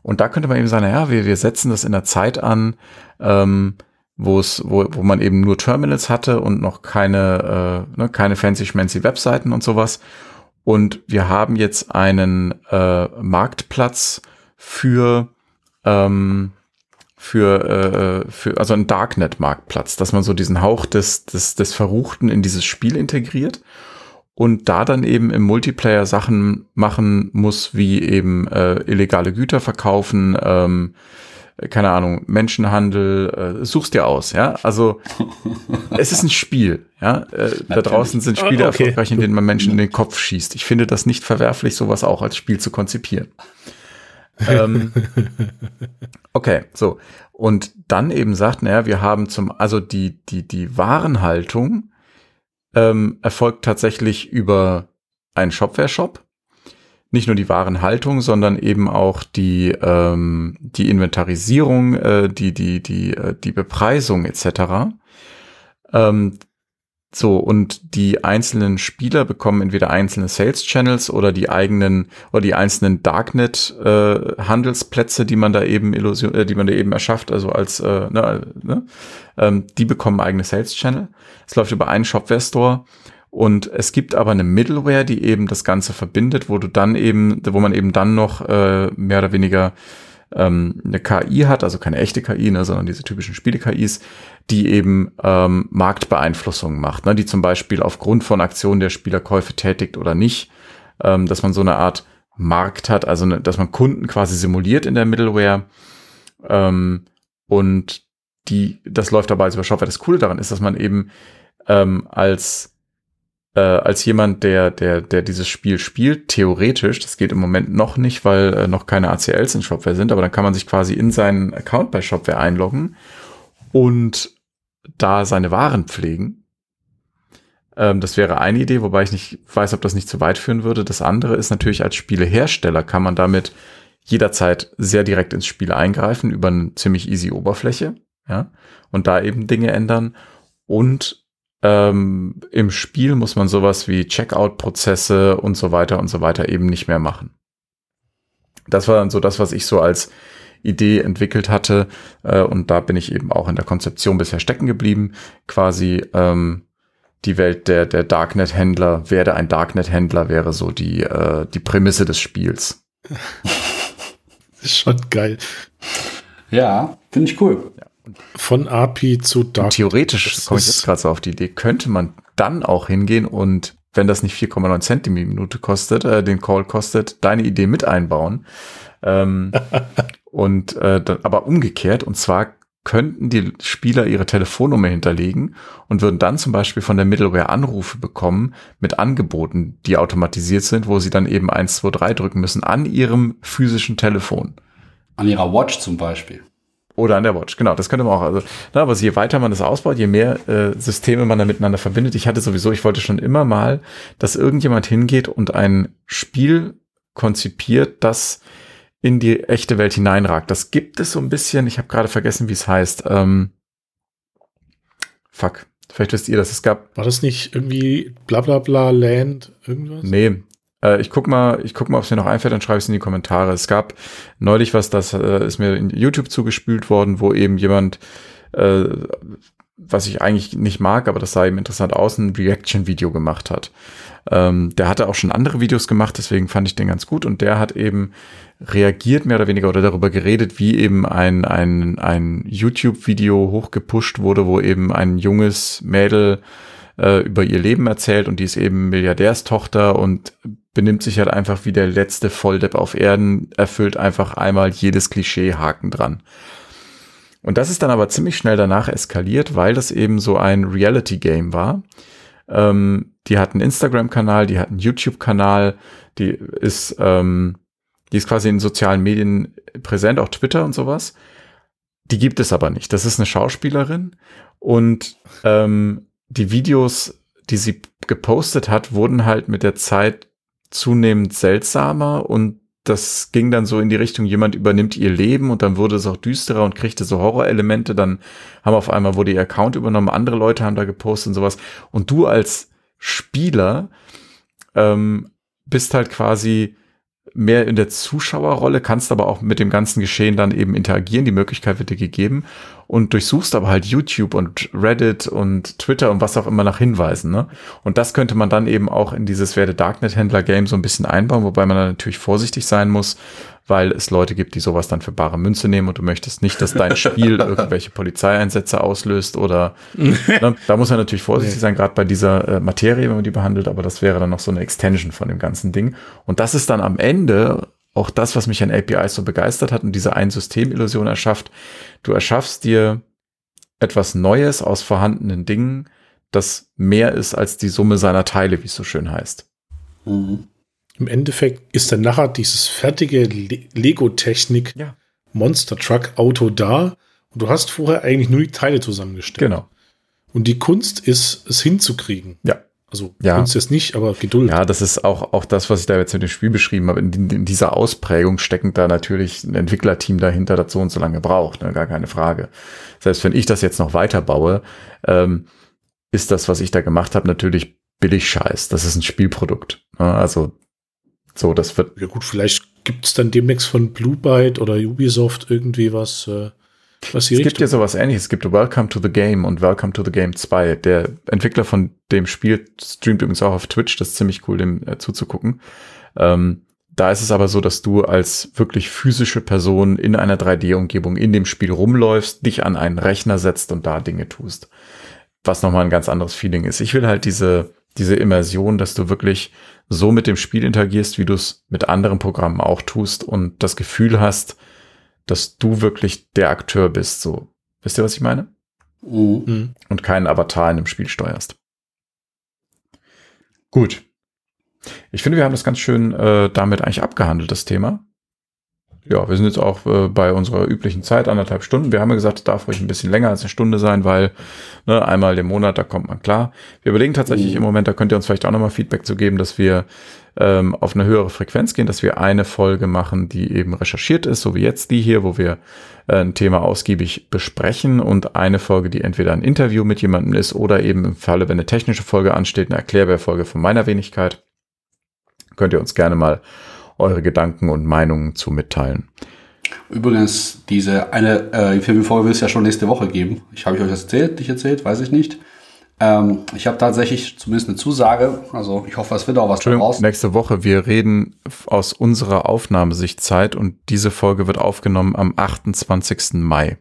und da könnte man eben sagen, naja, wir, wir setzen das in der Zeit an, ähm, wo es, wo, wo man eben nur Terminals hatte und noch keine, äh, ne, keine fancy schmancy Webseiten und sowas. Und wir haben jetzt einen äh, Marktplatz für ähm, für, äh, für also ein Darknet-Marktplatz, dass man so diesen Hauch des, des, des Verruchten in dieses Spiel integriert und da dann eben im Multiplayer Sachen machen muss, wie eben äh, illegale Güter verkaufen, ähm, keine Ahnung, Menschenhandel, äh, suchst dir aus, ja. Also es ist ein Spiel, ja. Äh, da draußen sind Spiele okay. erfolgreich, in denen man Menschen in den Kopf schießt. Ich finde das nicht verwerflich, sowas auch als Spiel zu konzipieren ähm, okay, so. Und dann eben sagt, naja, wir haben zum, also die, die, die Warenhaltung ähm, erfolgt tatsächlich über einen Shopware-Shop. Nicht nur die Warenhaltung, sondern eben auch die, ähm, die Inventarisierung, äh, die, die, die, äh, die Bepreisung etc. Ähm, so, und die einzelnen Spieler bekommen entweder einzelne Sales Channels oder die eigenen oder die einzelnen Darknet äh, Handelsplätze, die man da eben Illusion, äh, die man da eben erschafft, also als äh, ne, ne, ähm, die bekommen eigene Sales Channel. Es läuft über einen Shopware Store und es gibt aber eine Middleware, die eben das Ganze verbindet, wo du dann eben, wo man eben dann noch äh, mehr oder weniger ähm, eine KI hat, also keine echte KI, ne, sondern diese typischen Spiele-KIs, die eben ähm, Marktbeeinflussungen macht, ne, die zum Beispiel aufgrund von Aktionen der Spieler Käufe tätigt oder nicht, ähm, dass man so eine Art Markt hat, also ne, dass man Kunden quasi simuliert in der Middleware ähm, und die, das läuft dabei über Shopware. Das Coole daran ist, dass man eben ähm, als äh, als jemand, der, der, der dieses Spiel spielt, theoretisch, das geht im Moment noch nicht, weil äh, noch keine ACLs in Shopware sind, aber dann kann man sich quasi in seinen Account bei Shopware einloggen und da seine Waren pflegen. Ähm, das wäre eine Idee, wobei ich nicht weiß, ob das nicht zu weit führen würde. Das andere ist natürlich als Spielehersteller kann man damit jederzeit sehr direkt ins Spiel eingreifen über eine ziemlich easy Oberfläche, ja, und da eben Dinge ändern und ähm, Im Spiel muss man sowas wie Checkout-Prozesse und so weiter und so weiter eben nicht mehr machen. Das war dann so das, was ich so als Idee entwickelt hatte. Äh, und da bin ich eben auch in der Konzeption bisher stecken geblieben. Quasi ähm, die Welt der, der Darknet-Händler, werde ein Darknet-Händler, wäre so die, äh, die Prämisse des Spiels. ist schon geil. Ja, finde ich cool. Ja. Von API zu Dark. Theoretisch komme ich jetzt gerade so auf die Idee, könnte man dann auch hingehen und wenn das nicht 4,9 Cent die Minute kostet, äh, den Call kostet, deine Idee mit einbauen. Ähm, und äh, dann, aber umgekehrt, und zwar könnten die Spieler ihre Telefonnummer hinterlegen und würden dann zum Beispiel von der Middleware Anrufe bekommen mit Angeboten, die automatisiert sind, wo sie dann eben 1, 2, 3 drücken müssen an ihrem physischen Telefon. An ihrer Watch zum Beispiel. Oder an der Watch, genau, das könnte man auch. Also, na, aber je weiter man das ausbaut, je mehr äh, Systeme man da miteinander verbindet. Ich hatte sowieso, ich wollte schon immer mal, dass irgendjemand hingeht und ein Spiel konzipiert, das in die echte Welt hineinragt. Das gibt es so ein bisschen, ich habe gerade vergessen, wie es heißt. Ähm, fuck, vielleicht wisst ihr das. Es gab. War das nicht irgendwie bla bla bla Land, irgendwas? Nee, äh, ich guck mal, ich guck mal, ob es mir noch einfällt, dann schreibe ich es in die Kommentare. Es gab neulich was, das äh, ist mir in YouTube zugespült worden, wo eben jemand äh, was ich eigentlich nicht mag, aber das sah eben interessant aus, ein Reaction-Video gemacht hat. Ähm, der hatte auch schon andere Videos gemacht, deswegen fand ich den ganz gut und der hat eben reagiert mehr oder weniger oder darüber geredet, wie eben ein, ein, ein YouTube-Video hochgepusht wurde, wo eben ein junges Mädel äh, über ihr Leben erzählt und die ist eben Milliardärstochter und benimmt sich halt einfach wie der letzte Volldepp auf Erden, erfüllt einfach einmal jedes Klischee Haken dran. Und das ist dann aber ziemlich schnell danach eskaliert, weil das eben so ein Reality-Game war. Ähm, die hat einen Instagram-Kanal, die hat einen YouTube-Kanal, die ist, ähm, die ist quasi in sozialen Medien präsent, auch Twitter und sowas. Die gibt es aber nicht. Das ist eine Schauspielerin und ähm, die Videos, die sie gepostet hat, wurden halt mit der Zeit zunehmend seltsamer und das ging dann so in die Richtung, jemand übernimmt ihr Leben und dann wurde es auch düsterer und kriegte so Horrorelemente. Dann haben auf einmal wurde ihr Account übernommen, andere Leute haben da gepostet und sowas. Und du als Spieler ähm, bist halt quasi mehr in der Zuschauerrolle, kannst aber auch mit dem ganzen Geschehen dann eben interagieren. Die Möglichkeit wird dir gegeben und durchsuchst aber halt YouTube und Reddit und Twitter und was auch immer nach Hinweisen. Ne? Und das könnte man dann eben auch in dieses Werde Darknet-Händler Game so ein bisschen einbauen, wobei man natürlich vorsichtig sein muss, weil es Leute gibt, die sowas dann für bare Münze nehmen und du möchtest nicht, dass dein Spiel irgendwelche Polizeieinsätze auslöst oder ne, da muss man natürlich vorsichtig sein, gerade bei dieser äh, Materie, wenn man die behandelt, aber das wäre dann noch so eine Extension von dem ganzen Ding. Und das ist dann am Ende auch das, was mich an APIs so begeistert hat und diese Ein-System-Illusion erschafft. Du erschaffst dir etwas Neues aus vorhandenen Dingen, das mehr ist als die Summe seiner Teile, wie es so schön heißt. Mhm. Im Endeffekt ist dann nachher dieses fertige Le Lego-Technik ja. Monster Truck Auto da und du hast vorher eigentlich nur die Teile zusammengestellt. Genau. Und die Kunst ist, es hinzukriegen. Ja. Also ja. Kunst ist nicht, aber Geduld. Ja, das ist auch, auch das, was ich da jetzt mit dem Spiel beschrieben habe. In, in dieser Ausprägung steckend da natürlich ein Entwicklerteam dahinter, das so und so lange braucht, ne? gar keine Frage. Selbst wenn ich das jetzt noch weiterbaue, ähm, ist das, was ich da gemacht habe, natürlich billig Scheiß. Das ist ein Spielprodukt. Ne? Also so, das wird. Ja gut, vielleicht gibt es dann demnächst von Blue Byte oder Ubisoft irgendwie was. Äh was es gibt ja sowas ähnliches. Es gibt Welcome to the Game und Welcome to the Game 2. Der Entwickler von dem Spiel streamt übrigens auch auf Twitch. Das ist ziemlich cool, dem äh, zuzugucken. Ähm, da ist es aber so, dass du als wirklich physische Person in einer 3D-Umgebung in dem Spiel rumläufst, dich an einen Rechner setzt und da Dinge tust. Was nochmal ein ganz anderes Feeling ist. Ich will halt diese, diese Immersion, dass du wirklich so mit dem Spiel interagierst, wie du es mit anderen Programmen auch tust und das Gefühl hast, dass du wirklich der Akteur bist. So, wisst ihr, was ich meine? Mhm. Und keinen Avatar in dem Spiel steuerst. Gut. Ich finde, wir haben das ganz schön äh, damit eigentlich abgehandelt, das Thema. Ja, wir sind jetzt auch äh, bei unserer üblichen Zeit, anderthalb Stunden. Wir haben ja gesagt, es darf ruhig ein bisschen länger als eine Stunde sein, weil ne, einmal im Monat, da kommt man klar. Wir überlegen tatsächlich mhm. im Moment, da könnt ihr uns vielleicht auch nochmal Feedback zu geben, dass wir ähm, auf eine höhere Frequenz gehen, dass wir eine Folge machen, die eben recherchiert ist, so wie jetzt die hier, wo wir äh, ein Thema ausgiebig besprechen und eine Folge, die entweder ein Interview mit jemandem ist oder eben im Falle, wenn eine technische Folge ansteht, eine Erklärbärfolge von meiner Wenigkeit. Könnt ihr uns gerne mal eure Gedanken und Meinungen zu mitteilen. Übrigens, diese eine äh, Filmfolge will es ja schon nächste Woche geben. Ich habe ich euch das erzählt, nicht erzählt, weiß ich nicht. Ähm, ich habe tatsächlich zumindest eine Zusage. Also ich hoffe, es wird auch was daraus. Nächste Woche. Wir reden aus unserer Aufnahmesichtzeit und diese Folge wird aufgenommen am 28. Mai.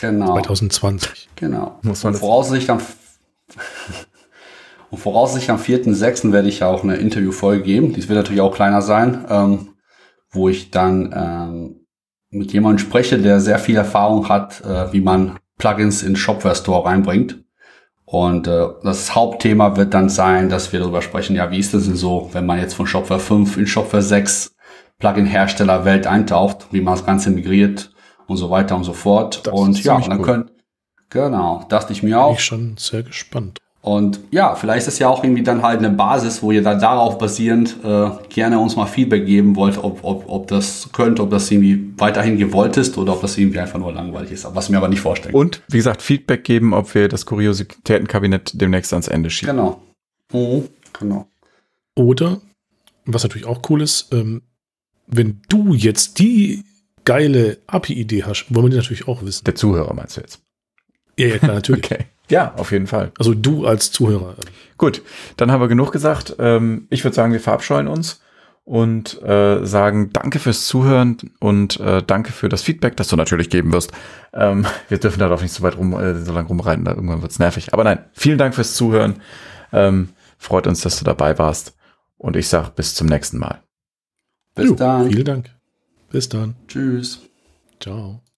Genau. 2020. Genau. Muss man und voraussichtlich am, und voraussichtlich am 4.6. werde ich ja auch eine Interviewfolge geben. Dies wird natürlich auch kleiner sein, ähm, wo ich dann ähm, mit jemandem spreche, der sehr viel Erfahrung hat, äh, wie man Plugins in Shopware Store reinbringt. Und äh, das Hauptthema wird dann sein, dass wir darüber sprechen, ja, wie ist das denn so, wenn man jetzt von Shopware 5 in Shopware 6 Plugin-Hersteller Welt eintaucht, wie man das Ganze migriert und so weiter und so fort. Das und ja, dann cool. können, genau, dachte ich mir auch. Bin ich schon sehr gespannt. Und ja, vielleicht ist ja auch irgendwie dann halt eine Basis, wo ihr dann darauf basierend äh, gerne uns mal Feedback geben wollt, ob, ob, ob das könnt, ob das irgendwie weiterhin gewollt ist oder ob das irgendwie einfach nur langweilig ist, was mir aber nicht vorstellen. Und wie gesagt, Feedback geben, ob wir das Kuriositätenkabinett demnächst ans Ende schieben. Genau. Mhm, genau. Oder, was natürlich auch cool ist, ähm, wenn du jetzt die geile API-Idee hast, wollen wir die natürlich auch wissen. Der Zuhörer meinst du jetzt? Ja, ja, klar, natürlich. Okay. Ja, auf jeden Fall. Also du als Zuhörer. Gut, dann haben wir genug gesagt. Ähm, ich würde sagen, wir verabscheuen uns und äh, sagen danke fürs Zuhören und äh, danke für das Feedback, das du natürlich geben wirst. Ähm, wir dürfen darauf nicht so weit rum, äh, so lange rumreiten, da irgendwann wird's nervig. Aber nein, vielen Dank fürs Zuhören. Ähm, freut uns, dass du dabei warst. Und ich sag bis zum nächsten Mal. Bis Jo, dann. Vielen Dank. Bis dann. Tschüss. Ciao.